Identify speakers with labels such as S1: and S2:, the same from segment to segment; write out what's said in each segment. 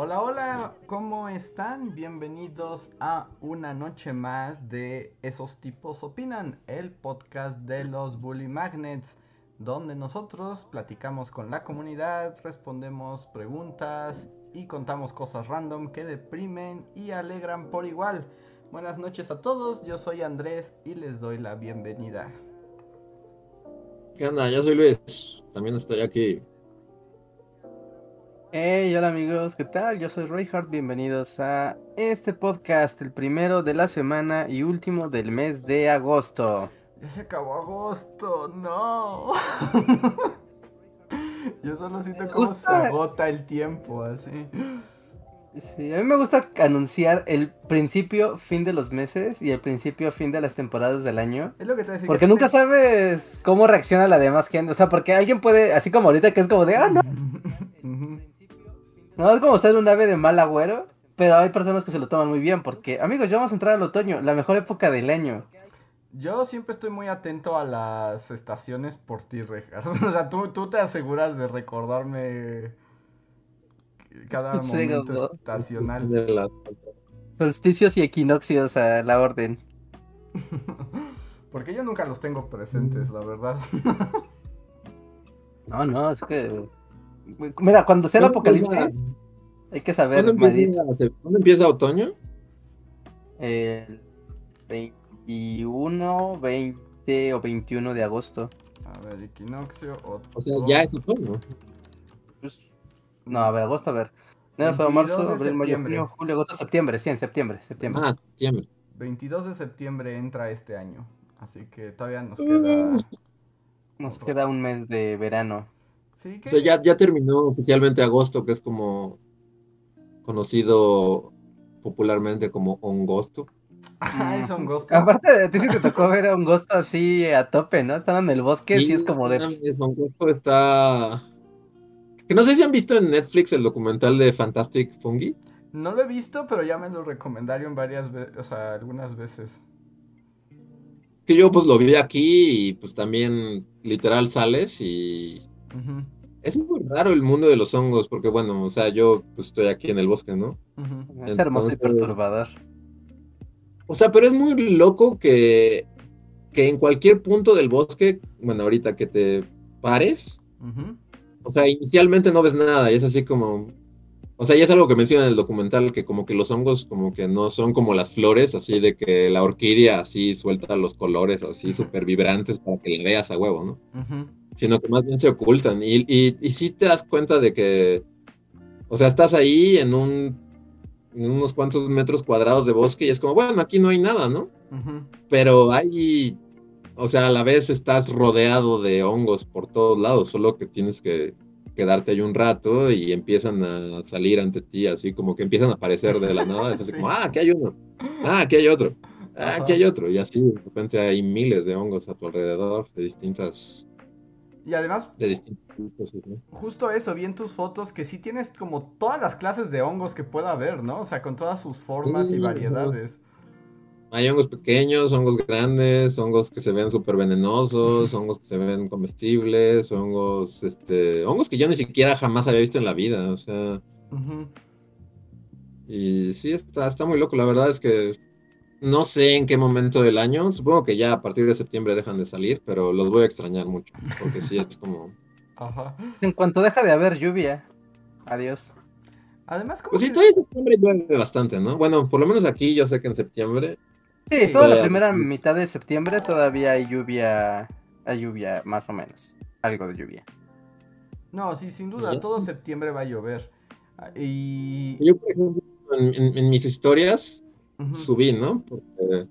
S1: Hola, hola, ¿cómo están? Bienvenidos a una noche más de Esos tipos opinan, el podcast de los Bully Magnets, donde nosotros platicamos con la comunidad, respondemos preguntas y contamos cosas random que deprimen y alegran por igual. Buenas noches a todos, yo soy Andrés y les doy la bienvenida.
S2: ¿Qué onda? Yo soy Luis, también estoy aquí.
S3: Hey, hola amigos, ¿qué tal? Yo soy Reinhardt, bienvenidos a este podcast, el primero de la semana y último del mes de agosto.
S1: Ya se acabó agosto, no. Yo solo siento cómo se agota el tiempo, así.
S3: Sí, a mí me gusta anunciar el principio, fin de los meses y el principio, fin de las temporadas del año.
S1: Es lo que te decía.
S3: Porque nunca sabes cómo reacciona la demás gente. O sea, porque alguien puede, así como ahorita que es como de, ah, no. No es como ser un ave de mal agüero. Pero hay personas que se lo toman muy bien. Porque, amigos, ya vamos a entrar al otoño, la mejor época del año.
S1: Yo siempre estoy muy atento a las estaciones por ti, Rejas. O sea, tú, tú te aseguras de recordarme cada
S3: Sí,
S1: momento estacional.
S2: De la-
S3: Solsticios y equinoccios a la orden.
S1: Porque yo nunca los tengo presentes, la verdad.
S3: No, no, es que. Mira, cuando sea el
S2: ¿Cuándo empieza-
S3: apocalipsis, hay que saber
S2: ¿Cuándo
S3: medir.
S2: empieza, ¿Cuándo empieza otoño?
S3: El 21, 20 o 21 de agosto.
S1: A ver, equinoccio,
S2: O sea, ya es otoño.
S3: Pues, no, a ver, agosto, a ver. Enero, febrero,
S1: 22
S3: marzo, abril, mayo, junio, julio, agosto, septiembre. Sí, en septiembre, septiembre.
S2: Ah, septiembre.
S1: 22 de septiembre entra este año. Así que todavía nos
S2: Mm.
S1: queda.
S3: Nos queda un mes de verano.
S1: Sí,
S2: O
S1: que
S2: sea, ya, ya terminó oficialmente agosto, que es como conocido popularmente como hongosto.
S1: Ay, son gosto.
S3: Aparte, a ti sí te tocó ver a un gosto así a tope, ¿no? Estaba en el bosque, sí, es como de.
S2: hongosto está... Que no sé si han visto en Netflix el documental de Fantastic Fungi.
S1: No lo he visto, pero ya me lo recomendaron varias veces, o sea, algunas veces.
S2: Que yo pues lo vi aquí y pues también literal sales y... Es muy raro el mundo de los hongos, porque bueno, o sea, yo pues estoy aquí en el bosque, ¿no?
S3: Es hermoso y perturbador.
S2: O sea, pero es muy loco que, que en cualquier punto del bosque, bueno, ahorita que te pares, o sea, inicialmente no ves nada y es así como, o sea, y es algo que menciona en el documental, que como que los hongos como que no son como las flores, así de que la orquídea así suelta los colores así súper vibrantes para que la veas a huevo, ¿no?
S1: Ujú.
S2: Sino que más bien se ocultan. Y, y, y sí te das cuenta de que, o sea, estás ahí en un, en unos cuantos metros cuadrados de bosque y es como, bueno, aquí no hay nada, ¿no? Pero hay, o sea, a la vez estás rodeado de hongos por todos lados, solo que tienes que quedarte ahí un rato y empiezan a salir ante ti, así como que empiezan a aparecer de la nada, es así
S1: Sí.
S2: como, ah, aquí hay uno, ah, aquí hay otro, ah, aquí hay otro, y así de repente hay miles de hongos a tu alrededor, de distintas,
S1: Y además,
S2: de distintos
S1: justo eso, vi en tus fotos que sí tienes como todas las clases de hongos que pueda haber, ¿no? O sea, con todas sus formas y variedades.
S2: Hay hongos pequeños, hongos grandes, hongos que se ven súper venenosos, hongos que se ven comestibles, hongos, este, hongos que yo ni siquiera jamás había visto en la vida, o sea, y sí, está, está muy loco, la verdad es que no sé en qué momento del año, supongo que ya a partir de septiembre dejan de salir, pero los voy a extrañar mucho, porque sí, es como,
S1: Ajá.
S3: En cuanto deja de haber lluvia. Adiós.
S1: Además, como
S2: pues sí, todavía en septiembre llueve bastante, ¿no? Bueno, por lo menos aquí yo sé que en septiembre,
S3: Sí, toda la
S2: Todavía-
S3: primera mitad de septiembre todavía hay lluvia. Hay lluvia, más o menos. Algo de lluvia.
S1: No, sí, sin duda, todo septiembre va a llover. Ah, Y...
S2: yo por ejemplo, en, en- en mis historias,
S1: Ujú.
S2: subí, ¿no? Porque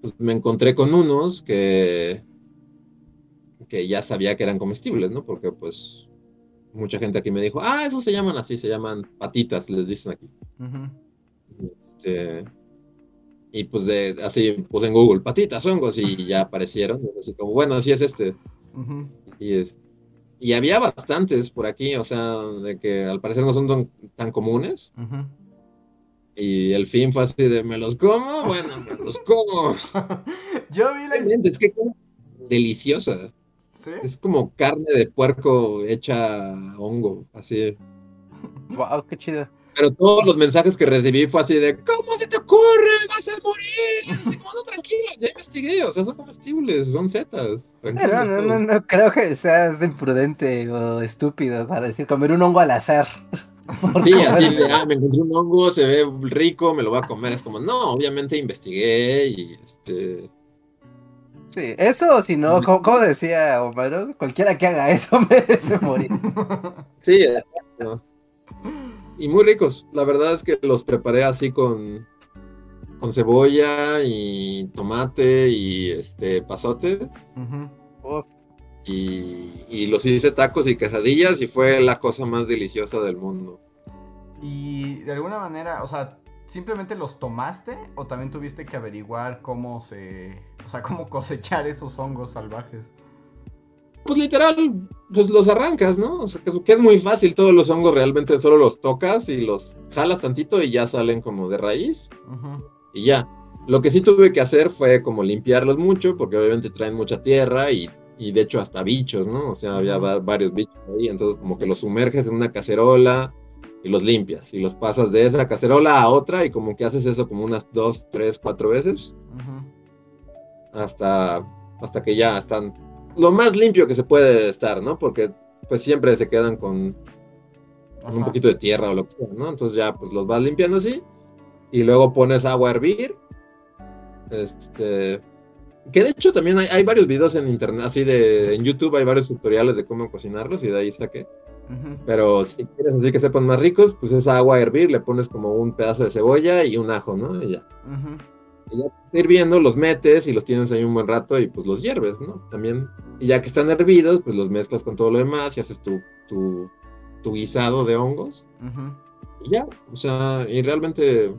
S2: pues, me encontré con unos que, que ya sabía que eran comestibles, ¿no? Porque pues mucha gente aquí me dijo, ah, esos se llaman así, se llaman patitas, les dicen aquí.
S1: Ujú.
S2: Este, y pues de, así puse en Google, patitas, hongos, y ya aparecieron, y así como, bueno, así es este.
S1: Ujú.
S2: Y, es, y había bastantes por aquí, o sea, de que al parecer no son tan, tan comunes.
S1: Ujú.
S2: Y el fin fue así de, ¿me los como? Bueno, me los como.
S1: Yo vi la...
S2: Es que deliciosa.
S1: ¿Sí?
S2: Es como carne de puerco hecha hongo, así.
S3: Wow, qué chido.
S2: Pero todos los mensajes que recibí fue así de, ¿cómo se te ocurre? ¡Vas a morir! Así como, no, tranquilo, ya investigué, o sea, son comestibles, son setas.
S3: No, no, no,
S2: todos".
S3: no creo que seas imprudente o estúpido para decir comer un hongo al azar.
S2: Sí,
S3: comer-
S2: así de, ah, me encontré un hongo, se ve rico, me lo voy a comer. Es como, no, obviamente investigué y este.
S3: Sí, eso o si no, como, como decía Homero, cualquiera que haga eso merece morir.
S2: Sí, exacto. Y muy ricos. La verdad es que los preparé así con, con cebolla y tomate y este pasote.
S3: Uf,
S2: Y, y los hice tacos y quesadillas y fue la cosa más deliciosa del mundo.
S1: Y de alguna manera, o sea, ¿simplemente los tomaste o también tuviste que averiguar cómo se... O sea, cómo cosechar esos hongos salvajes?
S2: Pues literal, pues los arrancas, ¿no? O sea, que es, muy fácil, todos los hongos realmente solo los tocas y los jalas tantito y ya salen como de raíz y ya. Lo que sí tuve que hacer fue como limpiarlos mucho, porque obviamente traen mucha tierra y, y de hecho hasta bichos, ¿no? O sea, había varios bichos ahí, entonces como que los sumerges en una cacerola y los limpias y los pasas de esa cacerola a otra y como que haces eso como unas dos, tres, cuatro veces hasta, hasta que ya están lo más limpio que se puede estar, ¿no? Porque pues siempre se quedan con, con un poquito de tierra o lo que sea, ¿no? Entonces ya pues los vas limpiando así y luego pones agua a hervir. Este que de hecho también hay, hay varios videos en internet, así de en YouTube hay varios tutoriales de cómo cocinarlos y de ahí saqué. Pero si quieres así que sepan más ricos, pues esa agua a hervir, le pones como un pedazo de cebolla y un ajo, ¿no? Y ya. Y ya está hirviendo, los metes y los tienes ahí un buen rato y pues los hierves, ¿no? También. Y ya que están hervidos, pues los mezclas con todo lo demás y haces tu, tu, tu guisado de hongos. Y ya, o sea, y realmente, o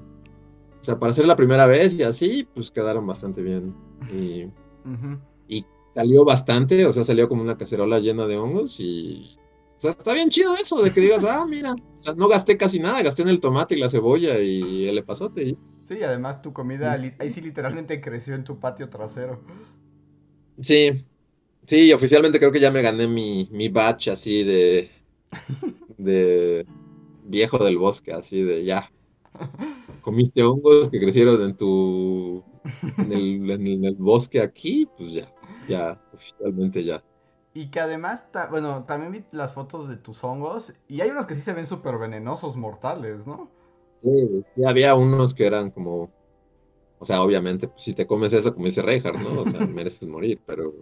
S2: sea, para hacer la primera vez y así, pues quedaron bastante bien. Y salió bastante, o sea, salió como una cacerola llena de hongos y... O sea, está bien chido eso, de que digas, ah, mira, o sea, no gasté casi nada, gasté en el tomate y la cebolla y el epazote. y-
S1: Sí, además tu comida li- ahí sí literalmente creció en tu patio trasero.
S2: Sí, sí, oficialmente creo que ya me gané mi, mi batch así de, de viejo del bosque, así de ya. Comiste hongos que crecieron en tu, en el, en el- en el bosque aquí, pues ya, ya, oficialmente ya.
S1: Y que además, ta- bueno, también vi las fotos de tus hongos y hay unos que sí se ven súper venenosos, mortales, ¿no?
S2: Sí, sí, había unos que eran como, o sea, obviamente, pues, si te comes eso, como dice Reinhardt, ¿no? O sea, mereces morir, pero,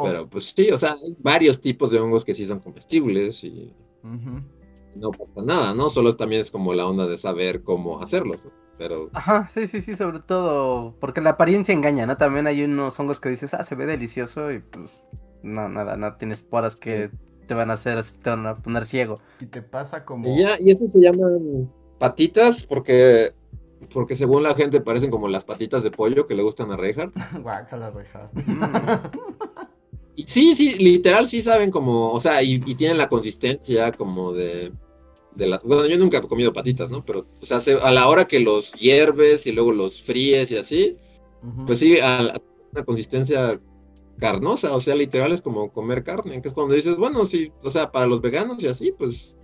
S2: pero pues sí, o sea, hay varios tipos de hongos que sí son comestibles y no pasa nada, ¿no? Solo también es como la onda de saber cómo hacerlos, ¿no? Pero
S3: Ajá, sí, sí, sí, sobre todo porque la apariencia engaña, ¿no? También hay unos hongos que dices, ah, se ve delicioso y pues no, nada, no tienes esporas que te van a hacer, te van a poner ciego.
S1: Y te pasa como...
S2: y ya, y eso se llaman patitas porque, porque según la gente parecen como las patitas de pollo que le gustan a Reinhardt.
S1: Guácala, Reja.
S2: Y sí, sí, literal sí saben como, o sea, y, y tienen la consistencia como de, de bueno, yo nunca he comido patitas, ¿no? Pero, o sea, se- a la hora que los hierves y luego los fríes y así, pues sí, a, a una consistencia carnosa, o sea, literal es como comer carne, que es cuando dices, bueno, sí, o sea, para los veganos y así, pues,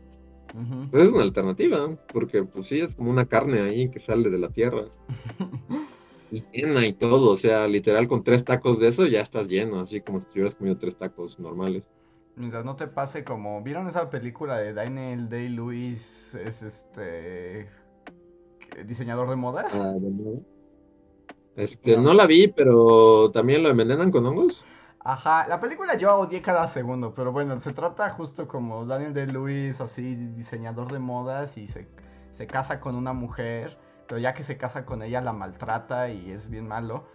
S2: pues es una alternativa, porque pues sí, es como una carne ahí que sale de la tierra, llena y todo, o sea, literal con tres tacos de eso ya estás lleno, así como si hubieras comido tres tacos normales.
S1: Mientras no te pase como... ¿Vieron esa película de Daniel Day-Lewis? Es este... diseñador de modas.
S2: Ah. Este,
S1: No.
S2: no la vi, pero también lo envenenan con hongos.
S1: Ajá, la película yo odié cada segundo, pero bueno, se trata justo como Daniel Day-Lewis, así diseñador de modas y se, se casa con una mujer, pero ya que se casa con ella la maltrata y es bien malo.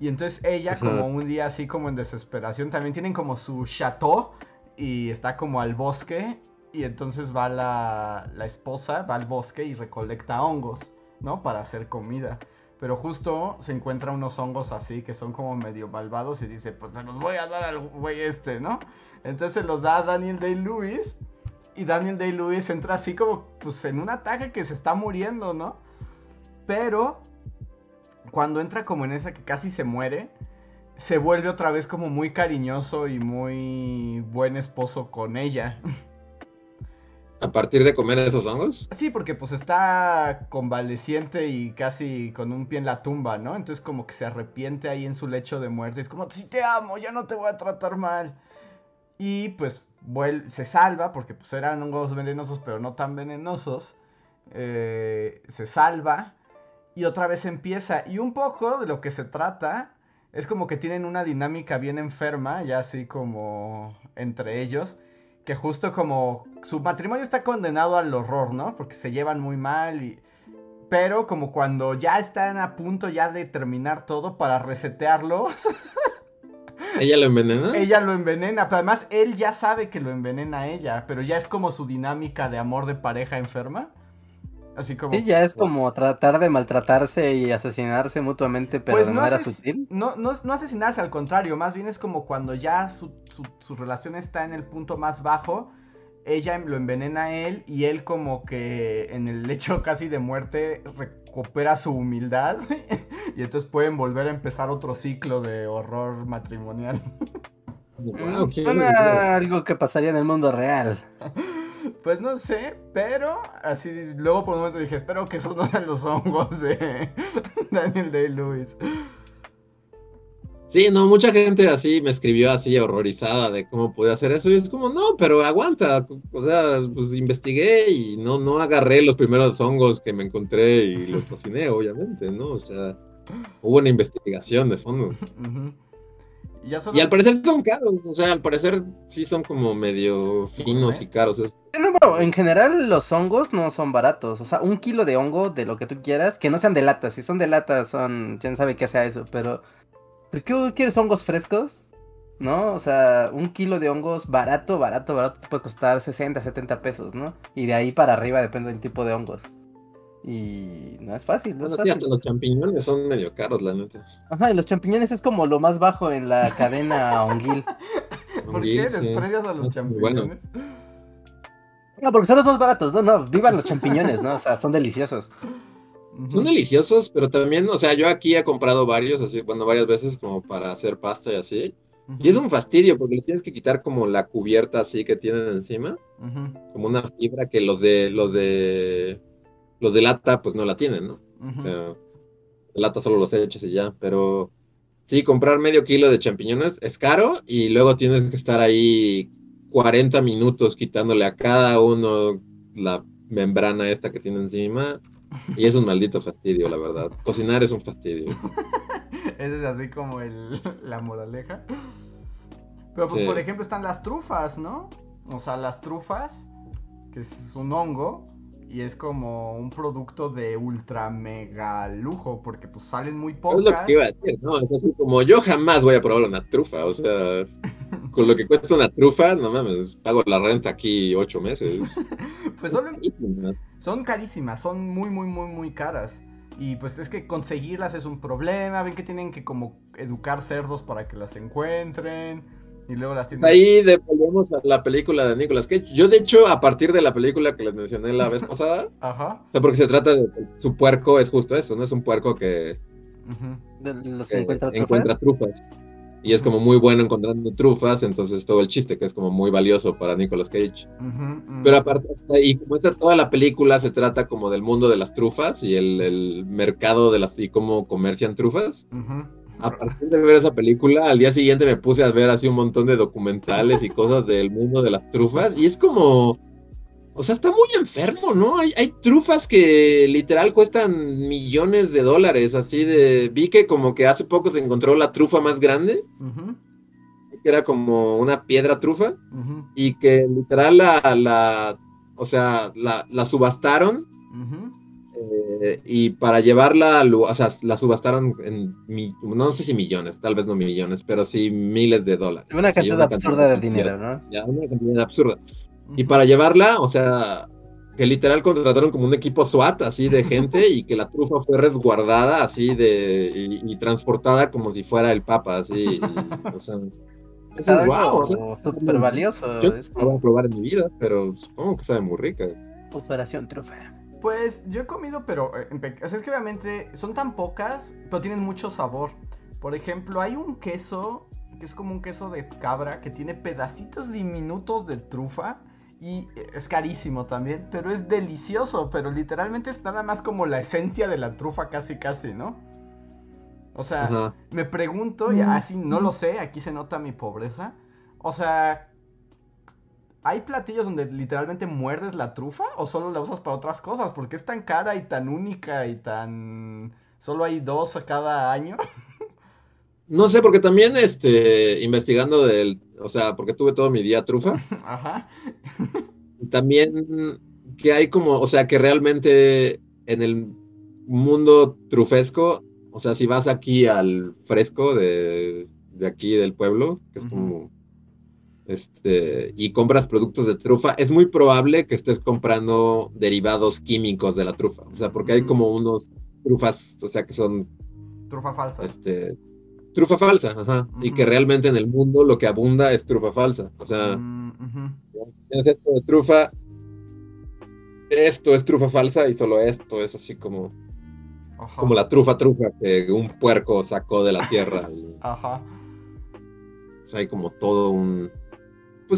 S1: Y entonces ella
S2: Ajá.
S1: como un día así como en desesperación, también tienen como su chateau y está como al bosque y entonces va la, la esposa, va al bosque y recolecta hongos, ¿no? Para hacer comida. Pero justo se encuentra unos hongos así que son como medio malvados y dice, pues se los voy a dar al güey este, ¿no? Entonces se los da a Daniel Day-Lewis y Daniel Day-Lewis entra así como pues en un ataque que se está muriendo, ¿no? Pero cuando entra como en esa que casi se muere, se vuelve otra vez como muy cariñoso y muy buen esposo con ella.
S2: ¿A partir de comer esos hongos?
S1: Sí, porque pues está convaleciente y casi con un pie en la tumba, ¿no? Entonces como que se arrepiente ahí en su lecho de muerte. Es como, si te amo, ya no te voy a tratar mal. Y pues se salva, porque pues eran hongos venenosos, pero no tan venenosos. Eh, se salva y otra vez empieza. Y un poco de lo que se trata es como que tienen una dinámica bien enferma, ya así como entre ellos, que justo como su matrimonio está condenado al horror, ¿no? Porque se llevan muy mal y... Pero como cuando ya están a punto ya de terminar todo para resetearlos.
S2: ¿Ella lo envenena?
S1: Ella lo envenena, pero además él ya sabe que lo envenena a ella, pero ya es como su dinámica de amor de pareja enferma. Así como.
S3: Sí, ya es como tratar de maltratarse y asesinarse mutuamente, pero pues de no manera sutil.
S1: No, no, no, asesinarse, al contrario, más bien es como cuando ya su, su, relación está en el punto más bajo, ella lo envenena a él y él, como que en el lecho casi de muerte, recupera su humildad y entonces pueden volver a empezar otro ciclo de horror matrimonial.
S3: Wow, Suena algo que pasaría en el mundo real.
S1: Pues no sé, pero así luego por un momento dije, espero que esos no sean los hongos de Daniel Day-Lewis.
S2: Sí, no, mucha gente así me escribió así horrorizada de cómo podía hacer eso y es como, no, pero aguanta, o sea, pues investigué y no, no agarré los primeros hongos que me encontré y los cociné, obviamente, ¿no? O sea, hubo una investigación de fondo. Y, al parecer son caros, o sea, al parecer sí son como medio finos y caros.
S3: en general los hongos no son baratos, o sea, un kilo de hongo de lo que tú quieras, que no sean de lata, si son de lata son, quién sabe qué sea eso, pero ¿qué quieres hongos frescos? ¿No? O sea, un kilo de hongos barato, barato, barato te puede costar 60, 70 pesos, ¿no? Y de ahí para arriba depende del tipo de hongos. Y no es fácil. No
S2: bueno, sí, hasta los champiñones son medio caros, la neta.
S3: Ajá, y los champiñones es como lo más bajo en la cadena onguil.
S1: ¿Por qué desprecias a los champiñones?
S3: No, porque son los más baratos, no, no, vivan los champiñones, ¿no? O sea, son deliciosos.
S2: Son deliciosos, pero también, o sea, yo aquí he comprado varios, así, bueno, varias veces como para hacer pasta y así. Y es un fastidio porque les tienes que quitar como la cubierta así que tienen encima, como una fibra que los de los de los de lata, pues no la tienen, ¿no? O sea, lata solo los echas y ya, pero sí, comprar medio kilo de champiñones es caro y luego tienes que estar ahí 40 minutos quitándole a cada uno la membrana esta que tiene encima. Y es un maldito fastidio, la verdad. Cocinar es un fastidio.
S1: Ese es así como el, la moraleja. Pero pues, por ejemplo están las trufas, ¿no? O sea, las trufas, que es un hongo, y es como un producto de ultra mega lujo, porque pues salen muy pocas.
S2: Es lo que iba a decir, ¿no? Es como yo jamás voy a probar una trufa, o sea, con lo que cuesta una trufa, no mames, pago la renta aquí ocho meses.
S1: pues son carísimas. Son carísimas, son muy, muy, muy, muy caras. Y pues es que conseguirlas es un problema, ven que tienen que como educar cerdos para que las encuentren. Y luego las
S2: tiendas. Ahí volvemos a la película de Nicolas Cage. Yo, de hecho, a partir de la película que les mencioné la vez pasada,
S1: Ajá.
S2: o sea, porque se trata de su puerco, es justo eso, ¿no? Es un puerco que, encuentra, trufas. Y es como muy bueno encontrando trufas, entonces todo el chiste que es como muy valioso para Nicolas Cage. Pero aparte, y como esta, toda la película se trata como del mundo de las trufas y el, el mercado de las y cómo comercian trufas a partir de ver esa película, al día siguiente me puse a ver así un montón de documentales y cosas del mundo de las trufas y es como, o sea, está muy enfermo, ¿no? Hay, hay trufas que literal cuestan millones de dólares, así de, vi que como que hace poco se encontró la trufa más grande, que era como una piedra trufa, y que literal la, la o sea, la, la subastaron eh, y para llevarla, o sea, la subastaron en, no sé si millones, tal vez no millones, pero sí miles de dólares.
S3: Una cantidad absurda de dinero, ¿no?
S2: Ya, una cantidad absurda. Y para llevarla, o sea, que literal contrataron como un equipo SWAT así de gente y que la trufa fue resguardada así de y, transportada como si fuera el papa así o sea
S3: es wow, súper valioso.
S2: Yo no voy a probar en mi vida, pero supongo que sabe muy rica.
S3: Operación trufa.
S1: Pues yo he comido, pero eh, o sea, es que obviamente son tan pocas, pero tienen mucho sabor. Por ejemplo, hay un queso que es como un queso de cabra que tiene pedacitos diminutos de trufa y es carísimo también, pero es delicioso, pero literalmente es nada más como la esencia de la trufa casi casi, ¿no? O sea, me pregunto, y así no lo sé, aquí se nota mi pobreza. O sea, ¿hay platillos donde literalmente muerdes la trufa o solo la usas para otras cosas? Porque es tan cara y tan única y tan... Solo hay dos a cada año.
S2: No sé, porque también, este, investigando del, o sea, porque tuve todo mi día trufa. Ajá. También que hay como, o sea, que realmente en el mundo trufesco, o sea, si vas aquí al fresco de, de aquí del pueblo, que es como, este, y compras productos de trufa, es muy probable que estés comprando derivados químicos de la trufa, o sea, porque hay como unos trufas, o sea, que son...
S1: Trufa falsa.
S2: Este, trufa falsa, ajá. Y que realmente en el mundo lo que abunda es trufa falsa. O sea, mm, esto de trufa, esto es trufa falsa y solo esto es así como, como la trufa trufa que un puerco sacó de la tierra. ajá. O sea, hay como todo un...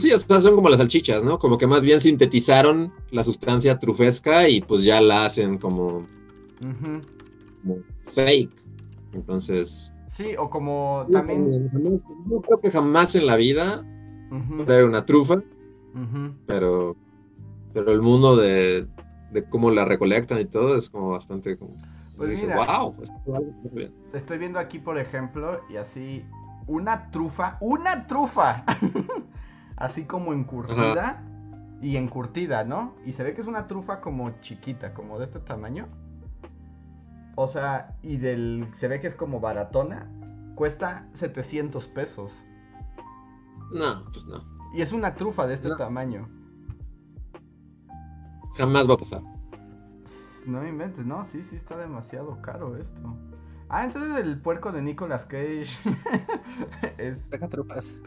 S2: Pues sí, son como las salchichas, ¿no? Como que más bien sintetizaron la sustancia trufesca y pues ya la hacen como, como fake. Entonces,
S1: Sí, o como también.
S2: Yo creo que jamás en la vida uh una trufa, pero, pero el mundo de, cómo la recolectan y todo es como bastante. Como, pues wow,
S1: Estoy viendo aquí, por ejemplo, y así, una trufa, una trufa, así como encurtida y encurtida, ¿no? Y se ve que es una trufa como chiquita, como de este tamaño. O sea, y del. Se ve que es como baratona. Cuesta 700 pesos.
S2: No, pues no.
S1: Y es una trufa de este tamaño.
S2: Jamás va a pasar.
S1: No me inventes, no, sí, sí está demasiado caro esto. Ah, entonces el puerco de Nicolas Cage
S3: es. Saca trupas.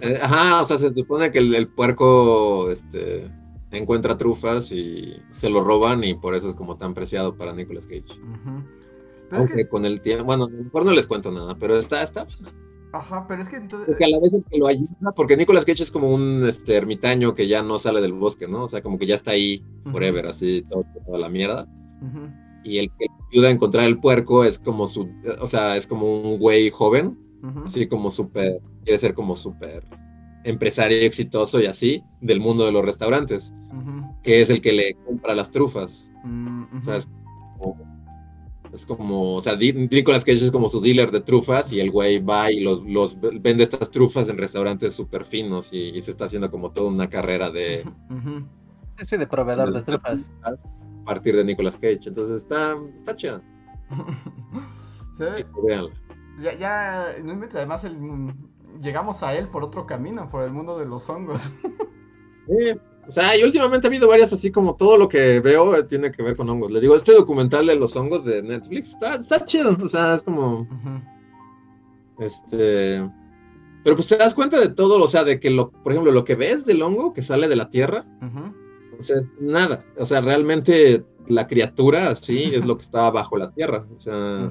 S2: Eh, ajá, o sea, se supone que el, el puerco, este encuentra trufas y se lo roban y por eso es como tan preciado para Nicolas Cage. Aunque con el tiempo, bueno, mejor no les cuento nada, pero está, está
S1: Ajá, pero es que entonces...
S2: Porque a la vez el que lo ayuda, porque Nicolas Cage es como un este, ermitaño que ya no sale del bosque, ¿no? O sea, como que ya está ahí forever, así, todo, toda la mierda. Y el que ayuda a encontrar el puerco es como su, o sea, es como un güey joven, así como súper, quiere ser como súper empresario exitoso y así del mundo de los restaurantes, que es el que le compra las trufas. Mm, o sea, es como, o sea, Nicolas Cage es como su dealer de trufas y el güey va y los, los vende estas trufas en restaurantes súper finos y, se está haciendo como toda una carrera de...
S3: Ese de proveedor de, trufas.
S2: A partir de Nicolas Cage, entonces está, está chida.
S1: Sí, ya, ya, además el, llegamos a él por otro camino, por el mundo de los hongos.
S2: o sea, y últimamente ha habido varias así como todo lo que veo tiene que ver con hongos. Le digo, este documental de los hongos de Netflix está, está chido, o sea, es como... Este... Pero pues te das cuenta de todo, o sea, de que, lo, por ejemplo, lo que ves del hongo que sale de la tierra, o sea, es nada. O sea, realmente la criatura así es lo que está bajo la tierra. O sea,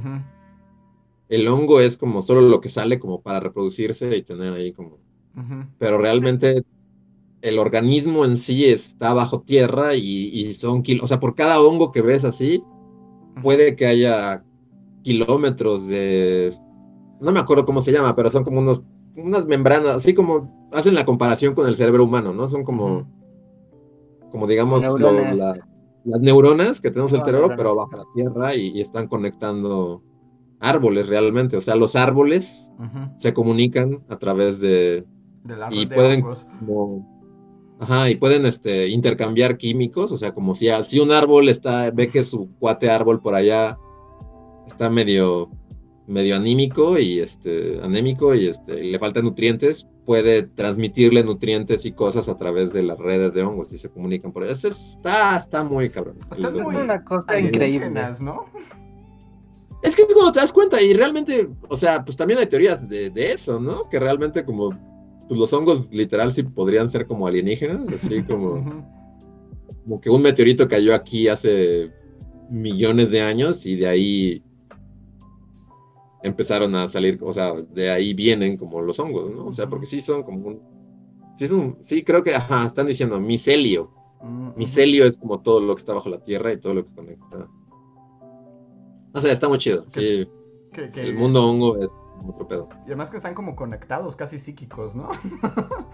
S2: el hongo es como solo lo que sale como para reproducirse y tener ahí como... Pero realmente el organismo en sí está bajo tierra y, son kilos, o sea, por cada hongo que ves así, puede que haya kilómetros de... No me acuerdo cómo se llama, pero son como unos, unas membranas, así como hacen la comparación con el cerebro humano, ¿no? Son como, como digamos, las neuronas que tenemos en el cerebro, pero bajo la tierra y están conectando árboles realmente, o sea, los árboles se comunican a través de y pueden ajá, y pueden este intercambiar químicos, o sea, como si, si un árbol está ve que su cuate árbol por allá está medio medio anímico y este anémico y este le faltan nutrientes, puede transmitirle nutrientes y cosas a través de las redes de hongos y se comunican por eso. Está, está muy cabrón.
S1: Está
S3: Es
S1: muy
S3: una cosa increíble.
S1: ¿no?
S2: Es que es cuando te das cuenta y realmente, o sea, pues también hay teorías de, de eso, ¿no? Que realmente como pues los hongos literal sí podrían ser como alienígenas, así como, como que un meteorito cayó aquí hace millones de años y de ahí empezaron a salir, o sea, de ahí vienen como los hongos, ¿no? O sea, porque sí son como un... Sí, es un- sí creo que, ajá, están diciendo micelio.
S1: Mm.
S2: Micelio es como todo lo que está bajo la tierra y todo lo que conecta. O sea, está muy chido. Sí,
S1: Que- que-
S2: el mundo hongo es otro pedo.
S1: Y además que están como conectados, casi psíquicos, ¿no?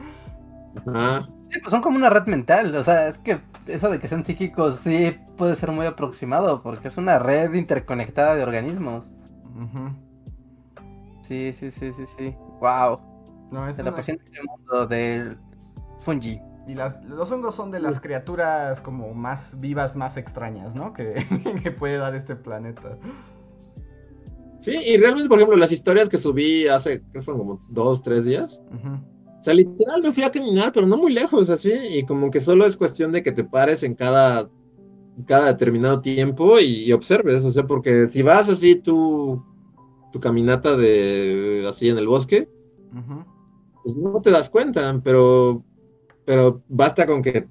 S2: Ajá.
S3: Sí, pues son como una red mental, o sea, es que eso de que sean psíquicos sí puede ser muy aproximado, porque es una red interconectada de organismos.
S1: Ujú.
S3: Sí, sí, sí, sí, sí. Wow.
S1: No, es
S3: El
S1: una-
S3: apasionante mundo del fungi.
S1: Y las, los hongos son de las criaturas como más vivas, más extrañas, ¿no? Que, que puede dar este planeta.
S2: Sí, y realmente, por ejemplo, las historias que subí hace, creo que fueron como dos, tres días. O sea, literal me fui a caminar, pero no muy lejos, así. Y como que solo es cuestión de que te pares en cada, cada determinado tiempo y, y observes. O sea, porque si vas así tu, tu caminata de así en el bosque, pues no te das cuenta, pero, pero basta con que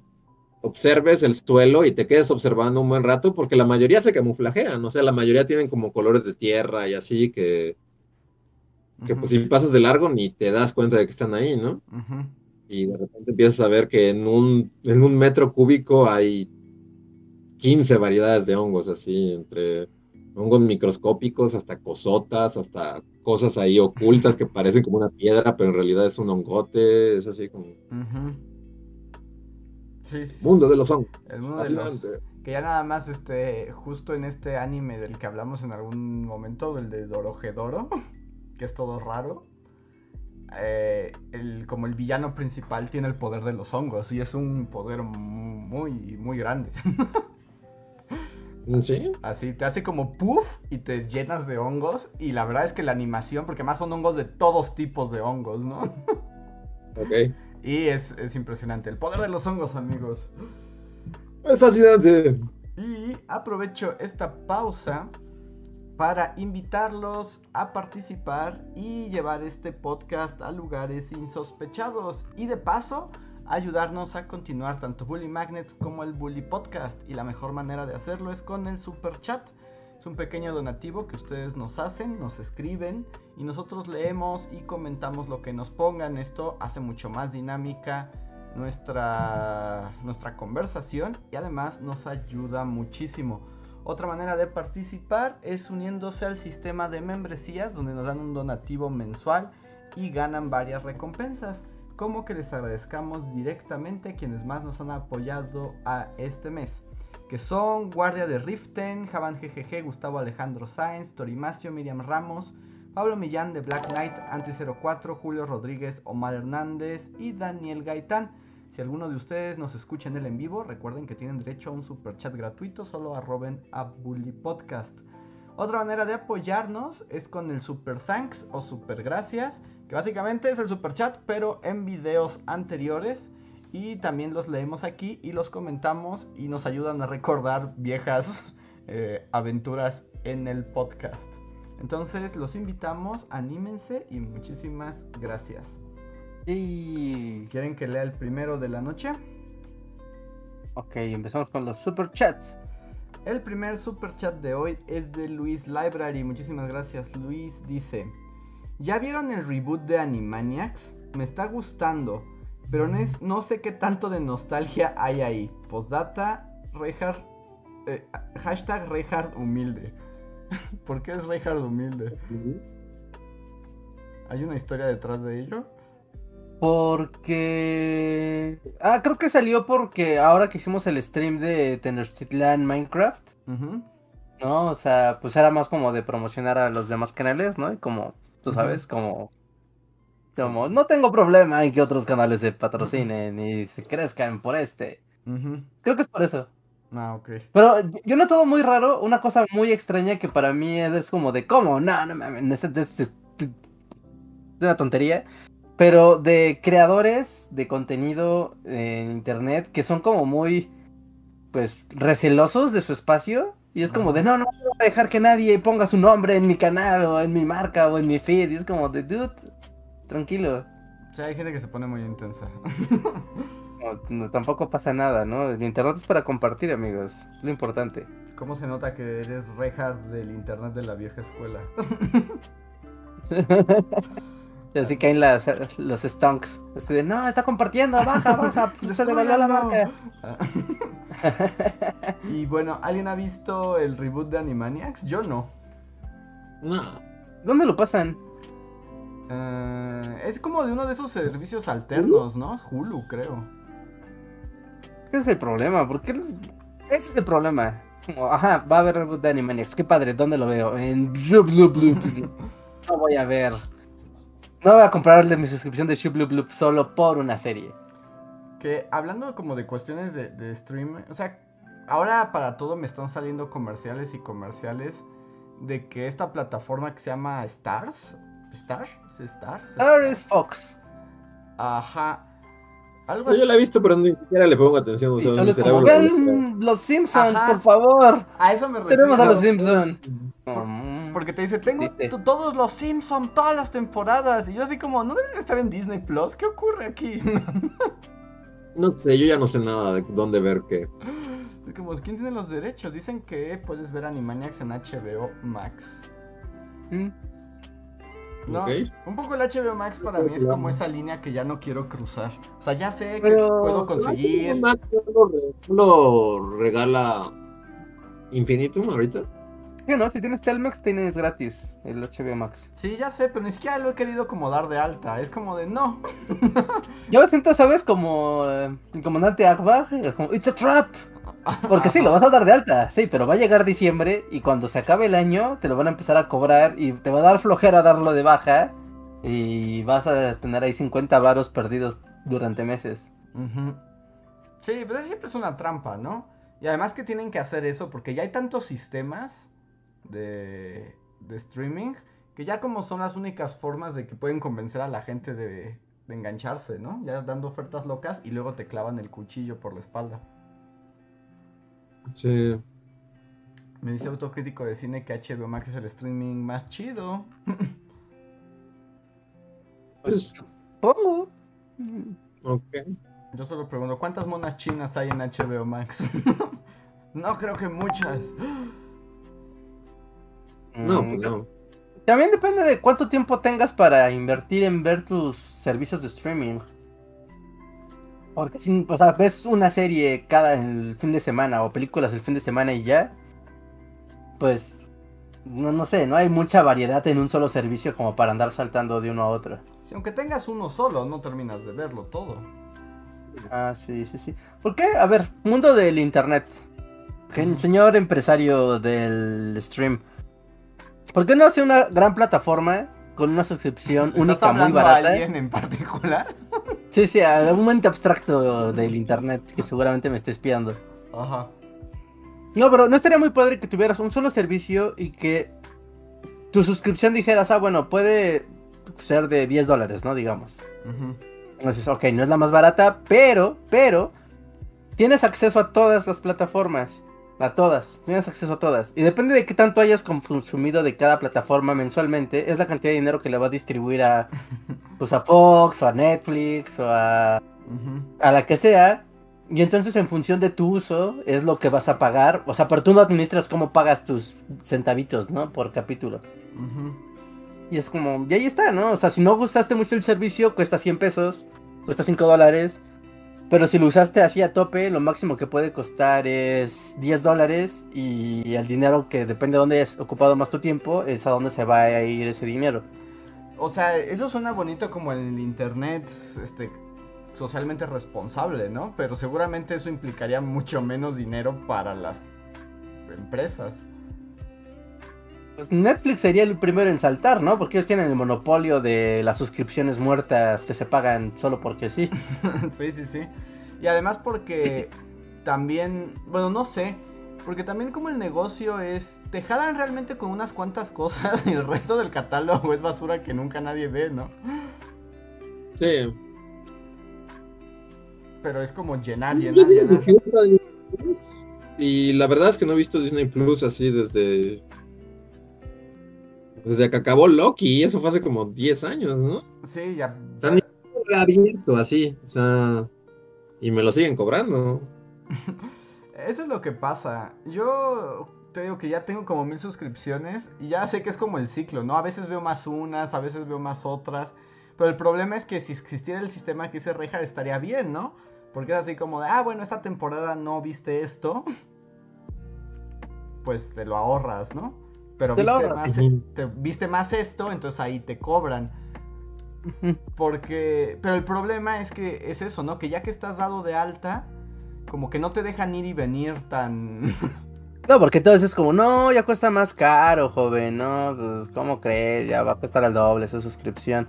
S2: observes el suelo y te quedes observando un buen rato, porque la mayoría se camuflajean, o sea, la mayoría tienen como colores de tierra y así que, que pues si pasas de largo ni te das cuenta de que están ahí, ¿no? Y de repente empiezas a ver que en un, en un metro cúbico hay 15 variedades de hongos, así, entre hongos microscópicos hasta cosotas, hasta cosas ahí ocultas que parecen como una piedra, pero en realidad es un hongote, es así como.
S1: Sí, sí.
S2: mundo de los hongos.
S1: El mundo de los-. Que ya nada más, este, justo en este anime del que hablamos en algún momento, el de Dorohedoro, que es todo raro, eh, el, como el villano principal tiene el poder de los hongos y es un poder muy, muy grande.
S2: Sí,
S1: Así te hace como puff y te llenas de hongos y la verdad es que la animación, porque más son hongos de todos tipos de hongos, ¿no?
S2: ok.
S1: Y es, es impresionante. El poder de los hongos, amigos.
S2: Es fascinante.
S1: Y aprovecho esta pausa para invitarlos a participar y llevar este podcast a lugares insospechados. Y de paso, ayudarnos a continuar tanto Bully Magnets como el Bully Podcast. Y la mejor manera de hacerlo es con el Super Chat. Es un pequeño donativo que ustedes nos hacen, nos escriben y nosotros leemos y comentamos lo que nos pongan. Esto hace mucho más dinámica nuestra, nuestra conversación y además nos ayuda muchísimo. Otra manera de participar es uniéndose al sistema de membresías donde nos dan un donativo mensual y ganan varias recompensas. Como que les agradezcamos directamente a quienes más nos han apoyado a este mes. Que son Guardia de Riften, Javan GGG, Gustavo Alejandro Sáenz, Torimacio, Miriam Ramos, Pablo Millán de Black Knight, Anti04, Julio Rodríguez, Omar Hernández y Daniel Gaitán. Si alguno de ustedes nos escucha en el en vivo, recuerden que tienen derecho a un super chat gratuito, solo arroben a Bully Podcast. Otra manera de apoyarnos es con el super thanks o super gracias, que básicamente es el super chat, pero en videos anteriores. Y también los leemos aquí y los comentamos y nos ayudan a recordar viejas eh, aventuras en el podcast. Entonces los invitamos, anímense y muchísimas gracias.
S3: Y...
S1: ¿Quieren que lea el primero de la noche?
S3: Ok, empezamos con los super chats.
S1: El primer super chat de hoy es de Luis Library. Muchísimas gracias. Luis dice: ¿Ya vieron el reboot de Animaniacs? Me está gustando, pero no, sé qué tanto de nostalgia hay ahí. Postdata, Reinhard. eh, hashtag Reinhard humilde. ¿Por qué es Reinhard humilde? ¿Hay una historia detrás de ello?
S3: Porque... Ah, creo que salió porque ahora que hicimos el stream de Tenochtitlan Minecraft. ¿no? O sea, pues era más como de promocionar a los demás canales, ¿no? Y como, tú sabes, como... Como, no tengo problema en que otros canales se patrocinen y se crezcan por este. Creo que es por eso.
S1: Ah, ok.
S3: Pero yo noto todo muy raro, una cosa muy extraña que para mí es, es como de, ¿cómo? No, no mames, es, es- es- es una tontería. Pero de creadores de contenido en internet que son como muy, pues, recelosos de su espacio. Y es como de, no, no voy a dejar que nadie ponga su nombre en mi canal o en mi marca o en mi feed. Y es como de, dude, tranquilo.
S1: O sea, hay gente que se pone muy intensa.
S3: No, no, tampoco pasa nada, ¿no? El internet es para compartir, amigos. Es lo importante.
S1: ¿Cómo se nota que eres rejas del internet de la vieja escuela?
S3: Y así caen las, los stonks. Así de, no, está compartiendo, baja, baja, pues, se devaluó la marca.
S1: y bueno, ¿alguien ha visto el reboot de Animaniacs? Yo no.
S2: No.
S3: ¿Dónde lo pasan?
S1: Eh, es como de uno de esos servicios alternos, ¿no? Es Hulu, creo.
S3: Ese es el problema, ¿por qué? Ese es el problema. Como, ajá, va a haber reboot de Animaniacs. Qué padre, ¿dónde lo veo? En. No voy a ver. No voy a comprarle mi suscripción de Blue Blue solo por una serie.
S1: Que hablando como de cuestiones de, de stream, o sea, ahora para todo me están saliendo comerciales y comerciales de que esta plataforma que se llama Stars, ¿Star? ¿Es?
S3: Ahora es Fox.
S1: Ajá. Algo
S2: yo la he visto, pero ni siquiera le pongo atención. O
S3: Y
S2: sea,
S3: es como, ven los Simpsons, por favor.
S1: A eso me refiero.
S3: Tenemos a los Simpsons.
S1: Porque te dice, tengo todos los Simpsons, todas las temporadas. Y yo así como, ¿no deberían estar en Disney Plus? ¿Qué ocurre aquí?
S2: No sé, yo ya no sé nada de dónde ver qué.
S1: Es como, ¿quién tiene los derechos? Dicen que puedes ver Animaniacs en HBO Max.
S3: Mm.
S1: No, un poco el HBO Max para mí es como esa línea que ya no quiero cruzar. O sea, ya sé que
S3: Pero-
S1: puedo conseguir.
S2: Max no lo, re- lo regala Infinitum ahorita.
S3: Sí, no, si tienes Telmex tienes gratis el HBO Max.
S1: Sí, ya sé, pero ni siquiera lo he querido como dar de alta. Es como de no.
S3: Yo me siento, ¿sabes? Como eh, el comandante Akbar, es como, it's a trap. Porque sí, lo vas a dar de alta, sí, pero va a llegar diciembre y cuando se acabe el año te lo van a empezar a cobrar y te va a dar flojera darlo de baja y vas a tener ahí 50 varos perdidos durante meses.
S1: Sí, pues siempre es una trampa, ¿no? Y además que tienen que hacer eso porque ya hay tantos sistemas de, de streaming que ya como son las únicas formas de que pueden convencer a la gente de, de engancharse, ¿no? Ya dando ofertas locas y luego te clavan el cuchillo por la espalda.
S2: Sí.
S1: Me dice autocrítico de cine que HBO Max es el streaming más chido.
S2: Pues,
S3: Pongo.
S2: ok.
S1: Yo solo pregunto, ¿cuántas monas chinas hay en HBO Max? no creo que muchas.
S2: No, pues no.
S3: También depende de cuánto tiempo tengas para invertir en ver tus servicios de streaming. Porque si, o sea, ves una serie cada el fin de semana o películas el fin de semana y ya, pues no, no sé, no hay mucha variedad en un solo servicio como para andar saltando de uno a otro.
S1: Si aunque tengas uno solo, no terminas de verlo todo.
S3: Ah, sí, sí, sí. ¿Por qué? A ver, mundo del internet. Señor empresario del stream. ¿Por qué no hace una gran plataforma con una suscripción
S1: ¿Estás
S3: única muy
S1: hablando a
S3: barata?
S1: alguien en particular?
S3: Sí, sí, algún ente abstracto del internet que seguramente me esté espiando.
S1: Ajá.
S3: No, pero no estaría muy padre que tuvieras un solo servicio y que tu suscripción dijeras, ah, bueno, puede ser de 10 dólares, ¿no? Digamos.
S1: Ujú.
S3: Entonces, ok, no es la más barata, pero, pero, tienes acceso a todas las plataformas. A todas, tienes acceso a todas. Y depende de qué tanto hayas consumido de cada plataforma mensualmente, es la cantidad de dinero que le vas a distribuir a, pues a Fox, o a Netflix, o a, a la que sea. Y entonces en función de tu uso es lo que vas a pagar. O sea, pero tú no administras cómo pagas tus centavitos, ¿no? Por capítulo. Y es como, y ahí está, ¿no? O sea, si no gustaste mucho el servicio, cuesta 100 pesos, cuesta 5 dólares. Pero si lo usaste así a tope, lo máximo que puede costar es 10 dólares. Y el dinero que depende de dónde hayas ocupado más tu tiempo, es a dónde se va a ir ese dinero.
S1: O sea, eso suena bonito como el internet, este, socialmente responsable, ¿no? Pero seguramente eso implicaría mucho menos dinero para las empresas.
S3: Netflix sería el primero en saltar, ¿no? Porque ellos tienen el monopolio de las suscripciones muertas que se pagan solo porque sí.
S1: sí, sí, sí. Y además porque también, bueno, no sé, porque también como el negocio es, te jalan realmente con unas cuantas cosas y el resto del catálogo es basura que nunca nadie ve, ¿no?
S2: Sí.
S1: Pero es como llenar, llenar, llenar.
S2: Y la verdad es que no he visto Disney Plus así desde. Desde que acabó Loki, y eso fue hace como 10 años, ¿no?
S1: Sí, ya.
S2: O sea, ni reabierto así, o sea. Y me lo siguen cobrando.
S1: Eso es lo que pasa. Yo te digo que ya tengo como mil suscripciones y ya sé que es como el ciclo, ¿no? A veces veo más unas, a veces veo más otras. Pero el problema es que si existiera el sistema que dice Rejar estaría bien, ¿no? Porque es así como de, ah, bueno, esta temporada no viste esto. Pues te lo ahorras, ¿no? Pero viste más, e, te- viste más esto, entonces ahí te cobran. Porque, pero el problema es que es eso, ¿no? Que ya que estás dado de alta, como que no te dejan ir y venir tan...
S3: No, porque entonces es como, no, ya cuesta más caro, joven, no, pues, ¿cómo crees? Ya va a costar el doble esa suscripción.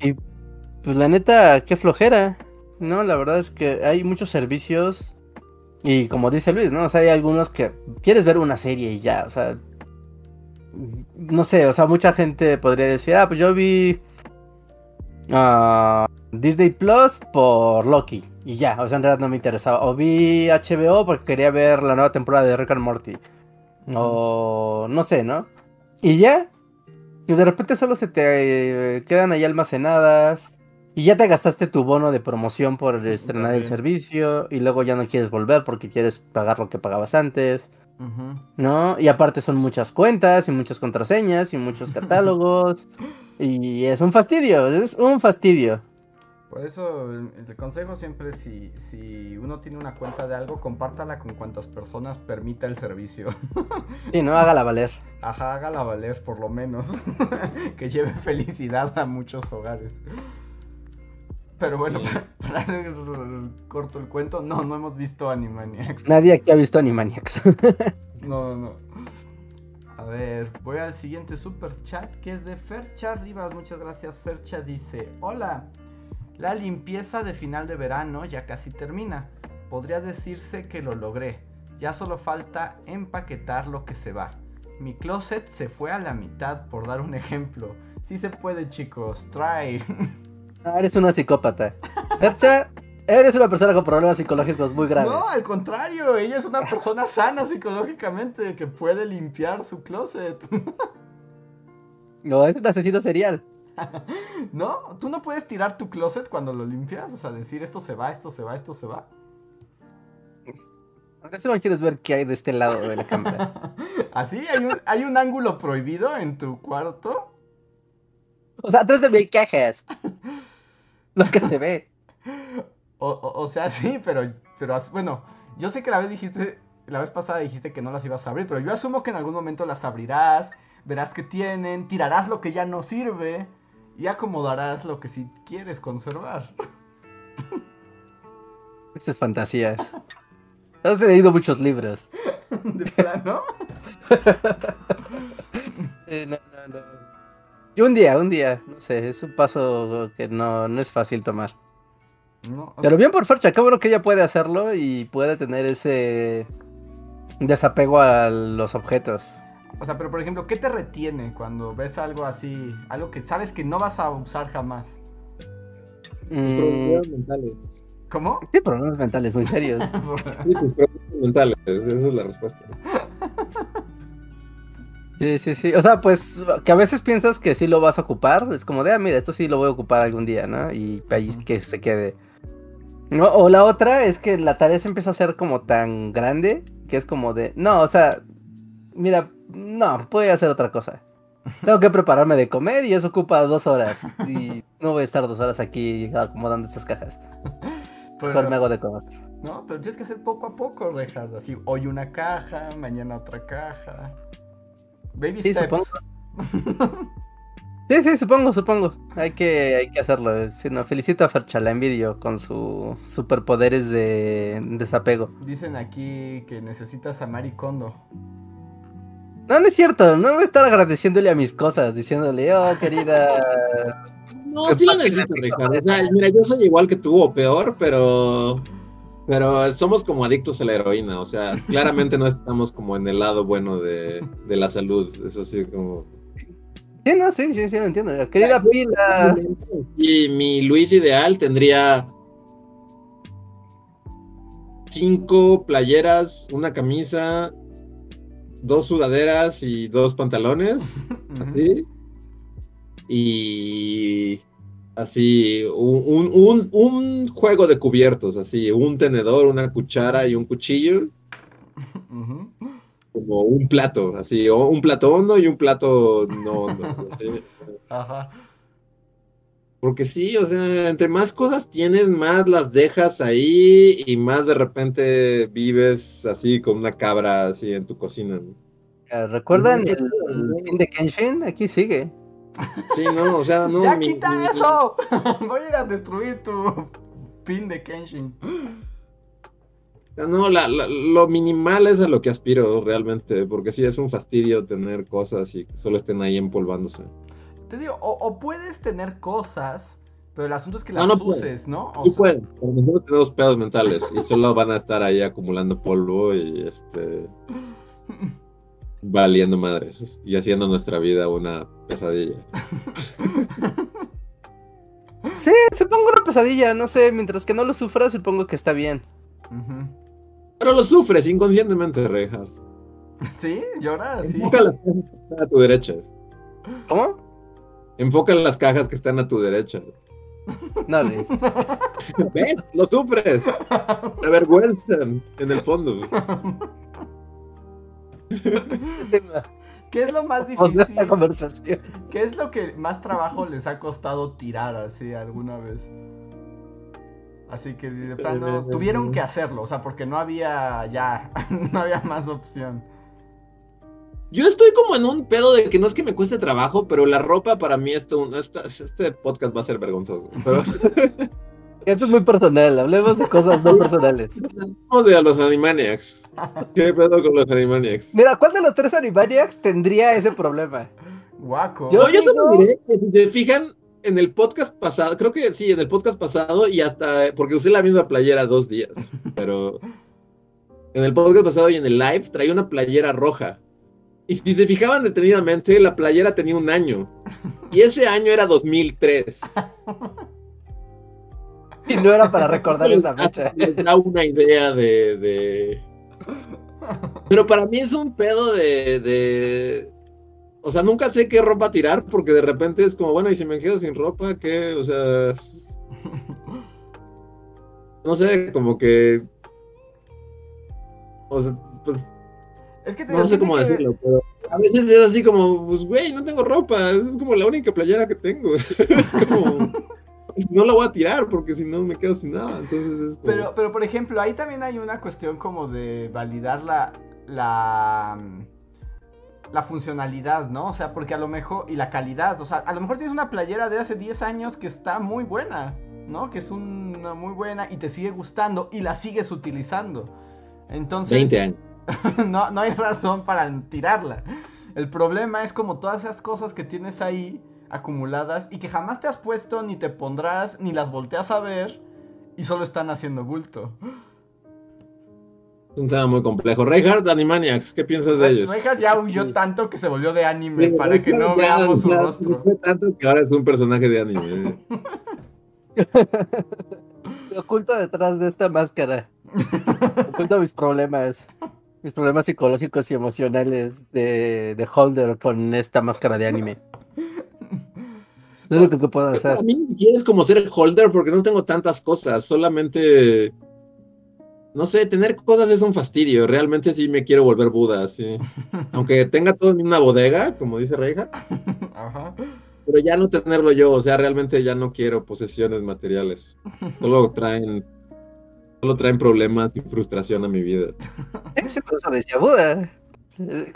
S3: Y pues la neta, qué flojera. No, la verdad es que hay muchos servicios. Y como dice Luis, ¿no? O sea, hay algunos que quieres ver una serie y ya, o sea. No sé, o sea, mucha gente podría decir, ah, pues yo vi ah, Disney Plus por Loki. Y ya, o sea, en realidad no me interesaba. O vi HBO porque quería ver la nueva temporada de Rick and Morty. O no sé, ¿no? Y ya. Y de repente solo se te eh, quedan ahí almacenadas. Y ya te gastaste tu bono de promoción por estrenar el
S1: También.
S3: servicio. Y luego ya no quieres volver porque quieres pagar lo que pagabas antes.
S1: Ujú.
S3: ¿No? Y aparte son muchas cuentas y muchas contraseñas y muchos catálogos. y es un fastidio, es un fastidio.
S1: Por eso el, el consejo siempre es si, si uno tiene una cuenta de algo, compártala con cuantas personas permita el servicio.
S3: Sí, no, hágala valer.
S1: Ajá, hágala valer por lo menos. que lleve felicidad a muchos hogares. Pero bueno, para, para hacer corto el cuento, no, no hemos visto Animaniacs.
S3: Nadie aquí ha visto Animaniacs.
S1: No, no, no. A ver, voy al siguiente super chat que es de Fercha Rivas. Muchas gracias, Fercha. Dice: Hola, la limpieza de final de verano ya casi termina. Podría decirse que lo logré. Ya solo falta empaquetar lo que se va. Mi closet se fue a la mitad, por dar un ejemplo. Sí se puede, chicos. Try.
S3: Ah, eres una psicópata. Fercha, eres una persona con problemas psicológicos muy graves.
S1: No, al contrario, ella es una persona sana psicológicamente que puede limpiar su closet.
S3: No, es un asesino serial.
S1: ¿No? ¿Tú no puedes tirar tu closet cuando lo limpias? O sea, decir esto se va, esto se va, esto se va.
S3: Ahora no quieres ver qué hay de este lado de la cámara.
S1: ¿Así? ¿Hay un, ¿Hay un ángulo prohibido en tu cuarto?
S3: O sea, atrás de hay cajas. Lo que se ve.
S1: O, o- o sea, sí, pero, pero bueno, yo sé que la vez dijiste, la vez pasada dijiste que no las ibas a abrir, pero yo asumo que en algún momento las abrirás, verás qué tienen, tirarás lo que ya no sirve y acomodarás lo que sí quieres conservar.
S3: Estas fantasías. Has leído muchos libros.
S1: De plano.
S3: Eh, no, no, no. Y un día, un día, no sé, es un paso que no, no es fácil tomar.
S1: No,
S3: Pero bien por Fercha, qué bueno que ella puede hacerlo y puede tener ese desapego a los objetos.
S1: O sea, pero por ejemplo, ¿qué te retiene cuando ves algo así? Algo que sabes que no vas a usar jamás.
S2: Tus
S3: Mm,
S2: problemas mentales.
S1: ¿Cómo?
S3: sí, problemas mentales muy serios.
S2: Sí, tus problemas mentales. Esa es la respuesta.
S3: Sí, sí, sí. O sea, pues que a veces piensas que sí lo vas a ocupar. Es como de, ah, mira, esto sí lo voy a ocupar algún día, ¿no? Y ahí que se quede. No, o la otra es que la tarea se empieza a hacer como tan grande que es como de, no, o sea, mira, no, voy a hacer otra cosa. Tengo que prepararme de comer y eso ocupa dos horas. Y no voy a estar dos horas aquí acomodando estas cajas.
S1: Pero-
S3: Mejor me hago de comer.
S1: No, pero tienes que hacer poco a poco, Richard. Así, hoy una caja, mañana otra caja. Baby
S3: Sí,
S1: steps.
S3: Sí, sí, supongo, supongo. Hay que, hay que hacerlo. Si no, felicito a Fercha, la envidio con sus superpoderes de desapego.
S1: Dicen aquí que necesitas a Mari Kondo.
S3: No, no es cierto, no voy a estar agradeciéndole a mis cosas, diciéndole, oh, querida.
S2: No, sí lo necesito, Ricardo. O sea, mira, yo soy igual que tú o peor, pero. Pero somos como adictos a la heroína, o sea, claramente no estamos como en el lado bueno de, de la salud, eso sí como...
S3: Sí, no, sí, sí, sí, lo entiendo. Querida pila.
S2: Y mi Luis ideal tendría cinco playeras, una camisa, dos sudaderas y dos pantalones, así. Y así, un, un- un- un juego de cubiertos, así, un tenedor, una cuchara y un cuchillo, como un plato, así, o un plato hondo y un plato no hondo, así.
S1: Ajá.
S2: Porque sí, o sea, entre más cosas tienes, más las dejas ahí y más de repente vives así con una cabra así en tu cocina.
S3: Eh, ¿Recuerdan el, el fin de Kenshin? Aquí sigue.
S2: Sí, no, o sea, no.
S1: ¡Ya
S2: mi-
S1: quita
S2: mi-
S1: eso! Voy a ir a destruir tu pin de Kenshin.
S2: No, la- la- lo minimal es a lo que aspiro realmente, porque sí es un fastidio tener cosas y que solo estén ahí empolvándose.
S1: Te digo, o, o puedes tener cosas, pero el asunto es que
S2: No,
S1: las
S2: no puedo.
S1: uses, ¿no? O
S2: Tú
S1: sea,
S2: puedes, pero nosotros tenemos pedos mentales y solo van a estar ahí acumulando polvo y este valiendo madres y haciendo nuestra vida una pesadilla.
S3: Sí, supongo una pesadilla, no sé, mientras que no lo sufra, supongo que está bien.
S2: Pero lo sufres inconscientemente, Reinhardt.
S1: ¿Sí? ¿Llora así?
S2: Enfoca las cajas que están a tu derecha.
S3: ¿Cómo?
S2: Enfoca las cajas que están a tu derecha.
S3: No, Luis.
S2: ¿Ves? Lo sufres. Te avergüenzan en el fondo.
S1: ¿Qué es lo más difícil?
S3: conversación.
S1: ¿Qué es lo que más trabajo les ha costado tirar así alguna vez? Así que de plano tuvieron que hacerlo, o sea, porque no había ya, no había más opción.
S2: Yo estoy como en un pedo de que no es que me cueste trabajo, pero la ropa para mí esto, esta- este podcast va a ser vergonzoso. Pero
S3: Esto es muy personal, hablemos de cosas no personales.
S2: vamos de a los Animaniacs. ¿Qué pedo con los Animaniacs?
S3: Mira, ¿cuál de los tres Animaniacs tendría ese problema?
S1: Guaco.
S3: Yo-
S2: No, yo solo diré que si se fijan en el podcast pasado, creo que sí, en el podcast pasado y hasta porque usé la misma playera dos días, pero en el podcast pasado y en el live traía una playera roja. Y si se fijaban detenidamente, la playera tenía un año. Y ese año era 2003.
S3: Y no era para recordar esa fecha.
S2: Les da una idea de, de- Pero para mí es un pedo de, de- O sea, nunca sé qué ropa tirar porque de repente es como, bueno, y si me quedo sin ropa, ¿qué? O sea... No sé, como que... O sea, pues
S1: Es que te
S2: no sé cómo
S1: que-
S2: decirlo, pero a veces es así como, pues, güey, no tengo ropa, es como la única playera que tengo. es como, no la voy a tirar porque si no me quedo sin nada. Entonces es como,
S1: Pero, pero por ejemplo, ahí también hay una cuestión como de validar la, la, la funcionalidad, ¿no? O sea, porque a lo mejor, y la calidad, o sea, a lo mejor tienes una playera de hace 10 años que está muy buena, ¿no? Que es una muy buena y te sigue gustando y la sigues utilizando. Entonces,
S2: 20 años.
S1: no, no hay razón para tirarla. El problema es como todas esas cosas que tienes ahí acumuladas y que jamás te has puesto, ni te pondrás, ni las volteas a ver y solo están haciendo bulto.
S2: Es un tema muy complejo. Reinhardt, Animaniacs, ¿qué piensas de ellos?
S1: Reinhardt ya huyó tanto que se volvió de anime
S2: Sí,
S1: para que no
S2: ya,
S1: veamos su
S2: ya,
S1: rostro.
S2: Tanto que ahora es un personaje de anime.
S3: Me oculto detrás de esta máscara. Oculto mis problemas. Mis problemas psicológicos y emocionales de, de Holder con esta máscara de anime. Es lo que puedo hacer.
S2: Para mí ni siquiera es como ser holder porque no tengo tantas cosas. Solamente. No sé, tener cosas es un fastidio. Realmente sí me quiero volver Buda, sí. Aunque tenga todo en una bodega, como dice.
S1: Ajá.
S2: Pero ya no tenerlo yo, o sea, realmente ya no quiero posesiones materiales. Solo traen, solo traen problemas y frustración a mi vida.
S3: Cosa decía Buda.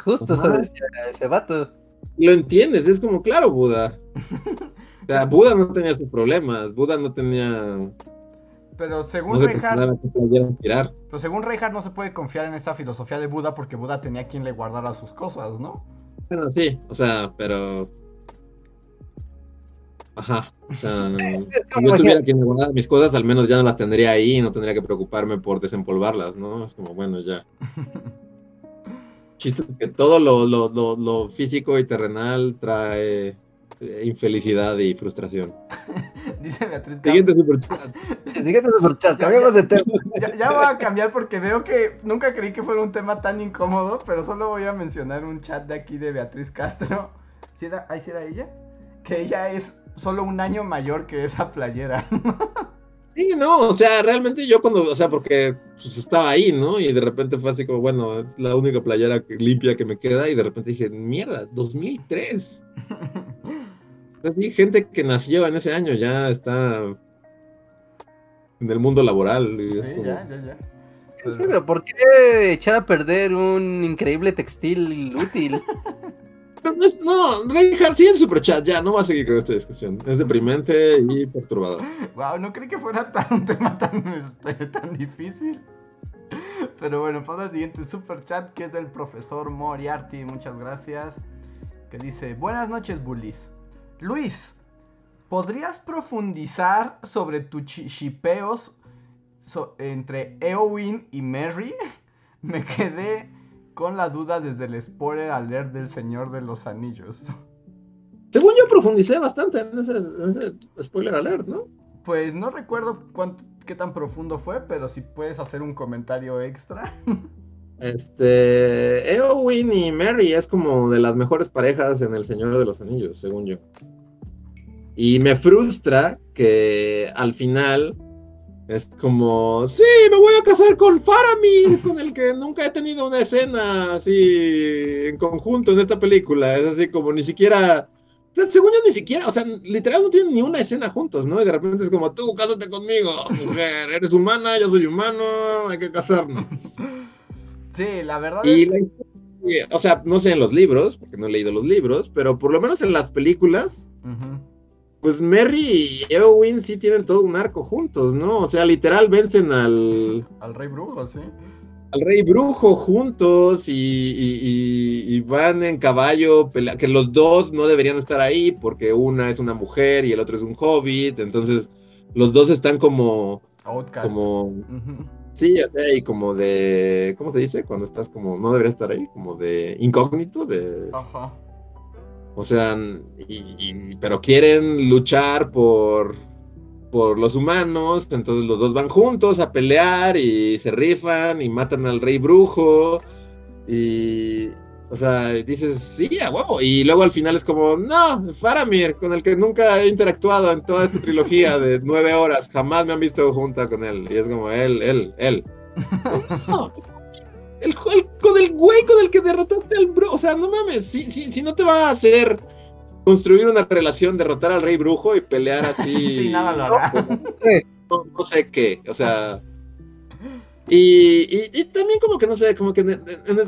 S3: Justo eso
S2: Ajá.
S3: decía ese vato.
S2: Lo entiendes, es como, claro, Buda. O sea, Buda no tenía sus problemas, Buda no tenía,
S1: Pero según
S2: no
S1: Reinhardt, pero según Reinhardt no se puede confiar en esa filosofía de Buda porque Buda tenía quien le guardara sus cosas, ¿no?
S2: Bueno, sí, o sea, pero Ajá, o sea, si yo tuviera
S3: imagínate,
S2: que guardar mis cosas, al menos ya no las tendría ahí y no tendría que preocuparme por desempolvarlas, ¿no? Es como, bueno, ya. Chiste es que todo lo, lo, lo, lo físico y terrenal trae infelicidad y frustración.
S1: Dice Beatriz
S2: Siguiente superchat.
S3: siguiente superchat, cambiamos de tema.
S1: Ya, ya voy a cambiar porque veo que nunca creí que fuera un tema tan incómodo, pero solo voy a mencionar un chat de aquí de Beatriz Castro. ¿Sí era, ahí sí era ella? Que ella es solo un año mayor que esa playera.
S2: Sí, no, o sea, realmente yo cuando, o sea, porque pues, estaba ahí, ¿no? Y de repente fue así como, bueno, es la única playera limpia que me queda y de repente dije, mierda, 2003. Entonces, sí, gente que nació en ese año ya está en el mundo laboral. Y es
S1: Sí,
S2: como,
S1: ya, ya, ya.
S3: Sí, pero ¿por qué echar a perder un increíble textil útil?
S2: Pero no, Reinhardt, sí en superchat, ya, no va a seguir con esta discusión. Es deprimente y perturbador.
S1: Wow, no creí que fuera tan, un tema tan, este, tan difícil. Pero bueno, pasa al siguiente super chat que es del profesor Moriarty. Muchas gracias. Que dice: Buenas noches, bullies. Luis, ¿podrías profundizar sobre tus shipeos so- entre Eowyn y Merry? Me quedé con la duda desde el spoiler alert del Señor de los Anillos.
S2: Según yo profundicé bastante en ese, en ese spoiler alert, ¿no?
S1: Pues no recuerdo cuánto, qué tan profundo fue, pero si puedes hacer un comentario extra.
S2: Este, Eowyn y Mary es como de las mejores parejas en El Señor de los Anillos, según yo. Y me frustra que al final es como, sí, me voy a casar con Faramir, con el que nunca he tenido una escena así en conjunto en esta película. Es así como ni siquiera, o sea, según yo ni siquiera, o sea, literal no tienen ni una escena juntos, ¿no? Y de repente es como, tú, cásate conmigo, mujer, eres humana, yo soy humano, hay que casarnos.
S1: Sí, la verdad
S2: Y
S1: es...
S2: la o sea, no sé en los libros, porque no he leído los libros, pero por lo menos en las películas, pues Merry y Eowyn sí tienen todo un arco juntos, ¿no? O sea, literal vencen al,
S1: Al rey brujo, sí.
S2: al rey brujo juntos y, y- y- y van en caballo, que los dos no deberían estar ahí porque una es una mujer y el otro es un hobbit, entonces los dos están como,
S1: Outcast.
S2: como. Sí, o sea, y como de, ¿cómo se dice? Cuando estás como, no deberías estar ahí, como de incógnito, de...
S1: Ajá.
S2: O sea, y- y- pero quieren luchar por, por los humanos, entonces los dos van juntos a pelear y se rifan y matan al rey brujo. Y, o sea, dices, sí, a huevo. Y luego al final es como, no, Faramir, con el que nunca he interactuado en toda esta trilogía de nueve horas, jamás me han visto junta con él. Y es como, él, él, él. No, el, el- con el güey con el que derrotaste al brujo. O sea, no mames, si, si, si no te va a hacer construir una relación, derrotar al rey brujo y pelear así.
S1: Sí, nada lo hará.
S2: no, no sé qué, o sea. Y, y- y también como que no sé, como que en- en-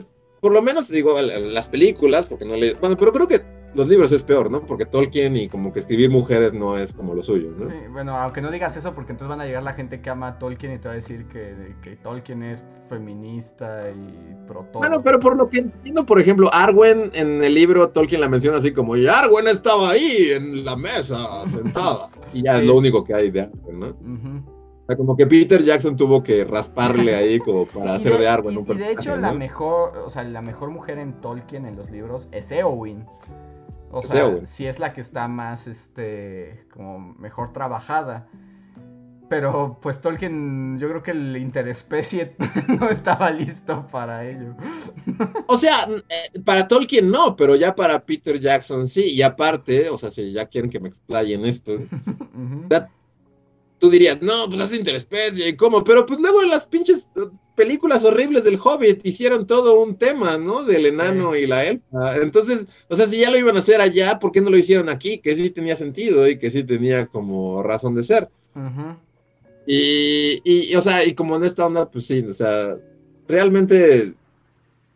S2: por lo menos digo, las películas, porque no le... Bueno, pero creo que los libros es peor, ¿no? Porque Tolkien y como que escribir mujeres no es como lo suyo, ¿no?
S1: Sí, bueno, aunque no digas eso, porque entonces van a llegar la gente que ama a Tolkien y te va a decir que, que Tolkien es feminista y pro todo.
S2: Bueno, pero por lo que entiendo, por ejemplo, Arwen en el libro Tolkien la menciona así como, y Arwen estaba ahí en la mesa, sentada. Y ya
S1: Sí.
S2: es lo único que hay de Arwen, ¿no? O sea, como que Peter Jackson tuvo que rasparle ahí como para hacer de, Arwen
S1: y-
S2: un
S1: y de hecho, la mejor, o sea, la mejor mujer en Tolkien en los libros es Eowyn. O
S2: Es
S1: sea,
S2: Eowyn.
S1: sí es la que está más, este, como mejor trabajada. Pero, pues Tolkien, yo creo que el interespecie no estaba listo para ello.
S2: O sea, eh, para Tolkien no, pero ya para Peter Jackson sí. Y aparte, o sea, si ya quieren que me explayen esto,
S1: Ujú.
S2: Tú dirías, no, pues es interespecie, ¿y cómo? Pero pues luego en las pinches eh, películas horribles del Hobbit hicieron todo un tema, ¿no? Del enano y la elfa. Entonces, o sea, si ya lo iban a hacer allá, ¿por qué no lo hicieron aquí? Que sí tenía sentido y que sí tenía como razón de ser. Y, y, o sea, y como en esta onda, pues sí, o sea, realmente,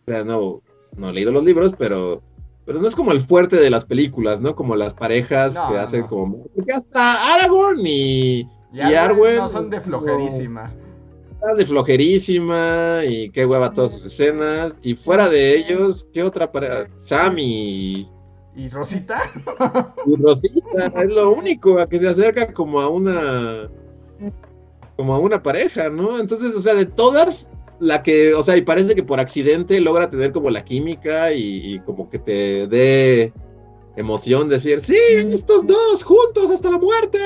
S2: o sea, no, no he leído los libros, pero, pero no es como el fuerte de las películas, ¿no? Como las parejas
S1: No,
S2: que hacen
S1: no.
S2: como, porque hasta Aragorn y,
S1: Y
S2: Y
S1: Arwen no son de flojerísima.
S2: Estás de flojerísima y qué hueva todas sus escenas. Y fuera de ellos, ¿qué otra pareja? Sam y,
S1: ¿Y Rosita?
S2: Y Rosita es lo único a que se acerca como a una como a una pareja, ¿no? Entonces, o sea, de todas, la que, o sea, y parece que por accidente logra tener como la química y, y como que te dé emoción decir, sí, estos dos juntos hasta la muerte.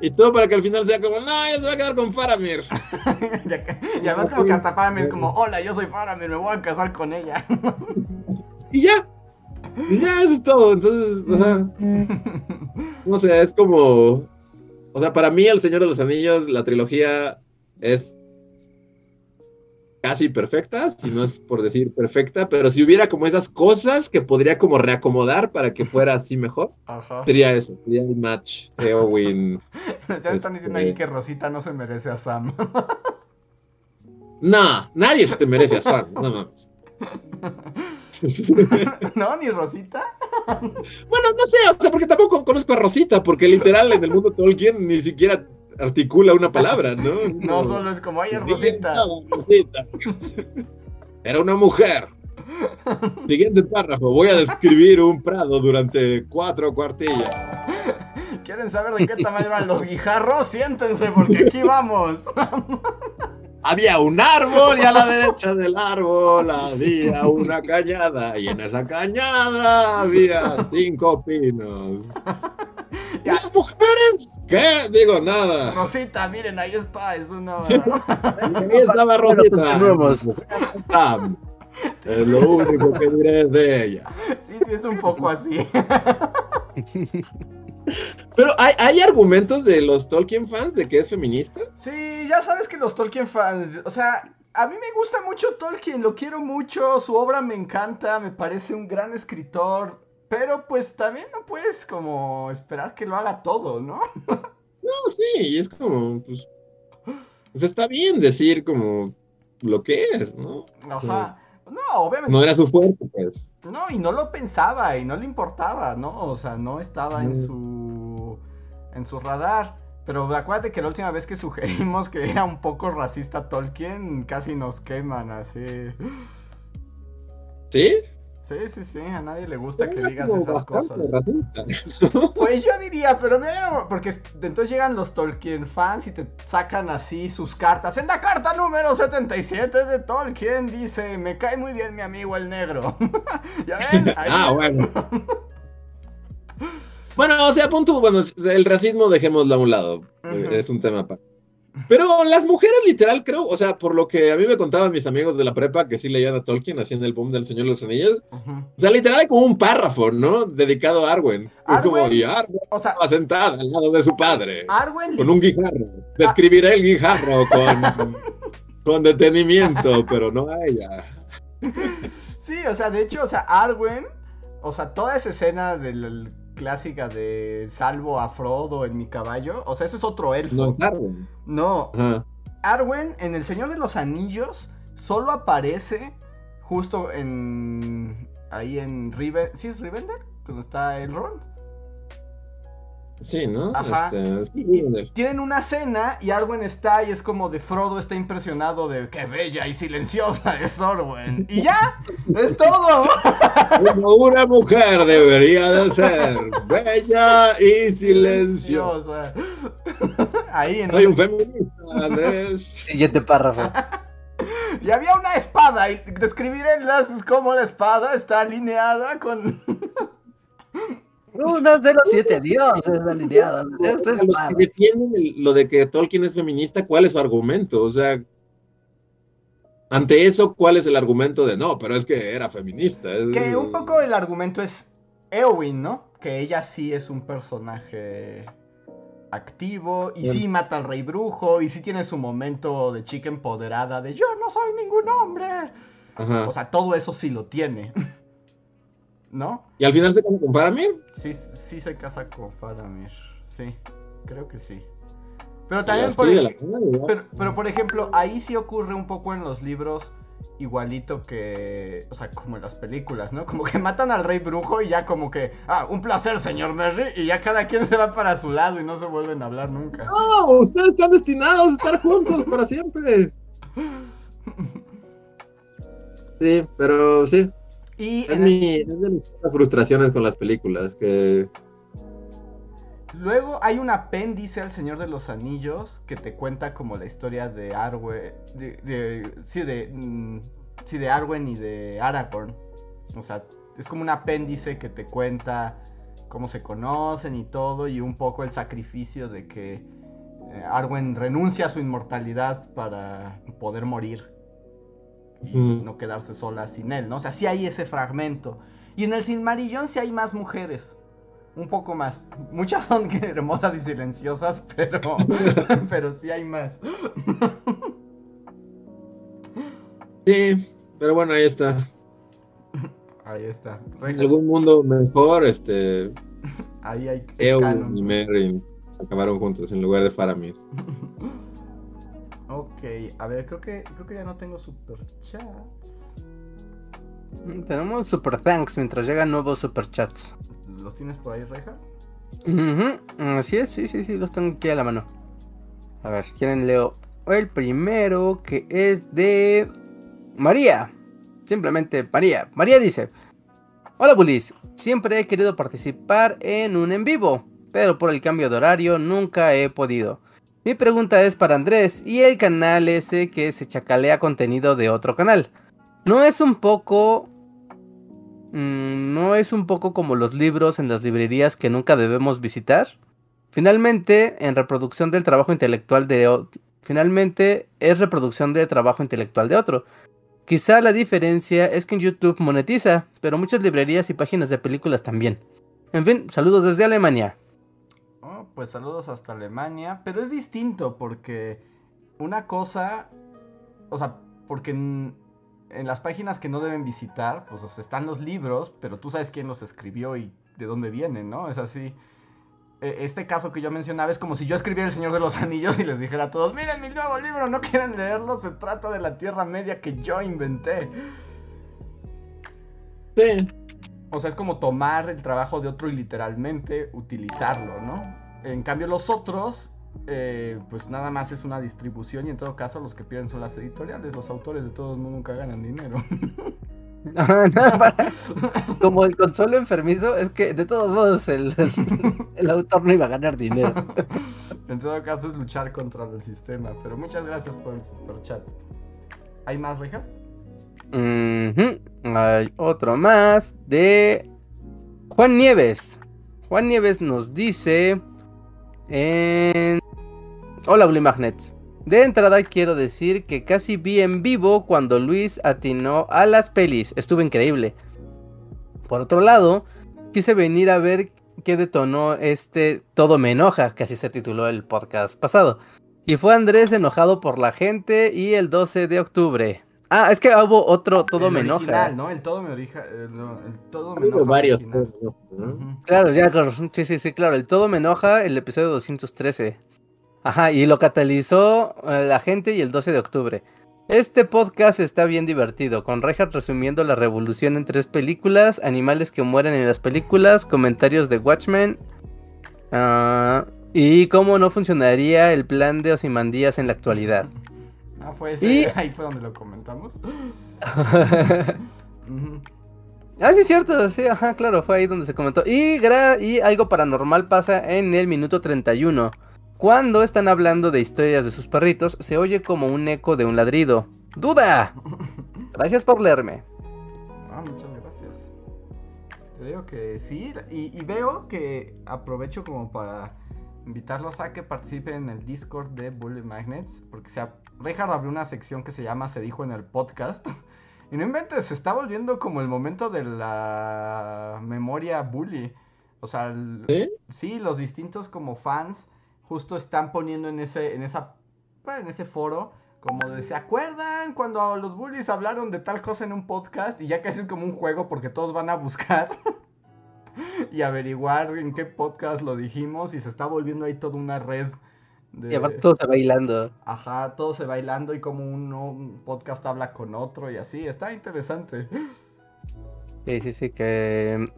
S2: Y todo para que al final sea como, no, ya se va a quedar con Faramir.
S1: ya, y además como que hasta Faramir es como, hola, yo soy Faramir, me voy a casar con ella.
S2: Y ya. Y ya, eso es todo. Entonces, ajá. No sé, es como. O sea, para mí, El Señor de los Anillos, la trilogía es casi perfecta, si no es por decir perfecta, pero si hubiera como esas cosas que podría como reacomodar para que fuera así mejor,
S1: Ajá.
S2: sería eso, sería el match Eowyn.
S1: Ya están diciendo
S2: Este-
S1: ahí que Rosita no se merece a Sam.
S2: No, nadie se te merece a Sam, no mames.
S1: ¿No? ¿Ni Rosita?
S2: Bueno, no sé, o sea, porque tampoco conozco a Rosita, porque literal en el mundo Tolkien ni siquiera articula una palabra, ¿no?
S1: No,
S2: Como-
S1: solo es como, ay, Rosita.
S2: no, Rosita. Era una mujer. Siguiente párrafo. Voy a describir un prado durante cuatro cuartillas.
S1: ¿Quieren saber de qué tamaño eran los guijarros? Siéntense porque aquí vamos.
S2: Había un árbol y a la derecha del árbol había una cañada. Y en esa cañada había cinco pinos. ¿Y
S1: Ya.
S2: las mujeres? ¿Qué? Digo nada.
S1: Rosita, miren, ahí está, es una...
S2: Ahí estaba Rosita. Sam. Es lo único que diré de ella.
S1: Sí, sí, es un poco así.
S2: Pero hay, hay argumentos de los Tolkien fans de que es feminista.
S1: Sí, ya sabes que los Tolkien fans, o sea, a mí me gusta mucho Tolkien, lo quiero mucho, su obra me encanta, me parece un gran escritor, pero pues también no puedes como esperar que lo haga todo, ¿no?
S2: No, sí, es como, pues, pues está bien decir como lo que es, ¿no?
S1: Ajá. No, obviamente.
S2: No era su fuerte, pues.
S1: No, y no lo pensaba y no le importaba, ¿no? O sea, no estaba en su en su radar. Pero acuérdate que la última vez que sugerimos que era un poco racista Tolkien, casi nos queman así.
S2: ¿Sí?
S1: Sí, sí, sí, a nadie le gusta que digas esas cosas.
S2: racista.
S1: Pues yo diría, pero mira, porque entonces llegan los Tolkien fans y te sacan así sus cartas. En la carta número 77 de Tolkien dice, me cae muy bien mi amigo el negro. ¿Ya ven? Ahí-
S2: Ah, bueno. Bueno, o sea, punto, bueno, el racismo dejémoslo a un lado. Es un tema para. Pero las mujeres, literal, creo, o sea, por lo que a mí me contaban mis amigos de la prepa que sí leían a Tolkien, en el boom del Señor de los Anillos, o sea, literal hay como un párrafo, ¿no? Dedicado a Arwen. Es como,
S1: Arwen-
S2: y Arwen
S1: O sea,
S2: estaba sentada al lado de su padre,
S1: Arwen
S2: con un guijarro. Describiré el guijarro con, con detenimiento, pero no a ella.
S1: Sí, o sea, de hecho, o sea, Arwen, o sea, toda esa escena de la clásica de salvo a Frodo en mi caballo, o sea, eso es otro elfo.
S2: No es Arwen.
S1: No,
S2: Ajá.
S1: Arwen en El Señor de los Anillos solo aparece justo en ahí en Riven, ¿sí es Rivendell? Cuando está Elrond.
S2: Sí, ¿no?
S1: Ajá.
S2: Este, sí,
S1: Y- y
S2: Rivendell.
S1: tienen una cena y Arwen está y es como de Frodo está impresionado de qué bella y silenciosa es Orwen. Y ya, es todo.
S2: Como una mujer debería de ser bella y silenciosa.
S1: Ahí en
S2: Soy un feminista, Andrés.
S3: Siguiente párrafo.
S1: Y había una espada y describir enlaces como la espada está alineada con
S3: Unos de los siete dioses. Esto es
S2: los
S3: malo.
S2: que defienden el- lo de que Tolkien es feminista, ¿cuál es su argumento? O sea, ante eso, ¿cuál es el argumento de no? Pero es que era feminista. es-
S1: que un poco el argumento es Eowyn, ¿no? Que ella sí es un personaje activo y sí mata al rey brujo y sí tiene su momento de chica empoderada de yo no soy ningún hombre.
S2: Ajá.
S1: O sea, todo eso sí lo tiene. ¿No?
S2: y al final se casa con Faramir.
S1: Sí, sí se casa con Faramir. Sí, creo que sí. Pero
S2: Y
S1: también por, pero, pero, por ejemplo, ahí sí ocurre un poco en los libros igualito que, o sea, como en las películas, ¿no? Como que matan al rey brujo y ya como que, ah, un placer, señor Merry, y ya cada quien se va para su lado y no se vuelven a hablar nunca.
S2: No, ustedes están destinados a estar juntos para siempre. Sí, pero sí.
S1: Y
S2: Es,
S1: el-
S2: mi, es de mis frustraciones con las películas, que
S1: luego hay un apéndice al Señor de los Anillos que te cuenta como la historia de Arwen, de, de- sí, de, mm, sí, de Arwen y de Aragorn. O sea, es como un apéndice que te cuenta cómo se conocen y todo, y un poco el sacrificio de que eh, Arwen renuncia a su inmortalidad para poder morir y
S2: Ujú.
S1: no quedarse sola sin él, ¿no? O sea, sí hay ese fragmento. Y en el Silmarillón sí hay más mujeres. Un poco más. Muchas son hermosas y silenciosas, pero, pero sí hay más.
S2: sí, pero bueno, ahí está.
S1: Ahí está.
S2: En algún mundo mejor, este,
S1: Ahí hay
S2: Eowyn y Merry acabaron juntos en lugar de Faramir.
S1: Ok, a ver, creo que, creo que ya no tengo super chat.
S3: Mm, Tenemos super thanks mientras llegan nuevos super chats.
S1: ¿Los tienes por ahí, Reja?
S3: Ujú, Así es, sí, sí, sí, los tengo aquí a la mano. A ver, ¿quieren leo? El primero que es de María. Simplemente María. María dice: Hola Bulis, siempre he querido participar en un en vivo, pero por el cambio de horario nunca he podido. Mi pregunta es para Andrés y el canal ese que se chacalea contenido de otro canal. ¿No es un poco Mm, ¿No es un poco como los libros en las librerías que nunca debemos visitar? Finalmente, en reproducción del trabajo intelectual de finalmente es reproducción del trabajo intelectual de otro. Quizá la diferencia es que en YouTube monetiza, pero muchas librerías y páginas de películas también. En fin, saludos desde Alemania.
S1: Pues saludos hasta Alemania, pero es distinto porque una cosa, o sea, porque en, en las páginas que no deben visitar, pues o sea, están los libros, pero tú sabes quién los escribió y de dónde vienen, ¿no? Es así. E- Este caso que yo mencionaba es como si yo escribiera El Señor de los Anillos y les dijera a todos, miren mi nuevo libro, no quieren leerlo, se trata de la Tierra Media que yo inventé.
S2: Sí,
S1: O sea, es como tomar el trabajo de otro y literalmente utilizarlo, ¿no? En cambio, los otros, eh, pues nada más es una distribución y en todo caso los que pierden son las editoriales. Los autores de todos modos nunca ganan dinero.
S3: Como el consuelo enfermizo, es que de todos modos el, el- el autor no iba a ganar dinero.
S1: en todo caso es luchar contra el sistema. Pero muchas gracias por el super chat. ¿Hay más, Reja?
S3: Hay otro más de Juan Nieves. Juan Nieves nos dice en... Hola Bully Magnets. De entrada quiero decir que casi vi en vivo cuando Luis atinó a las pelis. Estuvo increíble. Por otro lado, quise venir a ver qué detonó este Todo me enoja, que así se tituló el podcast pasado. Y fue Andrés enojado por la gente y el 12 de octubre. Ah, es que hubo otro Todo
S1: El
S3: me
S1: original,
S3: enoja.
S1: ¿no? El todo me orija... El, todo me enoja.
S2: varios.
S1: original.
S2: ¿no?
S3: Claro, ya, claro, sí, sí, sí, claro. El Todo me enoja, el episodio 213. Ajá, y lo catalizó eh, la gente y el 12 de octubre. Este podcast está bien divertido, con Reinhardt resumiendo la revolución en tres películas, animales que mueren en las películas, comentarios de Watchmen, ah, y cómo no funcionaría el plan de Osimandías en la actualidad.
S1: Ah, fue ese,
S3: Y-
S1: ahí fue donde lo comentamos.
S3: Ah, sí, cierto, sí, ajá, claro, fue ahí donde se comentó. Y, gra- y algo paranormal pasa en el minuto 31. Cuando están hablando de historias de sus perritos, se oye como un eco de un ladrido. ¡Duda! Gracias por leerme.
S1: Ah, muchas gracias. Te digo que sí, y, y veo que aprovecho como para invitarlos a que participen en el Discord de Bully Magnets, porque se ha- Reinhardt abrió una sección que se llama Se dijo en el podcast. Y no inventes, se está volviendo como el momento de la memoria bully. O sea, el-
S2: ¿Sí?
S1: sí, los distintos como fans justo están poniendo en ese, en esa, pues, en ese foro como de, ¿se acuerdan cuando los bullies hablaron de tal cosa en un podcast? Y ya casi es como un juego porque todos van a buscar y averiguar en qué podcast lo dijimos y se está volviendo ahí toda una red de...
S3: Y aparte está bailando.
S1: Ajá, todo se bailando y como uno, un podcast habla con otro y así, está interesante.
S3: Sí, sí, sí, que...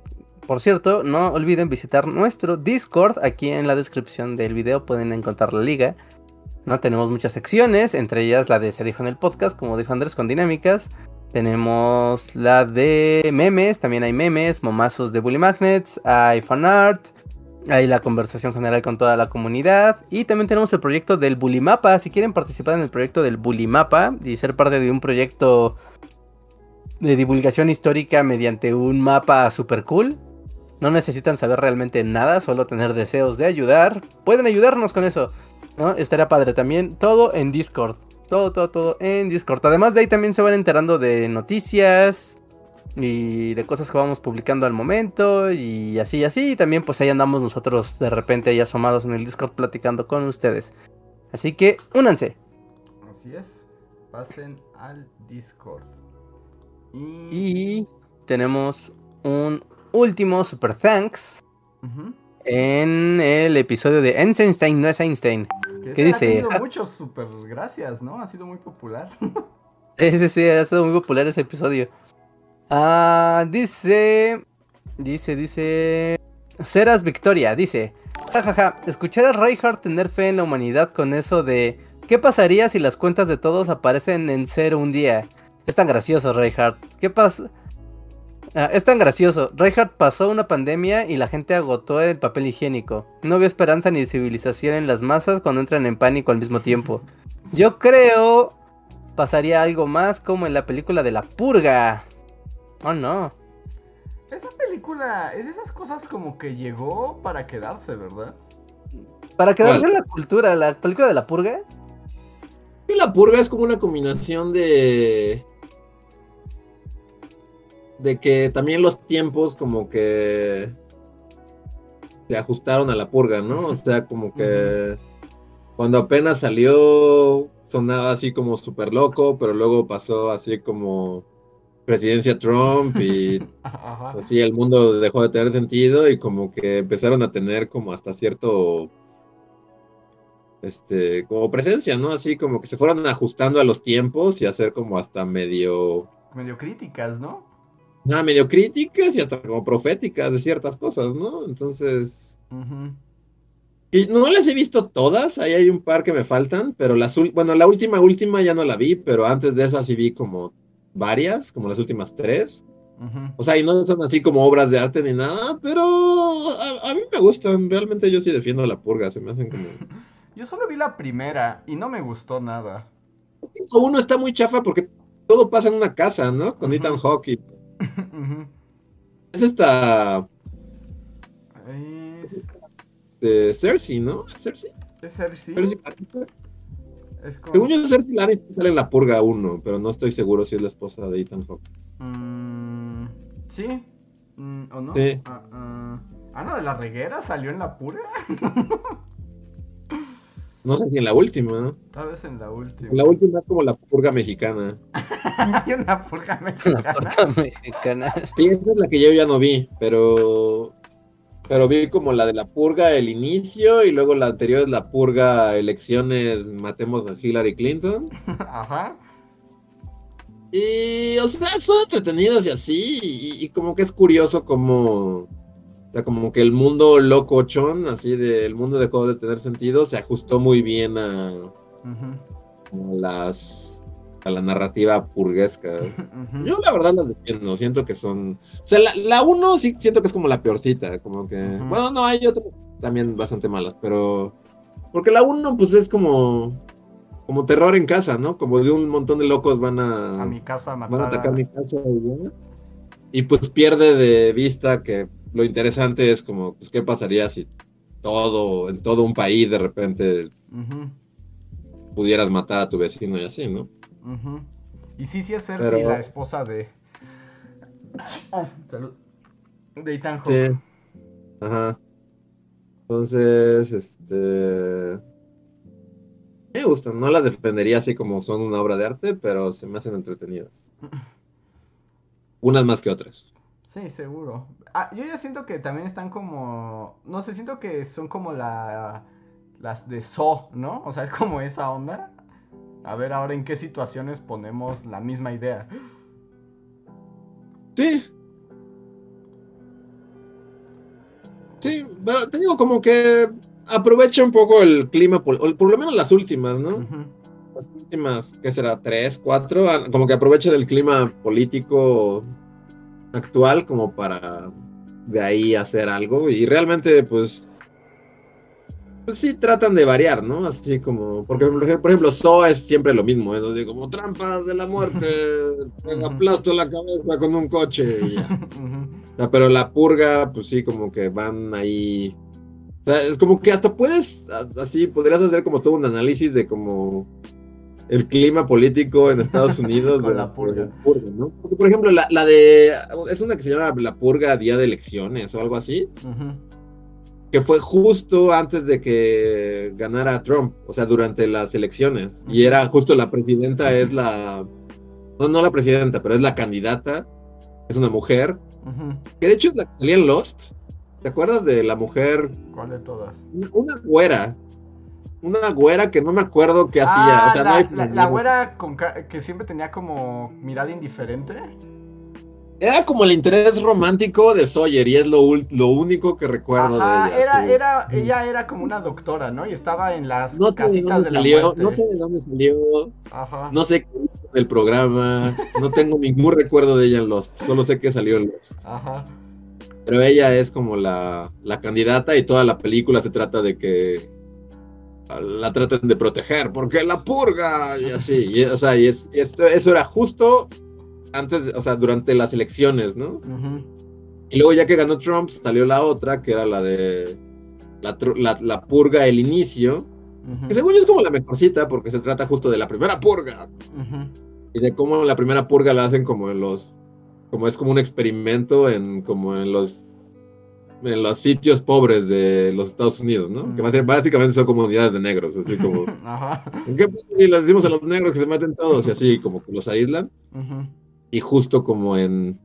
S3: Por cierto, no olviden visitar nuestro Discord. Aquí en la descripción del video pueden encontrar la liga. No tenemos muchas secciones, entre ellas la de Se dijo en el podcast, como dijo Andrés, con dinámicas. Tenemos la de memes, también hay memes, momazos de Bully Magnets, hay fanart, hay la conversación general con toda la comunidad y también tenemos el proyecto del Bully Mapa. Si quieren participar en el proyecto del Bully Mapa y ser parte de un proyecto de divulgación histórica mediante un mapa super cool, no necesitan saber realmente nada, solo tener deseos de ayudar. Pueden ayudarnos con eso, ¿no? Estaría padre también. Todo en Discord. Todo, todo, todo en Discord. Además de ahí también se van enterando de noticias y de cosas que vamos publicando al momento y así y así. Y también pues ahí andamos nosotros de repente ahí asomados en el Discord platicando con ustedes. Así que únanse.
S1: Así es. Pasen al Discord. Y...
S3: Y tenemos un último super thanks en el episodio de Einstein, no es Einstein.
S1: Que
S3: ¿Qué dice?
S1: Ha tenido
S3: Ah.
S1: muchos super gracias, ¿no? Ha sido muy popular.
S3: Sí, sí, ha sido muy popular ese episodio. Ah, dice. Dice, dice. Ceras Victoria, dice. Jajaja, escuchar a Reinhardt tener fe en la humanidad con eso de. ¿Qué pasaría si las cuentas de todos aparecen en cero un día? Es tan gracioso, Reinhardt. ¿Qué pasa? Ah, es tan gracioso. Reinhardt pasó una pandemia y la gente agotó el papel higiénico. No vio esperanza ni civilización en las masas cuando entran en pánico al mismo tiempo. Yo creo pasaría algo más como en la película de la purga. Oh no.
S1: Esa película es de esas cosas como que llegó para quedarse, ¿verdad?
S3: Para quedarse
S2: ¿Cuál?
S3: en la cultura, la película de la purga.
S2: Y la purga es como una combinación de. de que también los tiempos como que se ajustaron a la purga, ¿no? O sea, como que cuando apenas salió sonaba así como súper loco, pero luego pasó así como presidencia Trump y
S1: Ajá.
S2: así el mundo dejó de tener sentido y como que empezaron a tener como hasta cierto este como presencia, ¿no? Así como que se fueron ajustando a los tiempos y hacer como hasta medio
S1: Medio críticas, ¿no?
S2: ah, medio críticas y hasta como proféticas de ciertas cosas, ¿no? Entonces, y no las he visto todas, ahí hay un par que me faltan, pero las bueno, la última última ya no la vi, pero antes de esa sí vi como varias, como las últimas tres. O sea, y no son así como obras de arte ni nada, pero a, a mí me gustan. Realmente yo sí defiendo la purga, se me hacen como...
S1: Yo solo vi la primera y no me gustó nada.
S2: Uno está muy chafa porque todo pasa en una casa, ¿no? Con
S1: Ujú.
S2: Ethan Hawke. y. Es esta
S1: Eh,
S2: de Cersei, ¿no? ¿Cersei?
S1: ¿Es Cersei?
S2: Cersei.
S1: Es como...
S2: Según yo, Cersei Lannister sale en la purga 1, pero no estoy seguro si es la esposa de Ethan Hawke.
S1: Mm, ¿Sí? Mm, ¿O no?
S2: Sí.
S1: Ah, ah. Ana de la Reguera salió en la pura.
S2: No sé si en la última, ¿no?
S1: Tal vez en la última.
S2: En la última es como la purga mexicana.
S1: Hay una purga
S3: La
S1: mexicana.
S3: purga mexicana.
S2: Sí, esa es la que yo ya no vi, pero pero vi como la de la purga el inicio y luego la anterior es la purga elecciones matemos a Hillary Clinton.
S1: Ajá.
S2: Y o sea, son entretenidas y así y, y como que es curioso como o sea, como que el mundo locochón, así de el mundo dejó de tener sentido, se ajustó muy bien a las a la narrativa purguesca. Yo la verdad las defiendo, siento que son... O sea, la, la uno sí siento que es como la peorcita, como que... Bueno, no, hay otras también bastante malas, pero... Porque la uno pues es como... Como terror en casa, ¿no? Como de un montón de locos van a...
S1: A mi casa
S2: van a
S1: matar
S2: atacar mi casa y ya. Y pues pierde de vista que lo interesante es como, pues, ¿qué pasaría si todo, en todo un país de repente pudieras matar a tu vecino y así, ¿no?
S1: Ujú. Y sí, sí es Cersei,
S2: Pero-
S1: la esposa de... Ah, salud. De Ethan Hawke.
S2: Sí. Ajá. Entonces, este. Me gustan. No las defendería así como son una obra de arte, pero se me hacen entretenidas. Unas más que otras.
S1: Sí, seguro. Ah, yo ya siento que también están como... No sé, siento que son como la... Las de So, ¿no? O sea, es como esa onda. A ver ahora en qué situaciones ponemos la misma idea.
S2: Sí. Sí, pero te digo como que aprovecha un poco el clima, o por lo menos las últimas, ¿no? Las últimas, ¿qué será? ¿Tres, cuatro? Ah, Como que aprovecha del clima político actual como para de ahí hacer algo. Y realmente, pues, pues sí tratan de variar, ¿no? Así como, porque por ejemplo, Saw es siempre lo mismo, es así como trampas de la muerte, te aplasto la cabeza con un coche y ya.
S1: Ujú.
S2: O sea, pero la purga, pues sí, como que van ahí. O sea, es como que hasta puedes, así, podrías hacer como todo un análisis de como el clima político en Estados Unidos. De-
S1: la purga.
S2: de purga, ¿no? Porque, por ejemplo, la, la de. Es una que se llama La Purga Día de Elecciones o algo así,
S1: Ujú.
S2: Que fue justo antes de que ganara Trump, o sea, durante las elecciones. Y era justo la presidenta, es la. No, no la presidenta, pero es la candidata, es una mujer. Que de hecho es la que salía en Lost. ¿Te acuerdas de la mujer?
S1: ¿Cuál de todas?
S2: Una, una güera. Una güera que no me acuerdo qué hacía.
S1: Ah,
S2: O sea,
S1: la,
S2: no hay
S1: la- güera con que siempre tenía como mirada indiferente.
S2: Era como el interés romántico de Sawyer y es lo, lo único que recuerdo
S1: Ajá,
S2: de ella.
S1: era,
S2: sí.
S1: era, ella era como una doctora, ¿no? Y estaba en las
S2: No sé de
S1: casitas
S2: dónde
S1: de la
S2: salió,
S1: muerte.
S2: no sé de dónde salió,
S1: Ajá.
S2: no sé qué hizo del programa, no tengo ningún recuerdo de ella en Lost, solo sé que salió en Lost.
S1: Ajá.
S2: Pero ella es como la, la candidata y toda la película se trata de que la traten de proteger, porque la purga y así. Y, o sea, y es, y esto- eso era justo antes, o sea, durante las elecciones, ¿no?
S1: Ujú.
S2: Y luego ya que ganó Trump, salió la otra, que era la de la, la, la purga, el inicio,
S1: Ujú.
S2: que según yo es como la mejorcita, porque se trata justo de la primera purga.
S1: Ujú.
S2: Y de cómo la primera purga la hacen como en los, como es como un experimento en como en los en los sitios pobres de los Estados Unidos, ¿no? Que básicamente son comunidades de negros, así como,
S1: Ajá.
S2: ¿en qué pasa si les decimos a los negros que se maten todos? Y así como que los aíslan.
S1: Ujú.
S2: Y justo como en,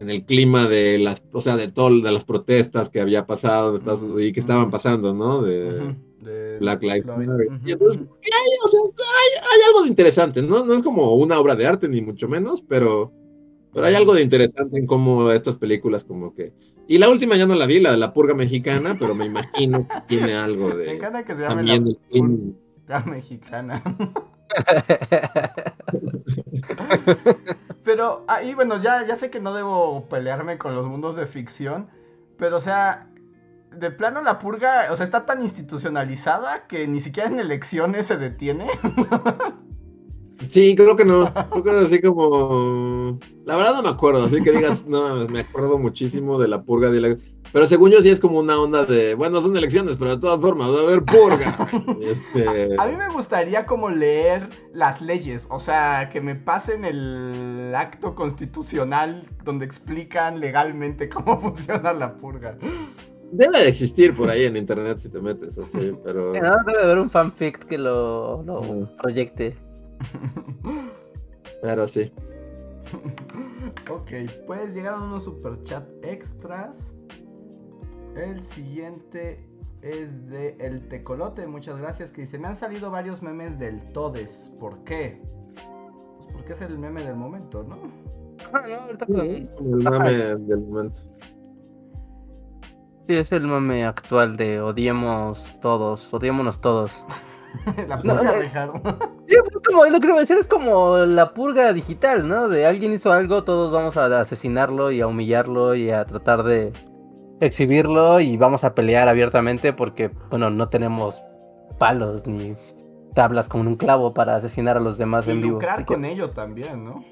S2: en el clima de las, o sea, de todo, de las protestas que había pasado en Estados Unidos y que estaban pasando, ¿no? De
S1: Ujú. De
S2: Black Lives. Matter.
S1: Ujú.
S2: Y entonces, ¿qué hay? O sea, hay, hay algo de interesante, ¿no? No es como una obra de arte, ni mucho menos, pero, pero hay algo de interesante en cómo estas películas como que... Y la última ya no la vi, la de la purga mexicana, pero me imagino que tiene algo
S1: Me
S2: de...
S1: encanta que se llame
S2: También
S1: la purga mexicana. Pero ahí, bueno, ya, ya sé que no debo pelearme con los mundos de ficción, pero o sea, de plano la purga, o sea, está tan institucionalizada que ni siquiera en elecciones se detiene.
S2: Sí, creo que no. Creo que es así como. La verdad no me acuerdo, así que digas, no, me acuerdo muchísimo de la purga de la. Pero según yo sí es como una onda de, bueno, son elecciones, pero de todas formas, va a haber purga. Este.
S1: A mí me gustaría como leer las leyes, o sea, que me pasen el acto constitucional donde explican legalmente cómo funciona la purga.
S2: Debe de existir por ahí en internet si te metes así, pero.
S3: ¿no? Debe haber un fanfic que lo, lo proyecte.
S2: Pero sí.
S1: ok, pues llegaron unos superchat extras. El siguiente es de El Tecolote, muchas gracias, que dice, me han salido varios memes del Todes, ¿por qué? Pues porque es el meme del momento, ¿no?
S3: Ah, no, ahorita
S2: Sí, es el mame del momento.
S3: Sí, es el mame actual de odiemos todos, odiémonos todos.
S1: La purga,
S3: no.
S1: Ricardo.
S3: Pues como lo que iba a decir es como la purga digital, ¿no? De alguien hizo algo, todos vamos a asesinarlo y a humillarlo y a tratar de exhibirlo y vamos a pelear abiertamente porque, bueno, no tenemos palos ni tablas con un clavo para asesinar a los demás
S1: Y
S3: en vivo.
S1: lucrar
S3: así que-
S1: con ello también, ¿no?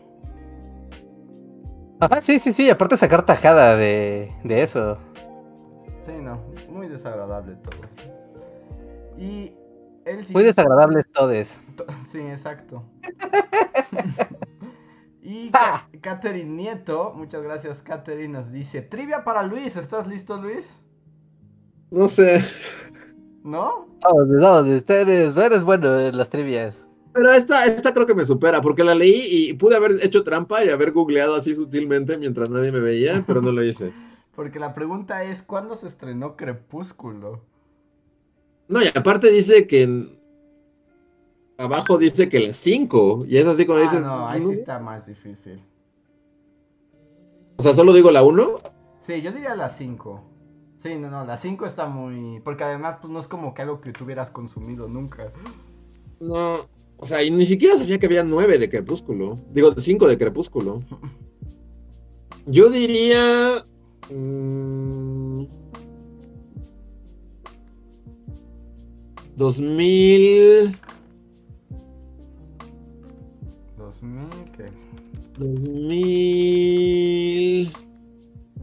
S3: Ajá, sí, sí, sí, aparte sacar tajada de, de eso.
S1: Sí, no, muy desagradable todo. Y el
S3: Muy
S1: siguiente-
S3: desagradables todes.
S1: To- Sí, exacto. y Ca- Catherine Nieto, muchas gracias Catherine, nos dice, trivia para Luis, ¿estás listo Luis?
S2: No sé.
S1: ¿No?
S3: Vamos, vamos, ustedes, eres bueno en las trivias.
S2: Pero esta, esta creo que me supera, porque la leí y pude haber hecho trampa y haber googleado así sutilmente mientras nadie me veía, pero no lo hice.
S1: Porque la pregunta es, ¿cuándo se estrenó Crepúsculo?
S2: No, y aparte dice que abajo dice que las 5. Y es así como
S1: Ah,
S2: dices.
S1: no, ahí sí está más difícil.
S2: O sea, solo digo la 1.
S1: Sí, yo diría las 5. Sí, no, no, las 5 está muy... Porque además, pues no es como que algo que tú hubieras consumido nunca.
S2: No. O sea, y ni siquiera sabía que había nueve de Crepúsculo. Digo, cinco de Crepúsculo. Yo diría. mm, 2000.
S1: 2000, ¿qué?
S2: 2000.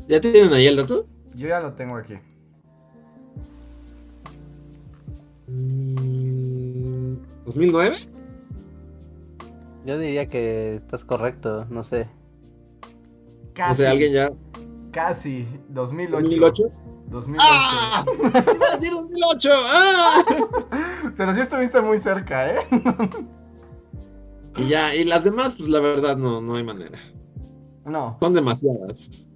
S2: ¿Ya tienen ahí el dato?
S1: Yo ya lo tengo aquí.
S2: Mm, ¿2009?
S3: Yo diría que estás correcto, no sé.
S1: Casi.
S2: O sea, alguien ya.
S1: Casi. 2008.
S2: 2008.
S1: 2008.
S2: ¡Ah! Iba a decir 2008. ¡Ah!
S1: Pero sí estuviste muy cerca, ¿eh?
S2: Y ya, y las demás, pues la verdad no, no hay manera.
S1: No.
S2: Son demasiadas.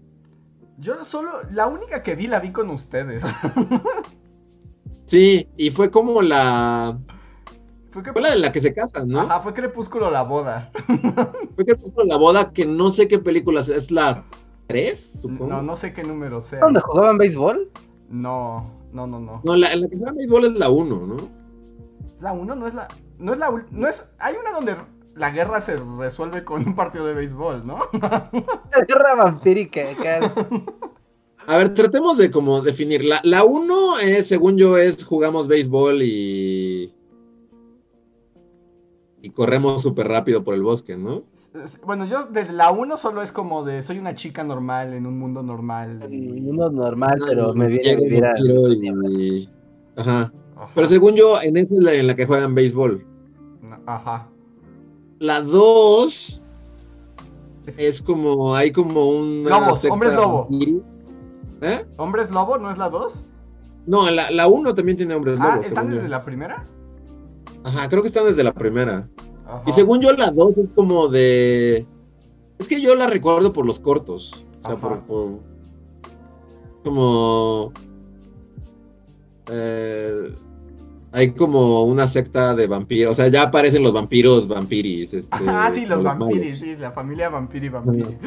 S1: Yo solo. La única que vi la vi con ustedes.
S2: Sí, y fue como la.
S1: Fue que.
S2: Fue la de la que se casan, ¿no?
S1: Ajá, fue Crepúsculo la boda.
S2: Fue puso la boda, que no sé qué película es. ¿Es la 3, supongo?
S1: No, no sé qué número sea.
S3: ¿Dónde jugaban béisbol?
S1: No, no, no, no.
S2: No, la, la que llama béisbol es la 1, ¿no?
S1: ¿Es la 1? No es la. No es la. No es. Hay una donde la guerra se resuelve con un partido de béisbol, ¿no?
S3: La guerra vampírica, acá
S2: A ver, tratemos de como definir. La, la 1, es, según yo, es jugamos béisbol y. Y corremos súper rápido por el bosque, ¿no?
S1: Bueno, yo de la 1 solo es como de soy una chica normal en un mundo normal. y-
S3: Uno normal, pero me viene a
S2: un
S3: vivir a...
S2: vampiro y- Ajá.
S1: Ajá.
S2: Pero según yo, en esa es la en la que juegan béisbol.
S1: Ajá.
S2: La 2
S1: Es-
S2: como. Hay como un.
S1: Lobos, hombres lobo.
S2: ¿Eh?
S1: ¿Hombres lobo no es la 2?
S2: No, la, la 1 también tiene hombres
S1: Ah,
S2: lobos.
S1: ¿están
S2: yo.
S1: desde la primera?
S2: Ajá, creo que están desde la primera.
S1: Ajá.
S2: Y según yo, la 2 es como de. Es que yo la recuerdo por los cortos. O sea, por, por- Como. eh, hay como una secta de vampiros. O sea, ya aparecen los vampiros, vampiris. Este,
S1: Ah, sí, los vampiris,
S2: malos.
S1: sí, la familia vampiri vampiri.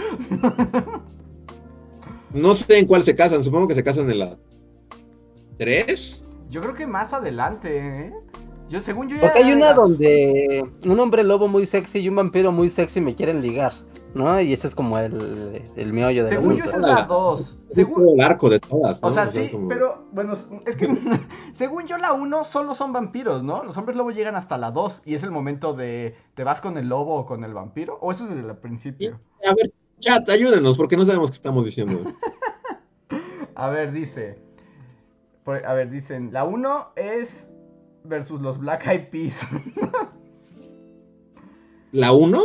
S2: No sé en cuál se casan. Supongo que se casan en la. ¿Tres?
S1: Yo creo que más adelante, ¿eh? Yo, según yo ya.
S3: Porque hay una
S1: era-
S3: donde un hombre lobo muy sexy y un vampiro muy sexy me quieren ligar, ¿no? Y ese es como el, el meollo del
S1: Según yo esa es la 2.
S2: Es
S1: Según,
S2: todo el arco de todas. ¿no?
S1: O sea, sí,
S2: como-
S1: pero bueno, es que según yo la 1 solo son vampiros, ¿no? Los hombres lobo llegan hasta la 2 y es el momento de ¿te vas con el lobo o con el vampiro? ¿O eso es desde el principio?
S2: A ver, chat, ayúdenos, porque no sabemos qué estamos diciendo.
S1: A ver, dice. a ver, dicen, la 1 es versus los Black Eyed Peas.
S2: ¿La 1?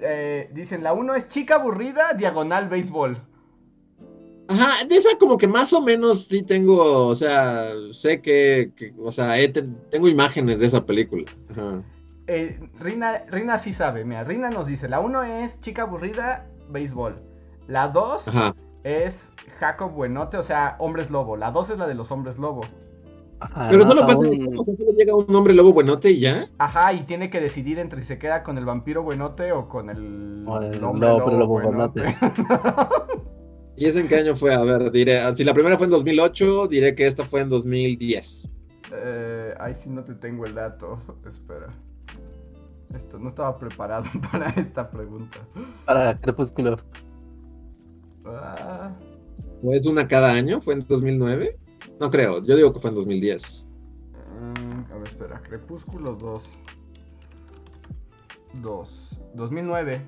S1: Eh, dicen, la 1 es chica aburrida, diagonal béisbol.
S2: Ajá, de esa como que más o menos sí tengo, o sea, sé que, que- o sea, te- tengo imágenes de esa película. Ajá.
S1: Eh, Rina, Rina sí sabe, mira, Rina nos dice, la 1 es chica aburrida, béisbol. La 2
S2: Ajá.
S1: es Jacob Buenote, o sea, hombres lobo. La 2 es la de los hombres lobo.
S3: Ajá,
S2: Pero
S3: ¿no?
S2: solo pasa
S3: un-
S2: eso, o sea, solo llega un hombre lobo buenote y ya.
S1: Ajá, y tiene que decidir entre si se queda con el vampiro buenote o con el,
S3: O el
S1: hombre
S3: lobo-
S1: lobo,
S3: lobo
S1: buenote.
S2: ¿Y ese en qué año fue? A ver, diré, si la primera fue en 2008, diré que esta fue en 2010.
S1: Eh, ay, sí, no te tengo el dato. Espera. Esto no estaba preparado para esta pregunta.
S3: Para Crepúsculo.
S1: Ah,
S2: ¿O es una cada año? ¿Fue en 2009? No creo, yo digo que fue en 2010.
S1: mm, a ver, espera. Crepúsculo 2. 2. 2009.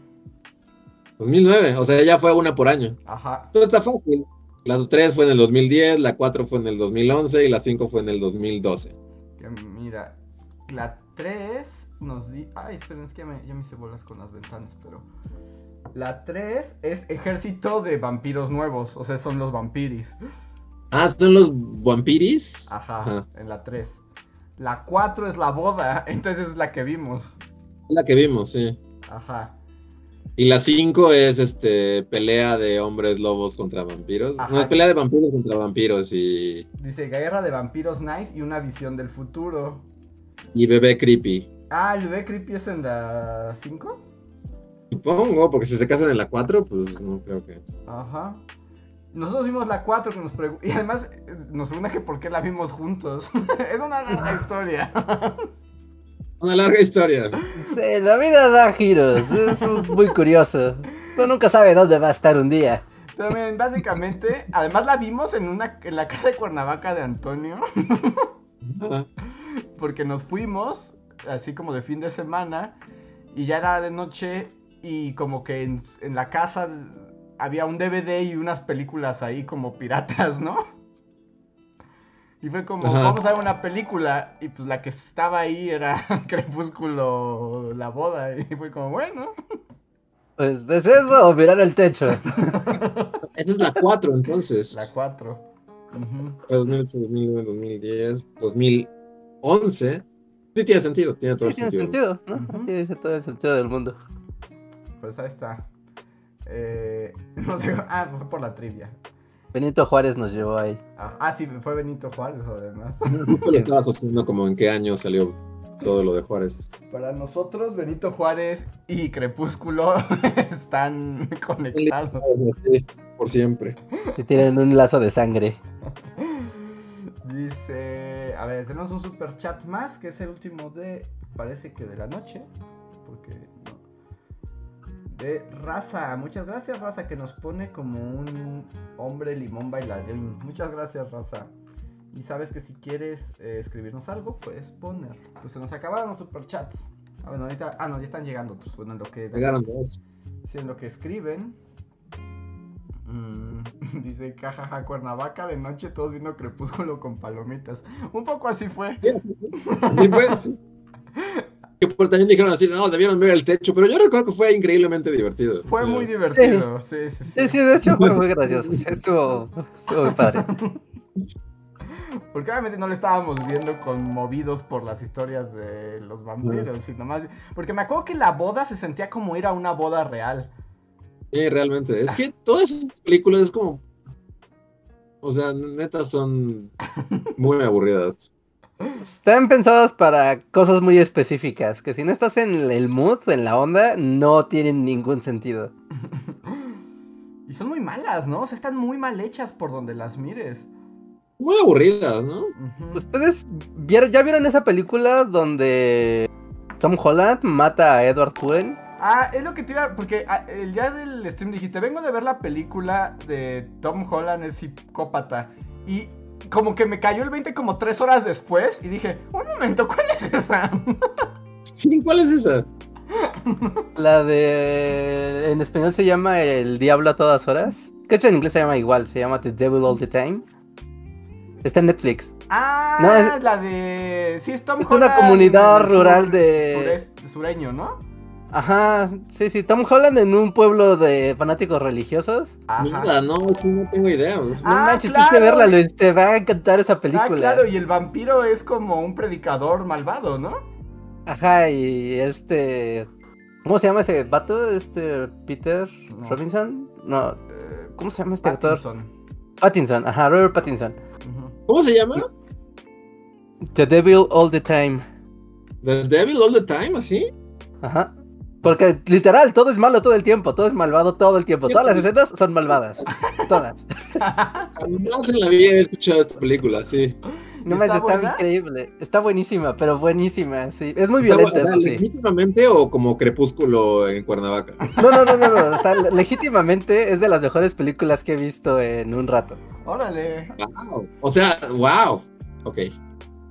S2: 2009, o sea, ya fue una por año.
S1: Ajá.
S2: Todo está fácil. La 3 fue en el 2010, la 4 fue en el 2011 y la 5 fue en el 2012.
S1: Que mira, la 3 nos di... Ay, esperen, es que ya me, ya me hice bolas con las ventanas, pero... La 3 es ejército de vampiros nuevos, o sea, son los vampiris.
S2: Ah, son los vampiris.
S1: Ajá,
S2: Ajá.
S1: en la 3. La 4 es la boda, entonces es la que vimos.
S2: La que vimos, sí.
S1: Ajá.
S2: Y la 5 es este pelea de hombres lobos contra vampiros.
S1: Ajá.
S2: No, es pelea de vampiros contra vampiros y,
S1: Dice guerra de vampiros nice y una visión del futuro.
S2: y bebé creepy.
S1: Ah, el bebé creepy es en la 5.
S2: Supongo, porque si se casan en la 4, pues no creo que.
S1: Ajá. Nosotros vimos la 4 que nos. Y además eh, nos pregunta que por qué la vimos juntos. es una larga historia.
S2: Una larga historia.
S3: Sí, la vida da giros, es muy curioso. Uno nunca sabe dónde va a estar un día.
S1: Pero miren, básicamente, además la vimos en una en la casa de Cuernavaca de Antonio, porque nos fuimos así como de fin de semana y ya era de noche y como que en, en la casa había un DVD y unas películas ahí como piratas, ¿no? Y fue como,
S2: Ajá.
S1: vamos a ver una película y pues la que estaba ahí era Crepúsculo, la boda y fue como, bueno.
S3: Pues, ¿es eso o mirar el techo?
S2: Esa es la 4, entonces.
S1: La 4.
S2: Fue 2008, 2009, 2010, 2011. Sí, tiene sentido, tiene todo el
S3: Sí, tiene
S2: sentido.
S3: sentido, ¿no?
S1: Ujú.
S3: Tiene todo el sentido del mundo.
S1: Pues ahí está. Eh, no sé, ah, fue por la trivia.
S3: Benito Juárez nos llevó ahí.
S1: Ah, ah, sí, fue Benito Juárez además.
S2: Justo lo estaba sosteniendo como en qué año salió todo lo de Juárez.
S1: Para nosotros, Benito Juárez y Crepúsculo están conectados.
S2: Sí, por siempre.
S3: Que tienen un lazo de sangre.
S1: Dice, a ver, tenemos un super chat más, que es el último de, parece que de la noche, porque no. De Raza, muchas gracias Raza, que nos pone como un hombre limón bailarín. Muchas gracias Raza. Y sabes que si quieres eh, escribirnos algo, puedes poner. Pues se nos acabaron los superchats. Ah, bueno, ahorita, ah, no, ya están llegando otros. Bueno, en lo que,
S2: Llegaron dos.
S1: sí, en lo que escriben. mm, dice, jajaja, Cuernavaca de noche, todos viendo Crepúsculo con palomitas. Un poco así fue.
S2: Sí, así fue. sí. Que por también dijeron así, no, debieron ver el techo, pero yo recuerdo que fue increíblemente divertido.
S1: Fue muy divertido. Sí, sí, sí.
S3: Sí, sí, de hecho fue muy gracioso. Sí, estuvo, estuvo muy padre.
S1: Porque obviamente no le estábamos viendo conmovidos por las historias de los vampiros, sino más. Porque me acuerdo que la boda se sentía como ir a una boda real.
S2: Sí, realmente. Es que todas esas películas es como. O sea, neta son muy aburridas.
S3: Están pensadas para cosas muy específicas, que si no estás en el mood, en la onda, no tienen ningún sentido.
S1: Y son muy malas, ¿no? O sea, están muy mal hechas por donde las mires.
S2: Muy aburridas, ¿no?
S3: ¿Ustedes vieron, ya vieron esa película donde Tom Holland mata a Edward Cullen?
S1: Ah, es lo que te iba. Porque ah, el día del stream dijiste: Vengo de ver la película de Tom Holland, es psicópata. Y como que me cayó el 20 como tres horas después. Y dije: Un momento, ¿cuál es esa?
S2: Sí, ¿cuál es esa?
S3: La de... En español se llama El Diablo a todas horas. Que de hecho en inglés se llama igual, se llama The Devil All the Time. Está en Netflix.
S1: Ah,
S3: No, es-
S1: la de. Sí, es Tom
S3: Es una comunidad
S1: sur-
S3: rural de-
S1: sureño, ¿no?
S3: Ajá, sí, sí, Tom Holland en un pueblo de fanáticos religiosos.
S1: Ajá.
S2: Mira, no, sí, no tengo idea.
S3: No
S1: Ah,
S3: manches, tienes que
S1: claro.
S3: verla, Luis, te va a encantar esa película.
S1: Ah, claro, y el vampiro es como un predicador malvado, ¿no?
S3: Ajá, y este... ¿Cómo se llama ese vato? Este Peter
S1: No.
S3: Robinson? No,
S1: Eh,
S3: ¿cómo se llama este actor?
S1: Pattinson.
S3: Pattinson, ajá, Robert Pattinson.
S2: ¿Cómo se llama?
S3: The Devil All the Time.
S2: The Devil All the Time, así.
S3: Ajá. Porque literal, todo es malo todo el tiempo, todo es malvado todo el tiempo. Todas las escenas son malvadas. Todas.
S2: Jamás en la vida he escuchado esta película, sí.
S3: No
S1: ¿Está
S3: más, está
S1: buena?
S3: increíble. Está buenísima, pero buenísima, sí. Es muy
S2: Está
S3: violenta,
S2: bu- o sea,
S3: eso sí.
S2: ¿Legítimamente o como Crepúsculo en Cuernavaca?
S3: No, no, no, no, no. Está, legítimamente es de las mejores películas que he visto en un rato.
S1: Órale.
S2: Wow. O sea, wow. Ok.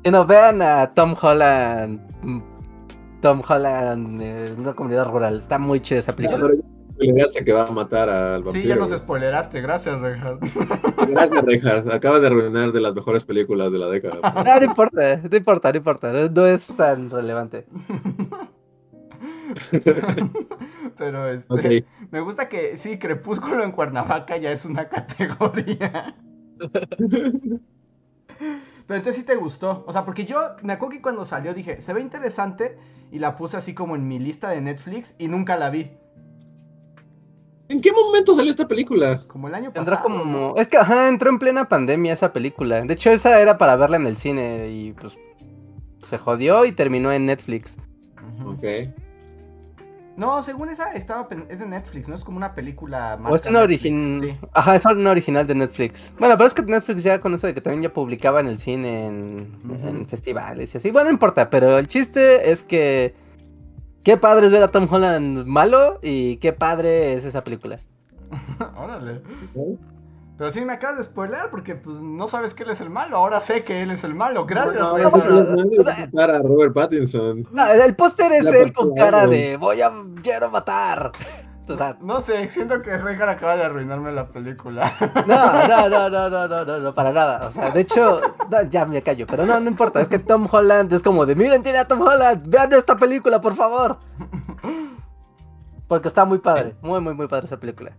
S3: Que no vean a Tom Holland. Tom Holland eh, en una comunidad rural. Está muy chida esa película.
S2: Ya spoileaste que va a matar al vampiro.
S1: Sí, ya nos spoileraste, gracias, Reinhardt.
S2: Gracias, Reinhardt. Acabas de arruinar de las mejores películas de la década.
S3: No, no importa, no importa, no importa. No, es tan relevante.
S1: Pero este, me gusta que sí, Crepúsculo en Cuernavaca ya es una categoría. Pero entonces sí te gustó. O sea, porque yo me acuerdo que cuando salió dije, se ve interesante y la puse así como en mi lista de Netflix y nunca la vi.
S2: ¿En qué momento salió esta película?
S1: Como el año pasado.
S3: como. Es que, ajá, entró en plena pandemia esa película. De hecho, esa era para verla en el cine y pues se jodió y terminó en Netflix.
S2: Ok.
S1: No, según esa estaba es de Netflix, no es como una película
S3: O es una original.
S1: Sí.
S3: Ajá, es una original de Netflix. Bueno, pero es que Netflix ya con eso de que también ya publicaba en el cine, en, festivales y así. Bueno, no importa, pero el chiste es que. Qué padre es ver a Tom Holland malo y qué padre es esa película.
S1: Órale. Pero sí me acabas de spoiler porque pues no sabes que él es el malo. Ahora sé que él es el malo. Gracias.
S2: No, no, no, no Robert Pattinson.
S3: el póster es él con cara de voy a quiero matar. O sea,
S1: no sé, siento que Regan acaba de arruinarme la película.
S3: No, no, no, no, no, no, no, no, para nada. O sea, de hecho, ya me callo, pero no, no importa. Es que Tom Holland es como de, miren, tiene a Tom Holland, vean esta película, por favor. Porque está muy padre, eh. muy, muy, muy padre esa película.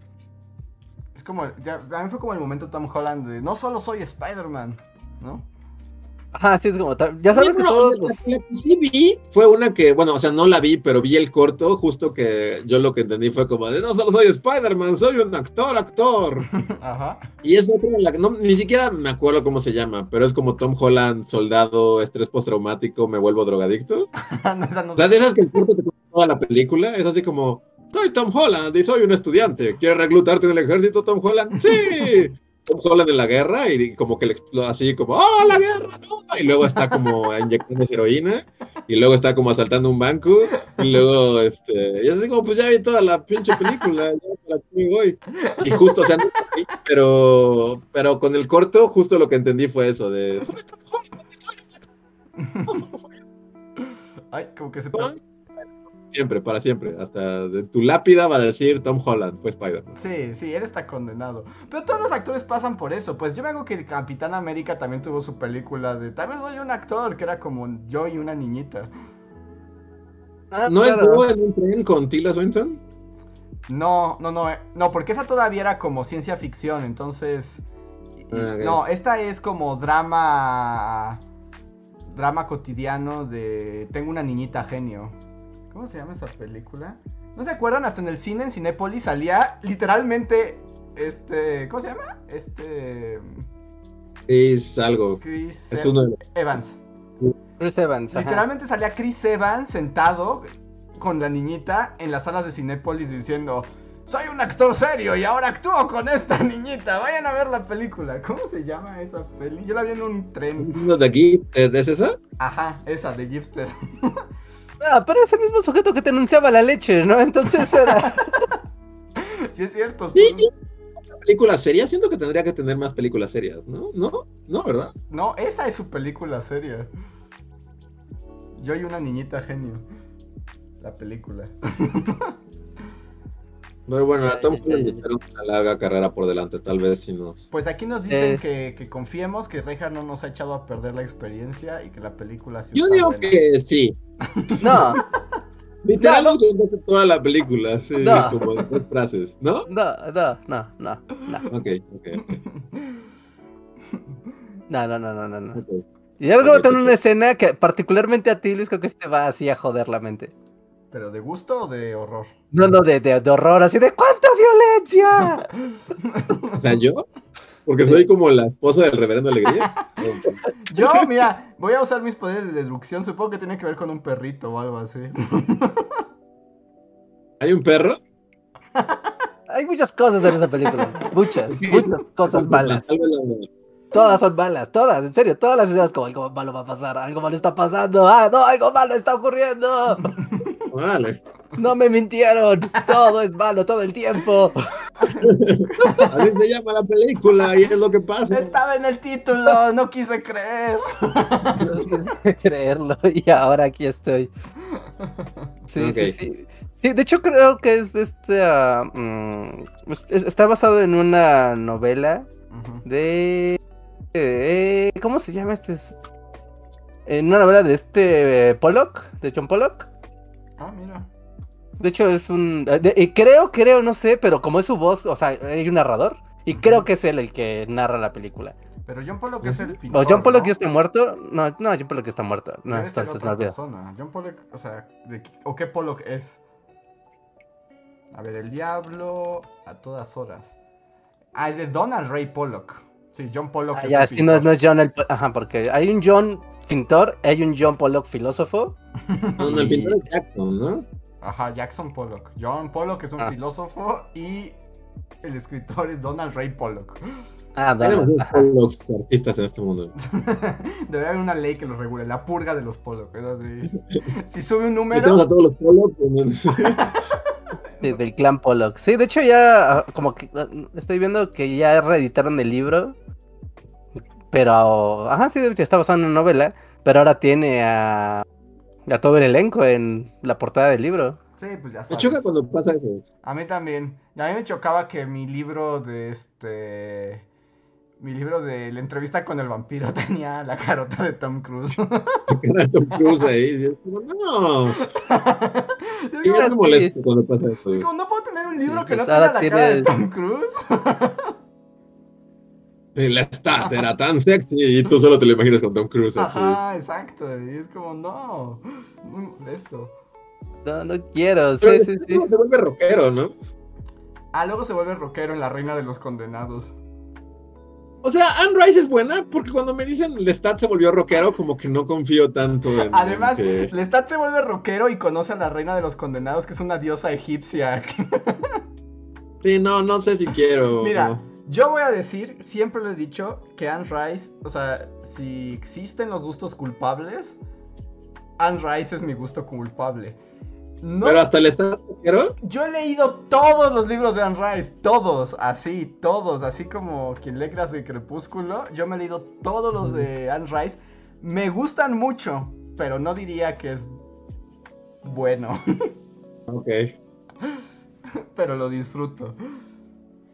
S1: Es como, ya, a mí fue como el momento Tom Holland de no solo soy Spider-Man, ¿no?
S3: Ajá, sí, es como, ya sabes que todos
S2: la,
S3: los...
S2: la que sí vi fue una que, bueno, o sea, no la vi, pero vi el corto, justo que yo lo que entendí fue como de, no solo soy Spider-Man, soy un actor, actor.
S1: Ajá.
S2: Y es otra, en la que no, ni siquiera me acuerdo cómo se llama, pero es como Tom Holland, soldado, estrés postraumático, me vuelvo drogadicto.
S1: no, esa no
S2: O sea, de esas que el corto te cuenta toda la película, es así como, soy Tom Holland y soy un estudiante, ¿quieres reclutarte en el ejército, Tom Holland? Sí. Tom Holland en la guerra y como que le explota así como, ¡oh, la guerra! No! Y luego está como inyectando heroína y luego está como asaltando un banco y luego, este, y así como, pues ya vi toda la pinche película, ya. Y justo, o sea, no pero, pero con el corto justo lo que entendí fue eso de, soy Tom Holland soy
S1: Ay, como que se
S2: Siempre, para siempre. Hasta de tu lápida va a decir Tom Holland, fue Spider-Man.
S1: Sí, sí, él está condenado. Pero todos los actores pasan por eso. Pues yo me hago que el Capitán América también tuvo su película de también soy un actor, que era como yo y una niñita.
S3: Ah,
S2: ¿No
S3: claro.
S2: estuvo en un tren con Tilda Swinton?
S1: No, no, no, eh, no, porque esa todavía era como ciencia ficción, entonces...
S2: Ah.
S1: No, esta es como drama... Drama cotidiano de... Tengo una niñita genio. ¿Cómo se llama esa película? ¿No se acuerdan? Hasta en el cine, en Cinépolis, salía literalmente... Este... ¿Cómo se llama? Este...
S2: Es algo.
S1: Chris
S2: Es uno de.
S1: Evans.
S3: Chris Evans, ajá.
S1: Literalmente salía Chris Evans sentado con la niñita en las salas de Cinépolis diciendo, soy un actor serio y ahora actúo con esta niñita, vayan a ver la película. ¿Cómo se llama esa peli? Yo la vi en un tren.
S2: uno de Gifted, ¿es esa?
S1: Ajá, esa de Gifted.
S3: Ah, pero es el mismo sujeto que te anunciaba la leche, ¿no? Entonces era...
S1: sí es cierto.
S2: Sí, película seria, siento que tendría que tener más películas serias, ¿no? ¿No? ¿No, verdad?
S1: No, esa es su película seria. Yo y una niñita genio. La película.
S2: Muy bueno, a Tom
S3: ay,
S2: Holland espero una larga carrera por delante, tal vez si nos...
S1: Pues aquí nos dicen
S3: Eh.
S1: que, que confiemos que Reja no nos ha echado a perder la experiencia y que la película sí
S2: Yo
S1: está
S2: digo
S1: buena.
S2: que sí.
S3: No,
S2: Literal,
S3: No,
S2: contaste toda la película, sí,
S3: No.
S2: como en dos frases, ¿no?
S3: no, no, no, no, no,
S2: Ok, ok,
S3: no, no, no, no, no, no.
S2: ok.
S3: Y algo
S2: Ok,
S3: tengo
S2: ok.
S3: una escena que particularmente a ti, Luis, creo que este va así a joder la mente.
S1: ¿Pero de gusto o de horror?
S3: No, no, de, de, de horror, así de ¡cuánta violencia!
S2: O sea, yo, porque soy como la esposa del reverendo Alegría.
S1: Yo, mira, voy a usar mis poderes de deducción. Supongo que tiene que ver con un perrito o algo así.
S2: ¿Hay un perro?
S3: Hay muchas cosas en esa película. Muchas, muchas cosas malas. Todas son malas, todas, en serio, todas las escenas como algo malo va a pasar, algo malo está pasando, ah, no, algo malo está ocurriendo.
S2: Vale.
S3: No me mintieron, todo es malo todo el tiempo.
S2: Así se llama la película y es lo que pasa.
S1: Estaba en el título, no quise creer.
S3: No quise creerlo y ahora aquí estoy. Sí, sí, sí. Sí, de hecho creo que es de este... ah, mm, es- es- está basado en una novela de... eh, ¿Cómo se llama este? En una novela de este eh, Pollock, de John Pollock.
S1: Ah, mira.
S3: De hecho es un... eh, de- eh, creo, creo, no sé, pero como es su voz, o sea, hay un narrador. Y creo que es él el que narra la película.
S1: Pero John Pollock
S2: ¿Ah,
S1: es el pintor,
S3: ¿O John Pollock
S1: ¿no?
S3: ya está muerto? No, no, John Pollock está muerto. No,
S1: Debe
S3: entonces
S1: otra
S3: no olvido.
S1: persona. John Pollock, o sea, ¿de qué- ¿o qué Pollock es? A ver, el diablo a todas horas. Ah, es de Donald Ray Pollock. Sí, John Pollock
S3: Ah, ya, sí, no, no es John el... Ajá, porque hay un John pintor, hay un John Pollock filósofo.
S2: No, no, el pintor es Jackson, ¿no?
S1: Ajá, Jackson Pollock. John Pollock es un
S3: Ah.
S1: filósofo y el escritor es Donald Ray Pollock.
S3: Ah.
S2: Pollocks artistas en este mundo.
S1: Debería haber una ley que los regule, la purga de los Pollock. es así. Si sube un número,
S2: tenemos a todos los Pollocks.
S3: Sí, del clan Pollock. Sí, de hecho ya ah, como que ah, estoy viendo que ya reeditaron el libro. Pero, ajá, sí, de hecho está basado en una novela. Pero ahora tiene a, a todo el elenco en la portada del libro.
S1: sí, pues ya
S2: Me
S1: sabes.
S2: choca cuando pasa eso.
S1: A mí también. A mí me chocaba que mi libro de este. Mi libro de la entrevista con el vampiro tenía la carota de Tom Cruise.
S2: Cara de Tom Cruise ahí. y es como, no.
S1: Yo
S2: Y
S1: digo,
S2: me molesto cuando pasa eso.
S1: digo, no puedo tener un libro
S3: Sí,
S1: que no tenga la cara de Tom Cruise.
S2: El Stat era tan sexy y tú solo te lo imaginas con Tom Cruise así.
S1: Ajá, exacto. Y es como, no. Muy molesto.
S3: No, no quiero, sí,
S2: Pero
S3: sí, sí.
S2: se vuelve rockero, ¿no?
S1: Ah, luego se vuelve rockero en La Reina de los Condenados.
S2: O sea, Anne Rice es buena porque cuando me dicen Lestat se volvió rockero, como que no confío tanto en, en
S1: Además,
S2: que...
S1: Lestat se vuelve rockero y conoce a la Reina de los Condenados, que es una diosa egipcia.
S2: Sí, no, no sé si quiero.
S1: Mira,
S2: no.
S1: yo voy a decir, siempre lo he dicho, que Anne Rice, o sea, si existen los gustos culpables, Anne Rice es mi gusto culpable. No,
S2: Pero hasta Lestat rockero.
S1: Yo he leído todos los libros de Anne Rice, todos, así, todos, así como quien lee de Crepúsculo, yo me he leído todos los de Anne Rice. Me gustan mucho, pero no diría que es bueno,
S2: Ok.
S1: pero lo disfruto.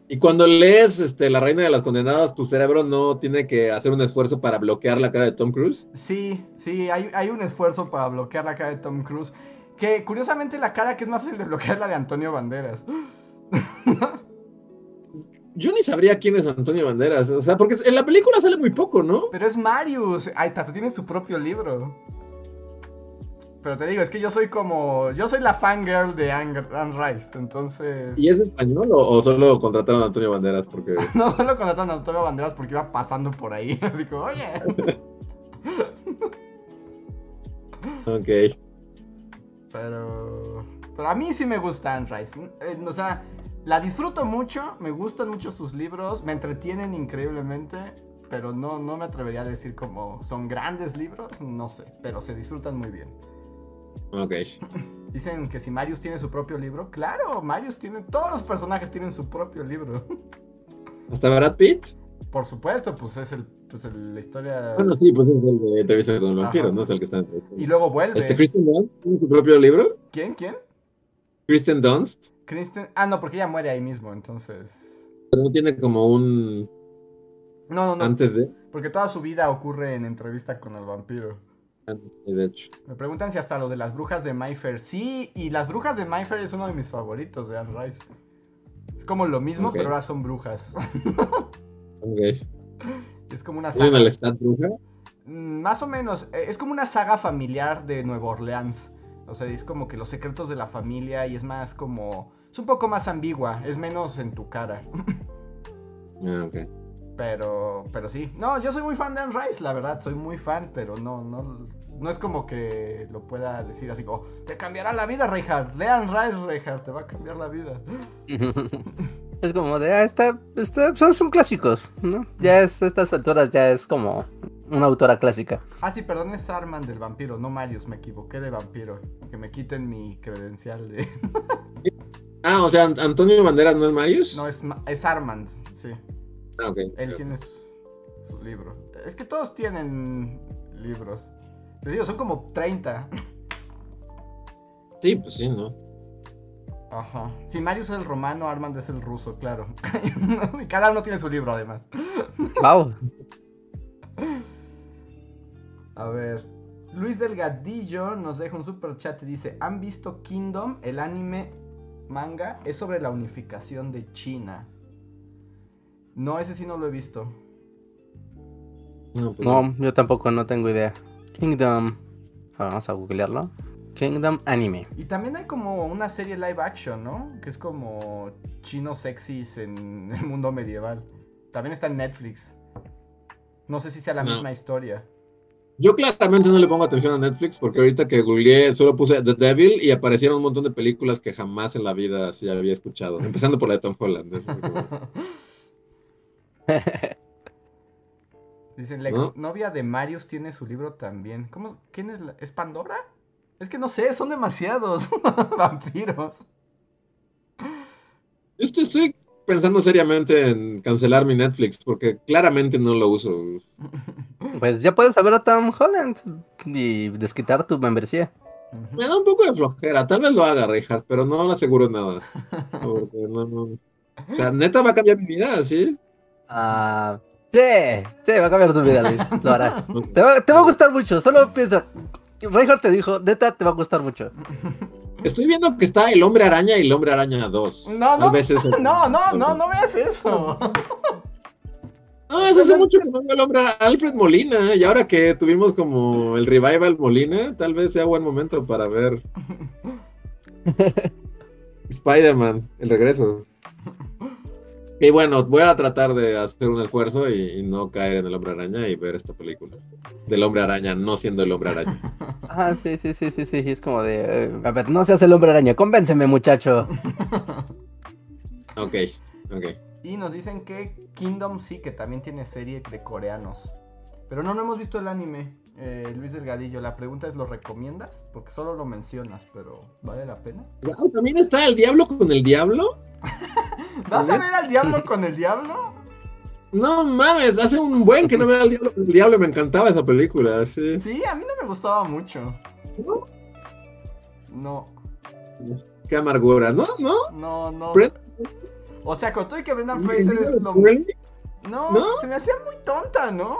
S2: Y cuando lees este, La Reina de las Condenadas, tu cerebro no tiene que hacer un esfuerzo para bloquear la cara de Tom Cruise.
S1: Sí, sí, hay, hay un esfuerzo para bloquear la cara de Tom Cruise. Que curiosamente la cara que es más fácil de bloquear es la de Antonio Banderas.
S2: Yo ni sabría quién es Antonio Banderas. O sea, porque en la película sale muy poco, ¿no?
S1: Pero es Marius. Ay, hasta tiene su propio libro. Pero te digo, es que yo soy como. Yo soy la fangirl de Anne, Anne Rice. Entonces.
S2: ¿Y es español o, o solo contrataron a Antonio Banderas? Porque.
S1: No solo contrataron a Antonio Banderas porque iba pasando por ahí. Así como, oye.
S2: Ok.
S1: Pero. Pero a mí sí me gusta Anne Rice. Eh, o sea, la disfruto mucho. Me gustan mucho sus libros. Me entretienen increíblemente. Pero no, no me atrevería a decir como son grandes libros. No sé. Pero se disfrutan muy bien.
S2: Ok.
S1: Dicen que si Marius tiene su propio libro. Claro, Marius tiene. Todos los personajes tienen su propio libro.
S2: ¿Hasta Brad Pitt?
S1: Por supuesto, pues es el, pues el- la historia.
S2: Bueno, sí, pues es el de entrevista con el vampiro,
S1: Ajá.
S2: no es el que está.
S1: Y luego vuelve.
S2: Este, Kristen Dunst tiene su propio libro.
S1: ¿Quién? ¿Quién?
S2: Kristen Dunst.
S1: Kristen. Ah, no, porque ella muere ahí mismo, entonces.
S2: Pero no tiene como un
S1: No, no, no.
S2: antes de.
S1: Porque toda su vida ocurre en entrevista con el vampiro.
S2: De, hecho.
S1: Me preguntan si hasta lo de las brujas de Mayfair. Sí, y las brujas de Mayfair es uno de mis favoritos de Anne Rice. Es como lo mismo, pero ahora son brujas.
S2: Ok.
S1: Es como una
S2: ¿Tienen
S1: saga.
S2: al Bruja?
S1: Mm, Más o menos. eh, Es como una saga familiar de Nueva Orleans. O sea, es como que los secretos de la familia y es más como... Es un poco más ambigua, es menos en tu cara.
S2: Ah, ok.
S1: Pero, pero sí. No, yo soy muy fan de Anne Rice, la verdad. Soy muy fan, pero no, no, no es como que lo pueda decir así como, te cambiará la vida, Reinhardt. Lee Anne Rice, Reinhardt, te va a cambiar la vida.
S3: Es como de, ah, está, está, son, son clásicos, ¿no? Ya es, a estas alturas ya es como una autora clásica.
S1: Ah, sí, perdón, es Arman del vampiro, no Marius, me equivoqué de vampiro. Que me quiten mi credencial de...
S2: Ah, o sea, Ant- Antonio Banderas no es Marius.
S1: No, es, es Armand, sí.
S2: Ah, ok.
S1: Él tiene su, su libro. Es que todos tienen libros. Les digo, son como 30.
S2: Sí, pues sí, ¿no?
S1: Ajá. Si Marius es el romano, Armand es el ruso, claro. y cada uno tiene su libro, además.
S3: Wow.
S1: A ver. Luis Delgadillo nos deja un super chat y dice: ¿Han visto Kingdom? El anime manga es sobre la unificación de China. No, ese sí no lo he visto.
S2: No, pues
S3: No, yo tampoco no tengo idea. Kingdom. Vamos a googlearlo. Kingdom Anime.
S1: Y también hay como una serie live action, ¿no? Que es como chinos sexys en el mundo medieval. También está en Netflix. No sé si sea la
S2: No.
S1: misma historia.
S2: Yo claramente no le pongo atención a Netflix porque ahorita que googleé solo puse The Devil y aparecieron un montón de películas que jamás en la vida así había escuchado. Empezando por la de Tom Holland.
S1: Dicen, la
S2: ¿No?
S1: novia de Marius tiene su libro también. ¿Cómo? ¿Quién es? La... ¿Es Pandora? Es que no sé, son demasiados vampiros.
S2: Estoy, pensando seriamente en cancelar mi Netflix porque claramente no lo uso.
S3: Pues ya puedes saber a Tom Holland y desquitar tu membresía.
S2: Me da un poco de flojera. Tal vez lo haga, Reinhardt, pero no le aseguro nada. Porque no, no- O sea, neta va a cambiar mi vida, ¿sí?
S3: Ah, sí, sí, va a cambiar tu vida, Luis. Lo hará. Te va, te va a gustar mucho. Solo piensa. Reinhardt te dijo, neta, te va a gustar mucho.
S2: Estoy viendo que está el Hombre Araña y el Hombre Araña 2.
S1: No, no,
S2: vez eso-
S1: no, no, no, no veas eso.
S2: No, es hace mucho que no veo el Hombre Araña. Alfred Molina, y ahora que tuvimos como el revival Molina, tal vez sea buen momento para ver Spider-Man, el regreso. Y bueno, voy a tratar de hacer un esfuerzo y, y no caer en el Hombre Araña y ver esta película. Del Hombre Araña, no siendo el Hombre Araña.
S3: Ah, sí, sí, sí, sí, sí. Es como de. eh, a ver, no seas el hombre araña. Convénceme, muchacho.
S2: Ok, ok.
S1: Y nos dicen que Kingdom sí, que también tiene serie de coreanos. Pero no, no hemos visto el anime. Eh, Luis Delgadillo, la pregunta es, ¿lo recomiendas? Porque solo lo mencionas, pero ¿vale la pena?
S2: También está el Diablo con el Diablo.
S1: ¿Vas a ver al diablo con el diablo?
S2: No mames, hace un buen que no veo al Diablo con el Diablo. Me encantaba esa película, sí.
S1: Sí, a mí no me gustaba mucho.
S2: No.
S1: No,
S2: Qué amargura. No, no.
S1: no, no.
S2: Brent-
S1: O sea, con todo y que Brendan
S2: ¿El
S1: Fraser es lo... No,
S2: ¿No?
S1: se me hacía muy tonta, ¿no?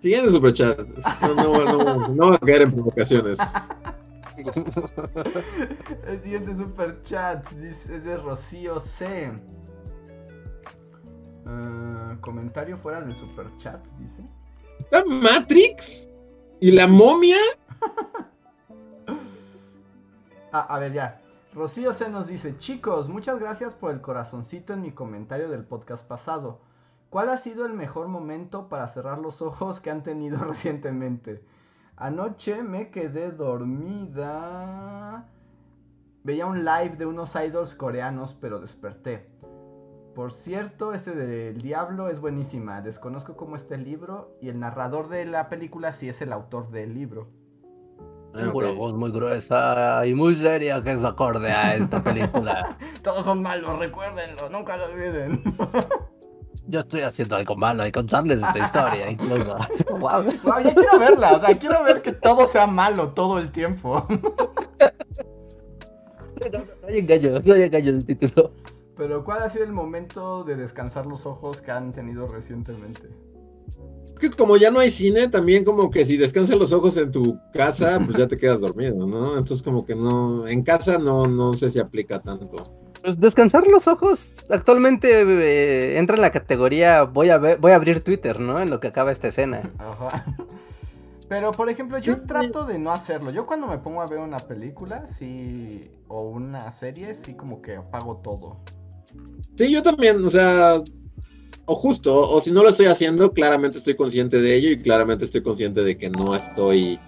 S2: Siguiente superchat. No, no, no, no va a caer en provocaciones.
S1: El siguiente super chat dice, es de Rocío C. Eh, comentario fuera del super chat, dice.
S2: Está Matrix y la momia.
S1: Ah, a ver, ya. Rocío C nos dice, chicos, muchas gracias por el corazoncito en mi comentario del podcast pasado. ¿Cuál ha sido el mejor momento para cerrar los ojos que han tenido recientemente? Anoche me quedé dormida. Veía un live de unos idols coreanos, pero desperté. Por cierto, ese del diablo es buenísima. Desconozco cómo está el libro y el narrador de la película sí es el autor del libro.
S2: Ah, ok.
S3: Una voz muy gruesa y muy seria que es acorde a esta película.
S1: Todos son malos, recuérdenlo, nunca lo olviden.
S3: Yo estoy haciendo algo malo y contarles esta historia, incluso. Guau.
S1: Guau, ya quiero verla, o sea, quiero ver que todo sea malo todo el tiempo.
S3: No, no, no hay engaño, no hay engaño en el título.
S1: Pero ¿cuál ha sido el momento de descansar los ojos que han tenido recientemente?
S2: Es que como ya no hay cine, también como que si descansas los ojos en tu casa, pues ya te quedas dormido, ¿no? Entonces como que no, en casa no, no sé si aplica tanto.
S3: Pues descansar los ojos actualmente eh, entra en la categoría voy a ver, voy a abrir Twitter, ¿no? En lo que acaba esta escena.
S1: Ajá. Pero, por ejemplo, yo
S2: Sí.
S1: trato de no hacerlo. Yo cuando me pongo a ver una película, sí, o una serie, sí como que apago todo.
S2: Sí, yo también, o sea, o justo, o si no lo estoy haciendo, claramente estoy consciente de ello y claramente estoy consciente de que no estoy,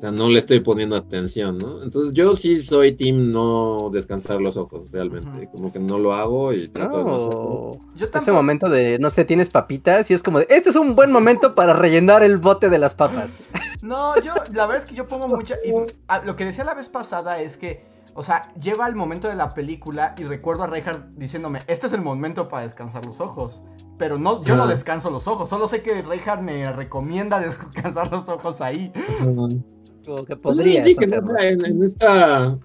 S2: o sea, no le estoy poniendo atención, ¿no? Entonces yo sí soy team no descansar los ojos, realmente, como que no lo hago y trato de no hacerlo.
S3: No.
S1: Yo
S3: Ese momento de, no sé, tienes papitas y es como de, este es un buen momento para rellenar el bote de las papas.
S1: No, yo, la verdad es que yo pongo mucha. y, lo que decía la vez pasada es que, o sea, llego al momento de la película y recuerdo a Reinhardt diciéndome: Este es el momento para descansar los ojos. Pero no, yo no
S2: Ah.
S1: descanso los ojos, solo sé que Reinhardt me recomienda descansar los ojos ahí.
S3: Como que
S2: Pues
S3: podrías
S2: ¿no?
S3: hacerlo.
S2: en, en esta,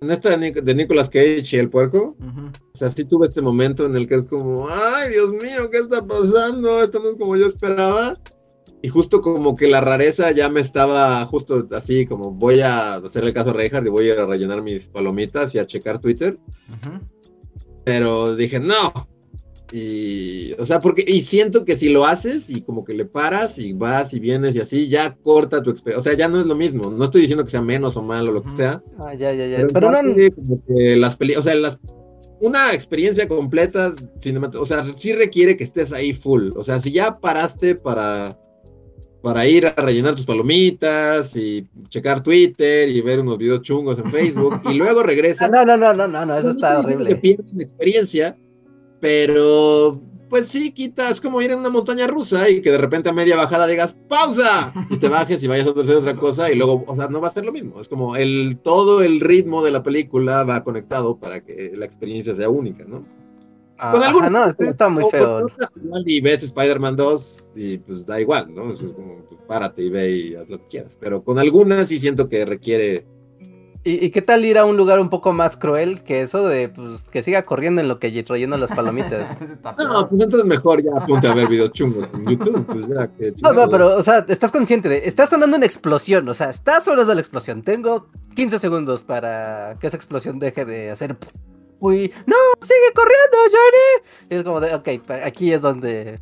S2: en esta de, Nic- de Nicolas Cage y el puerco,
S1: Ujú.
S2: o sea, sí tuve este momento en el que es como, ay, Dios mío, ¿qué está pasando? Esto no es como yo esperaba. Y justo como que la rareza ya me estaba justo así, como voy a hacerle caso a Reinhardt y voy a rellenar mis palomitas y a checar Twitter.
S1: Ujú.
S2: Pero dije, no. Y, o sea, porque, y siento que si lo haces y como que le paras y vas y vienes y así, ya corta tu experiencia. O sea, ya no es lo mismo. No estoy diciendo que sea menos o malo o lo que sea.
S3: Ah, ya, ya, ya.
S2: Pero,
S3: Pero no,
S2: como que las peli- o sea, las una experiencia completa cinematográfica, o sea, sí requiere que estés ahí full. O sea, si ya paraste para para ir a rellenar tus palomitas y checar Twitter y ver unos videos chungos en Facebook y luego regresas.
S3: No, no, no, no, no, no eso está horrible.
S2: Que pierdes experiencia, pero pues sí, quitas como ir en una montaña rusa y que de repente a media bajada digas ¡pausa! y te bajes y vayas a hacer otra cosa y luego, o sea, no va a ser lo mismo. Es como el todo el ritmo de la película va conectado para que la experiencia sea única, ¿no?
S3: Ah,
S2: Con
S3: ajá,
S2: algunas
S3: no, esto está muy
S2: o-
S3: feo.
S2: y ves Spider-Man 2 y pues da igual, ¿no? Es como, pues, párate y ve y haz lo que quieras. Pero con algunas sí siento que requiere...
S3: ¿Y, y qué tal ir a un lugar un poco más cruel que eso de pues que siga corriendo en lo que relleno las palomitas?
S2: No, pues entonces mejor ya ponte a ver videos chungos en YouTube, pues ya que
S3: No, no, pero, o sea, estás consciente de. Está sonando una explosión, o sea, está sonando la explosión. Tengo 15 segundos para que esa explosión deje de hacer. Uy, no, sigue corriendo, Johnny. Y es como de, ok, aquí es donde.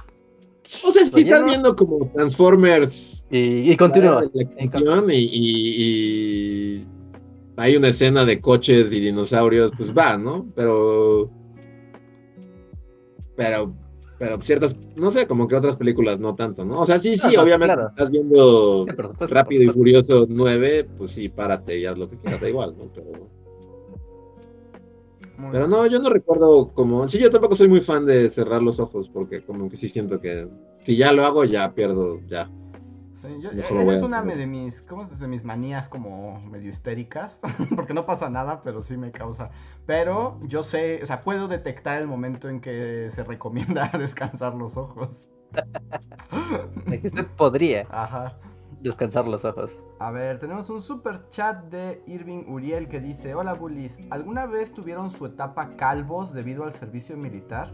S2: O sea, si estás viendo como Transformers
S3: Y, y continúa.
S2: la extinción y, y- y hay una escena de coches y dinosaurios, pues va, ¿no? Pero. Pero. Pero ciertas, no sé, como que otras películas no tanto, ¿no? O sea, sí, sí, obviamente
S3: claro.
S2: estás viendo
S3: Sí, por supuesto,
S2: Rápido y. Furioso 9, pues sí, párate y haz lo que quieras, da igual, ¿no? Pero,
S1: Muy
S2: pero no, yo no recuerdo como... Sí, yo tampoco soy muy fan de cerrar los ojos, porque como que sí siento que si ya lo hago, ya pierdo, ya.
S1: Sí, yo-
S2: Mejor
S1: esa es
S2: a
S1: una de mis, ¿cómo se dice? mis manías como medio histéricas, porque no pasa nada, pero sí me causa. Pero yo sé, o sea, puedo detectar el momento en que se recomienda descansar los ojos.
S3: De que usted podría
S1: Ajá.
S3: descansar los ojos.
S1: A ver, tenemos un super chat de Irving Uriel que dice, hola bullies, ¿alguna vez tuvieron su etapa calvos debido al servicio militar?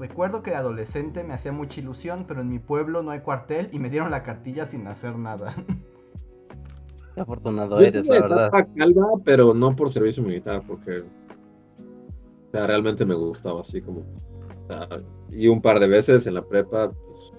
S1: Recuerdo que de adolescente me hacía mucha ilusión, pero en mi pueblo no hay cuartel y me dieron la cartilla sin hacer nada.
S3: Qué afortunado
S2: Yo
S3: eres, la verdad.
S2: calva, pero no por servicio militar, porque o sea, realmente me gustaba así como... o sea, y un par de veces en la prepa, pues,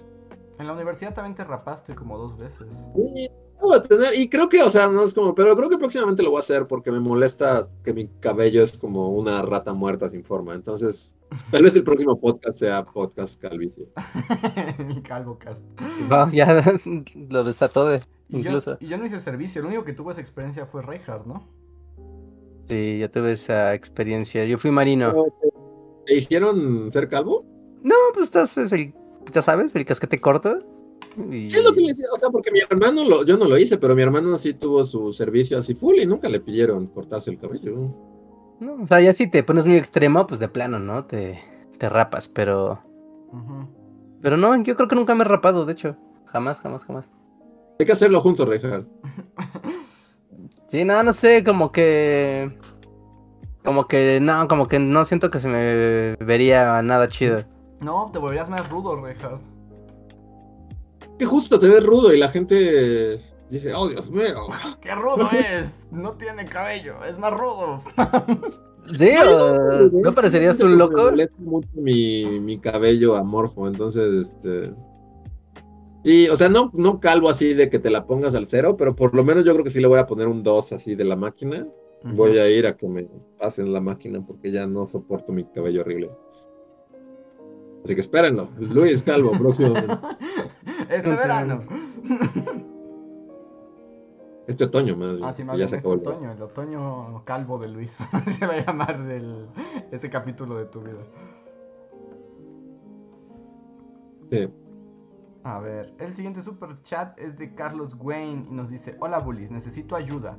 S1: En la universidad también te rapaste como dos veces.
S2: Sí, de tener, y creo que, o sea, no es como, pero creo que próximamente lo voy a hacer porque me molesta que mi cabello es como una rata muerta sin forma. Entonces, tal vez el próximo podcast sea podcast calvicie.
S1: El calvo cast.
S3: No, ya lo desató de.
S1: Y yo,
S3: Incluso.
S1: y yo no hice servicio, el único que tuvo esa experiencia fue Reinhardt, ¿no?
S3: Sí, yo tuve esa experiencia. Yo fui marino.
S2: ¿Te hicieron ser calvo?
S3: No, pues estás, es el, ya sabes, el casquete corto. Y...
S2: Sí, es lo que le decía, o sea, porque mi hermano, lo, yo no lo hice, pero mi hermano sí tuvo su servicio así full y nunca le pidieron cortarse el cabello.
S3: No, o sea, ya si te pones muy extremo, pues de plano, ¿no? Te, te rapas, pero... Pero no, yo creo que nunca me he rapado, de hecho. Jamás, jamás, jamás.
S2: Hay que hacerlo juntos, Reinhardt.
S3: Sí, no, no sé, como que... Como que no, como que no siento que se me vería nada chido.
S1: No, te volverías más rudo, Reinhardt.
S2: Que justo te ves rudo y la gente dice, oh Dios mío.
S1: ¡Qué rudo es! No tiene cabello, es más rudo.
S3: Sí,
S2: No, no,
S3: ¿no parecerías un loco?
S2: Me mucho mi, mi cabello amorfo, entonces, este... Sí, o sea, no, no calvo así de que te la pongas al cero, pero por lo menos yo creo que sí le voy a poner un 2 así de la máquina. Voy a ir a que me pasen la máquina porque ya no soporto mi cabello horrible. Así que espérenlo, Luis Calvo, próximamente.
S1: Este verano.
S2: Este otoño, más bien,
S1: Ah, sí, más
S2: ya
S1: bien
S2: se
S1: este
S2: acabó el
S1: otoño, el otoño calvo de Luis. se va a llamar el- ese capítulo de tu vida.
S2: Sí.
S1: A ver, el siguiente super chat es de Carlos Wayne y nos dice, hola bullies, necesito ayuda.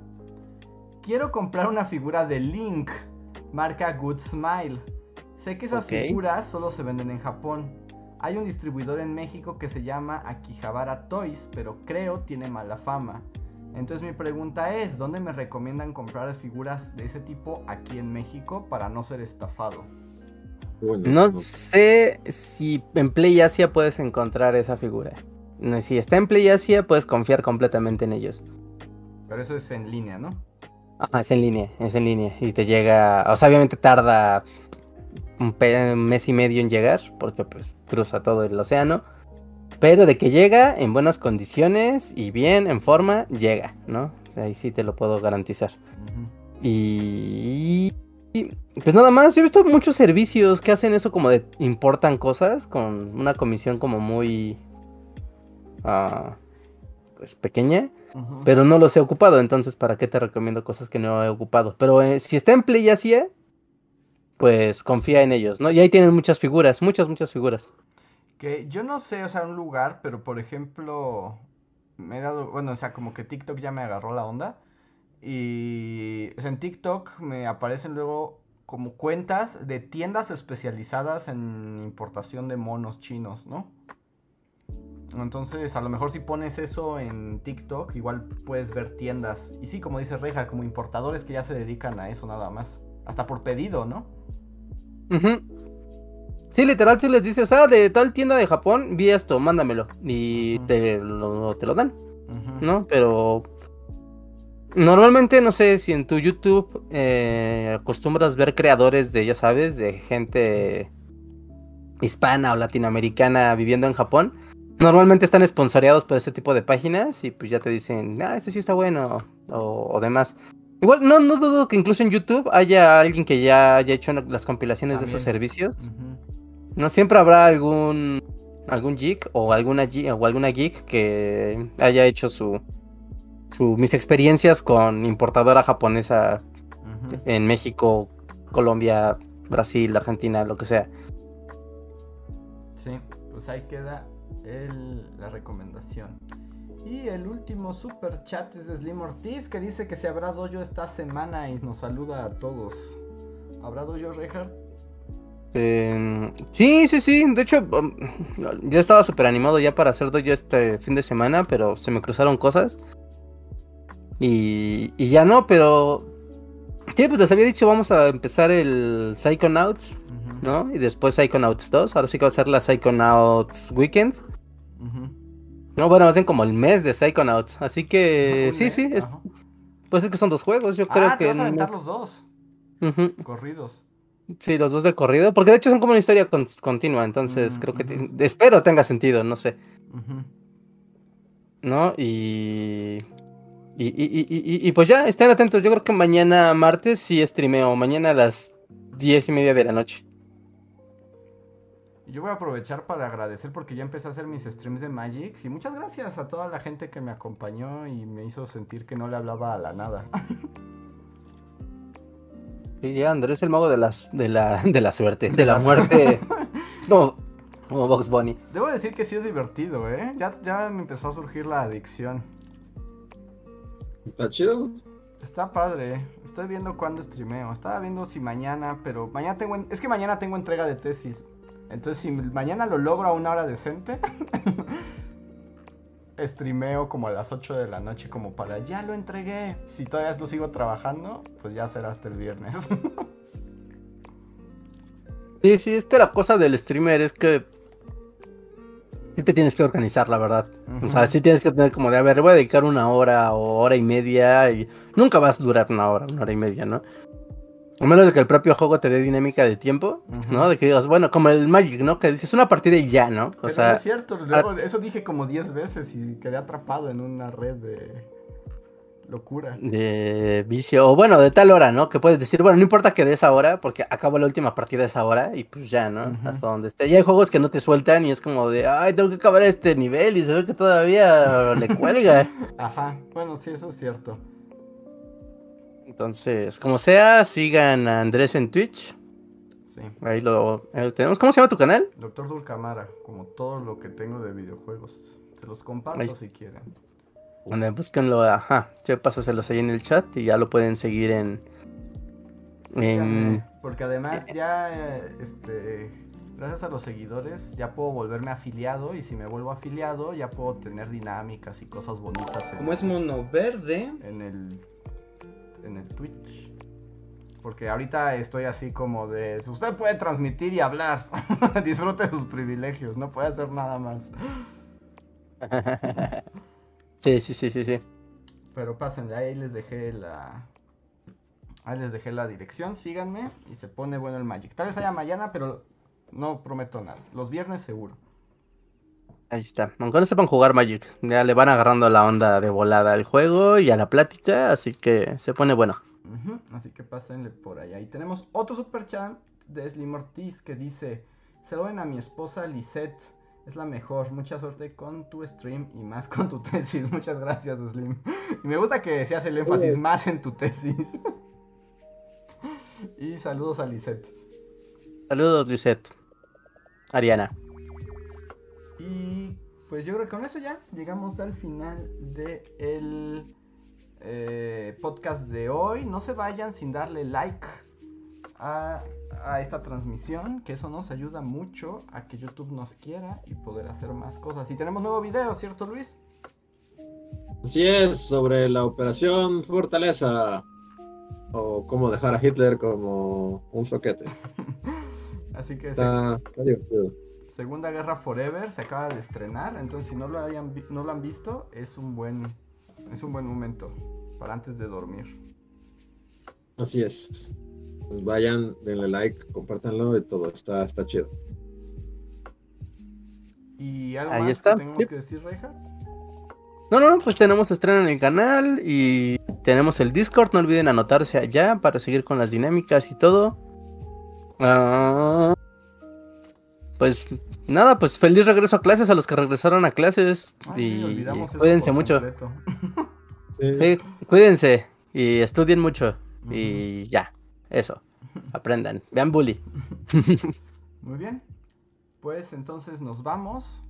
S1: Quiero comprar una figura de Link, marca Good Smile. Sé que esas figuras solo se venden en Japón. Hay un distribuidor en México que se llama Akihabara Toys, pero creo tiene mala fama. Entonces mi pregunta es, ¿dónde me recomiendan comprar figuras de ese tipo aquí en México para no ser estafado?
S2: Bueno,
S3: No
S2: no.
S3: sé si en Play Asia puedes encontrar esa figura. No, Si está en Play Asia, puedes confiar completamente en ellos.
S1: Pero eso es en línea, ¿no?
S3: Ajá, es en línea, es en línea. Y te llega, o sea, obviamente tarda un, mes y medio en llegar, porque pues cruza todo el océano. Pero de que llega en buenas condiciones y bien, en forma, llega, ¿no? Ahí sí te lo puedo garantizar. Y... y, Pues nada más, yo he visto muchos servicios que hacen eso como de importan cosas con una comisión como muy... ah, pues pequeña, pero no los he ocupado, entonces ¿para qué te recomiendo cosas que no he ocupado? Pero eh, si está en Play Asia, pues confía en ellos, ¿no? Y ahí tienen muchas figuras, muchas, muchas figuras.
S1: Que yo no sé, o sea, un lugar, pero por ejemplo, me he dado, bueno, o sea, como que TikTok ya me agarró la onda. Y en TikTok me aparecen luego como cuentas de tiendas especializadas en importación de monos chinos, ¿no? Entonces, a lo mejor si pones eso en TikTok, igual puedes ver tiendas. Y sí, como dice Reja, como importadores que ya se dedican a eso nada más. Hasta por pedido, ¿no?
S3: Sí, literal, tú les dices, ah, de tal tienda de Japón, vi esto, mándamelo. Y te lo, te lo dan,
S1: Ujú.
S3: ¿no? Pero normalmente, no sé si en tu YouTube eh, acostumbras ver creadores de, ya sabes, de gente hispana o latinoamericana viviendo en Japón. Normalmente están esponsoreados por ese tipo de páginas y pues ya te dicen, ah, este sí está bueno o, o demás. Igual no, no dudo que incluso en YouTube haya alguien que ya haya hecho las compilaciones de esos servicios. No siempre habrá algún algún geek o alguna ge- o alguna geek que haya hecho su, su mis experiencias con importadora japonesa en México, Colombia, Brasil, Argentina, lo que sea.
S1: Sí, pues ahí queda el- la recomendación. Y el último super chat es de Slim Ortiz que dice que se habrá dojo esta semana y nos saluda a todos. ¿Habrá dojo, Reinhardt?
S3: Eh, sí, sí, sí. De hecho, um, yo estaba súper animado ya para hacer dojo este fin de semana, pero se me cruzaron cosas. Y, y ya no, pero... Sí, pues les había dicho, vamos a empezar el Psychonauts,
S1: Ujú,
S3: ¿no? Y después Psychonauts 2. Ahora sí que va a ser la Psychonauts Weekend.
S1: ujú.
S3: No, bueno, hacen como el mes de Psychonauts. Así que
S1: Un
S3: sí,
S1: mes,
S3: sí. es- pues es que son dos juegos. Yo creo
S1: Ah, te
S3: que...
S1: vas a
S3: no-
S1: aventar los dos
S3: Ujú.
S1: corridos.
S3: Sí, los dos de corrido. Porque de hecho son como una historia con- continua. Entonces
S1: Mm,
S3: creo que... ti- Espero tenga sentido, no sé.
S1: Ujú.
S3: ¿no? Y, y, y, y- y- y pues ya, estén atentos. Yo creo que mañana martes sí streameo. Mañana a las diez y media de la noche.
S1: Y Yo voy a aprovechar para agradecer porque ya empecé a hacer mis streams de Magic. Y muchas gracias a toda la gente que me acompañó y me hizo sentir que no le hablaba a la nada.
S3: Sí, ya Andrés el mago de, las, de, la, de la suerte, de la muerte. como, como Box Bunny.
S1: Debo decir que sí es divertido, ¿eh? Ya, ya me empezó a surgir la adicción.
S2: Está chido.
S1: Está padre. Estoy viendo cuándo streameo. Estaba viendo si mañana, pero mañana tengo... en- Es que mañana tengo entrega de tesis. Entonces si mañana lo logro a una hora decente, streameo como a las 8 de la noche como para ya lo entregué. Si todavía lo sigo trabajando, pues ya será hasta el viernes.
S3: Sí, sí, es que la cosa del streamer es que sí te tienes que organizar, la verdad. O sea, sí tienes que tener como de, a ver, voy a dedicar una hora o hora y media y nunca vas a durar una hora, una hora y media, ¿no? A menos de que el propio juego te dé dinámica de tiempo. ¿no? De que digas, bueno, como el Magic, ¿no? Que dices una partida y ya, ¿no? O
S1: Pero no
S3: sea,
S1: es cierto, luego eso dije como 10 veces y quedé atrapado en una red de locura.
S3: de vicio, o bueno, de tal hora, ¿no? Que puedes decir, bueno, no importa que de esa hora, porque acabo la última partida a esa hora y pues ya, ¿no? Hasta donde esté. Y hay juegos que no te sueltan y es como de, ay, tengo que acabar este nivel y se ve que todavía le cuelga.
S1: Ajá, bueno, sí, eso es cierto.
S3: Entonces, como sea, sigan a Andrés en Twitch.
S1: Sí.
S3: Ahí lo, ahí lo tenemos. ¿Cómo se llama tu canal?
S1: Doctor Dulcamara, como todo lo que tengo de videojuegos. Se los comparto
S3: Ahí-
S1: si quieren.
S3: Bueno, búsquenlo, ajá. Yo pásaselos ahí en el chat y ya lo pueden seguir en. en
S1: Porque además ya, eh, este, gracias a los seguidores, ya puedo volverme afiliado y si me vuelvo afiliado ya puedo tener dinámicas y cosas bonitas en,
S3: Como es mono verde.
S1: en el, en el Twitch. Porque ahorita estoy así como de, usted puede transmitir y hablar, disfrute sus privilegios, no puede hacer nada más.
S3: sí, sí, sí, sí, sí.
S1: Pero pásenle, ahí les dejé la. Ahí les dejé la dirección, síganme y se pone bueno el Magic. Tal vez haya mañana, pero no prometo nada. Los viernes seguro.
S3: Ahí está. Aunque no sepan jugar Magic, ya le van agarrando la onda de volada al juego y a la plática, así que se pone bueno.
S1: Así que pásenle por allá. Y tenemos otro super chat de Slim Ortiz que dice: ven a mi esposa Lisette. Es la mejor. Mucha suerte con tu stream y más con tu tesis. Muchas gracias, Slim. Y me gusta que se hace el énfasis más en tu tesis. y saludos a Lisette.
S3: Saludos, Lisette. Ariana.
S1: Y pues yo creo que con eso ya llegamos al final de el eh, podcast de hoy. No se vayan sin darle like a, a esta transmisión, que eso nos ayuda mucho a que YouTube nos quiera y poder hacer más cosas. Y tenemos nuevo video, ¿cierto Luis?
S2: Así es, sobre la operación Fortaleza. O cómo dejar a Hitler como un soquete.
S1: Así que
S2: Está, está divertido.
S1: Segunda Guerra Forever se acaba de estrenar, entonces si no lo hayan no lo han visto, es un buen es un buen momento para antes de dormir.
S2: Así es. Pues vayan, denle like, compártanlo y todo. Está, está chido.
S1: Y algo
S3: Ahí
S1: más
S3: está,
S1: que tengamos
S3: sí.
S1: que decir, Reja.
S3: No, no, pues tenemos estreno en el canal y tenemos el Discord. No olviden anotarse allá para seguir con las dinámicas y todo. Ah, pues nada, pues feliz regreso a clases a los que regresaron a clases.
S1: Ay,
S3: y cuídense mucho.
S1: completo.
S2: Sí.
S3: Sí, cuídense y estudien mucho. Y ya, eso. Aprendan. Vean bully.
S1: Muy bien. Pues entonces nos vamos.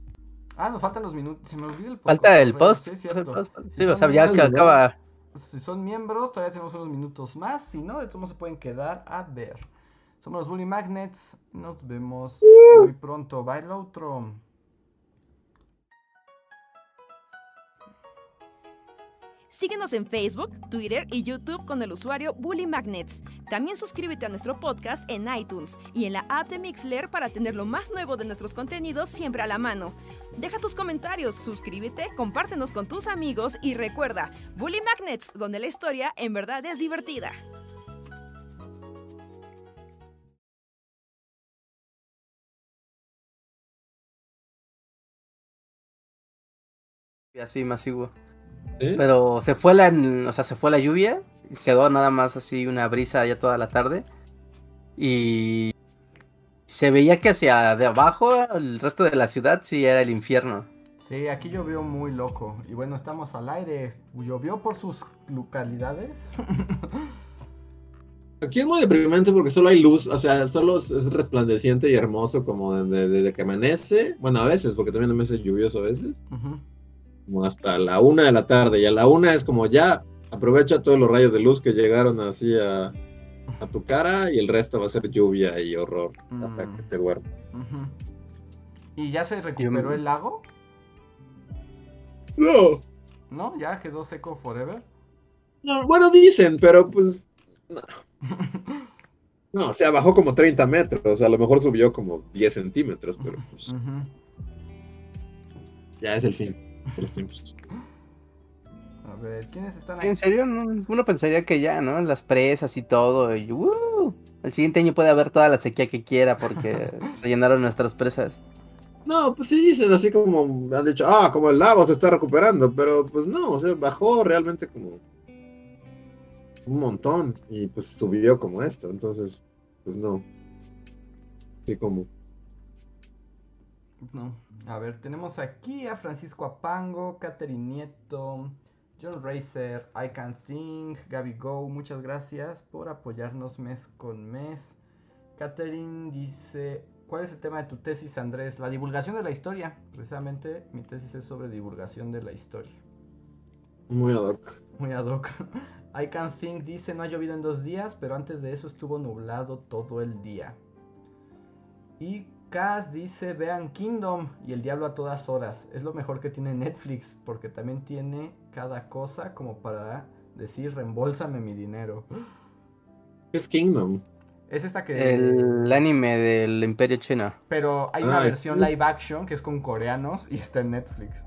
S1: Ah, nos faltan los minutos. Se me olvida el post.
S3: Falta el post.
S1: Sí,
S3: el post.
S1: Si
S3: o
S1: son
S3: sea, ya
S2: miembros,
S3: que acaba.
S1: Si son miembros, todavía tenemos unos minutos más. Si no, de todos modos se pueden quedar a ver. Somos los Bully Magnets. Nos vemos muy pronto. Bye, otro.
S4: Síguenos en Facebook, Twitter y YouTube con el usuario Bully Magnets. También suscríbete a nuestro podcast en iTunes y en la app de Mixler para tener lo más nuevo de nuestros contenidos siempre a la mano. Deja tus comentarios, suscríbete, compártenos con tus amigos y recuerda, Bully Magnets, donde la historia en verdad es divertida.
S3: Así masivo.
S2: ¿Sí?
S3: Pero se fue la, o sea, se fue la lluvia, y quedó nada más así una brisa ya toda la tarde. Y se veía que hacia de abajo, el resto de la ciudad sí era el infierno.
S1: Sí, aquí llovió muy loco. Y bueno, estamos al aire. Llovió por sus localidades.
S2: Aquí es muy deprimente porque solo hay luz, o sea, solo es- es resplandeciente y hermoso como desde, que amanece. Bueno, a veces, porque también amanece lluvioso a veces.
S1: Ujú.
S2: Como hasta la una de la tarde. Y a la una es como ya, aprovecha todos los rayos de luz que llegaron así a, a tu cara y el resto va a ser lluvia y horror hasta
S1: Mm.
S2: que te duermas.
S1: ¿Y ya se recuperó el lago?
S2: No,
S1: ¿No? ¿Ya quedó seco forever?
S2: no, bueno, dicen, pero pues no, o sea, bajó como 30 metros, o sea, a lo mejor subió como 10 centímetros, pero pues ya es el fin de los tiempos.
S1: A ver, ¿quiénes están
S3: En
S1: aquí?
S3: serio, No, uno pensaría que ya, ¿no? Las presas y todo. Y, ¡uh! El siguiente año puede haber toda la sequía que quiera porque rellenaron nuestras presas.
S2: No, pues sí dicen así como han dicho, ah, como el lago se está recuperando, pero pues no, o sea, bajó realmente como un montón y pues subió como esto, entonces, pues no. Sí, como.
S1: No. A ver, tenemos aquí a Francisco Apango, Catherine Nieto, John Racer, I Can Think, Gaby Go. Muchas gracias por apoyarnos mes con mes. Catherine dice, ¿cuál es el tema de tu tesis, Andrés? La divulgación de la historia. Precisamente mi tesis es sobre divulgación de la historia.
S2: Muy ad hoc.
S1: Muy ad hoc. I Can Think dice, no ha llovido en dos días, pero antes de eso estuvo nublado todo el día. Y Dice, vean Kingdom y el diablo a todas horas. Es lo mejor que tiene Netflix, porque también tiene cada cosa como para decir, reembolsame mi dinero.
S2: ¿Qué es Kingdom?
S1: Es esta que...
S3: El anime del Imperio Chino.
S1: Pero hay una
S2: Ay.
S1: versión live action que es con coreanos y está en Netflix.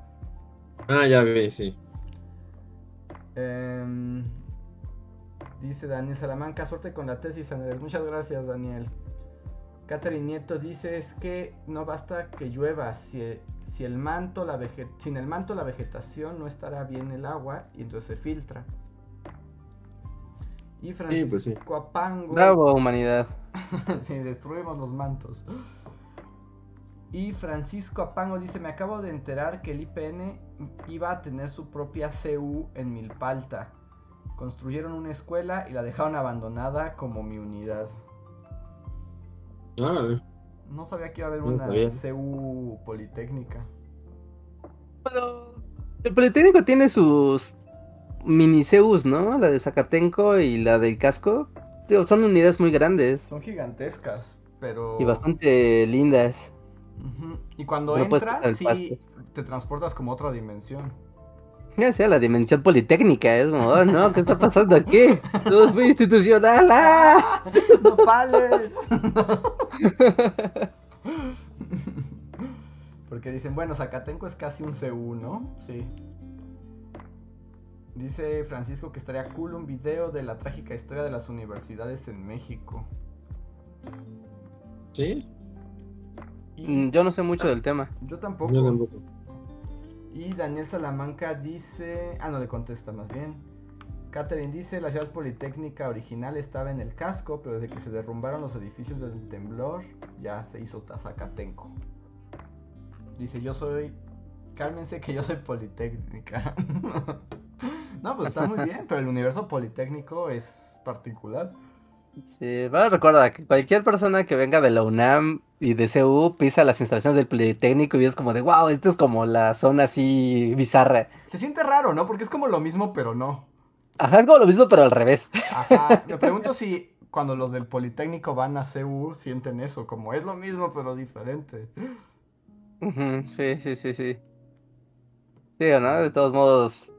S2: Ah, ya vi, sí.
S1: Em, dice Daniel Salamanca, suerte con la tesis, Andrés. Muchas gracias, Daniel. Catherine Nieto dice, es que no basta que llueva, si, si el manto, la vege- sin el manto la vegetación no estará bien el agua y entonces se filtra. Y Francisco
S2: pues sí.
S1: Apango...
S3: Bravo, humanidad.
S1: si destruimos los mantos. Y Francisco Apango dice, me acabo de enterar que el IPN iba a tener su propia CU en Milpalta. Construyeron una escuela y la dejaron abandonada como mi unidad.
S2: Órale.
S1: No sabía que iba a haber una. CU Politécnica.
S3: Pero el Politécnico tiene sus mini CEUs, ¿no? La de Zacatenco y la del Casco. Son unidades muy grandes
S1: Son gigantescas, pero...
S3: y bastante lindas.
S1: Y cuando
S3: No
S1: entras, sí, te transportas como a otra dimensión.
S3: Ya sea la dimensión politécnica, es como, oh no, ¿qué está pasando aquí? Todo es muy institucional. ¡ah!
S1: ¡No pales! Porque dicen, bueno, Zacatenco es casi un CU, ¿no? Sí. Dice Francisco que estaría cool un video de la trágica historia de las universidades en México.
S2: ¿Sí?
S1: Y
S3: Mm, Yo no sé mucho del tema.
S1: yo tampoco.
S2: Yo tampoco.
S1: Y Daniel Salamanca dice. Ah, no le contesta más bien. Catherine dice: La ciudad politécnica original estaba en el casco, pero desde que se derrumbaron los edificios del temblor, ya se hizo Zacatenco. Dice: Yo soy. Cálmense que yo soy politécnica. no, pues está muy bien, pero el universo politécnico es particular.
S3: Sí, bueno, recuerda que cualquier persona que venga de la UNAM y de CU pisa las instalaciones del Politécnico y es como de, wow, esto es como la zona así bizarra.
S1: Se siente raro, ¿no? Porque es como lo mismo, pero no.
S3: Ajá, es como lo mismo, pero al revés.
S1: Ajá, me pregunto si cuando los del Politécnico van a CU sienten eso, como es lo mismo pero diferente.
S3: Sí, sí, sí, sí. Digo, ¿no? De todos modos,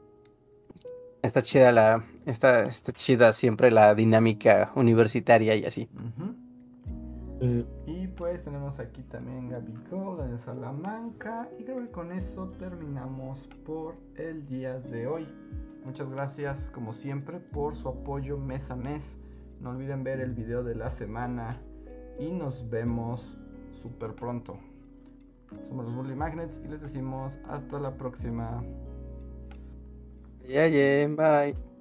S3: está chida la, está, está chida siempre la dinámica universitaria y así.
S2: Eh,
S1: Y pues tenemos aquí también Gaby Go, de Salamanca. Y creo que con eso terminamos por el día de hoy. Muchas gracias como siempre por su apoyo mes a mes. No olviden ver el video de la semana. Y nos vemos súper pronto. Somos los Bully Magnets y les decimos hasta la próxima.
S3: Ya, ya, bye.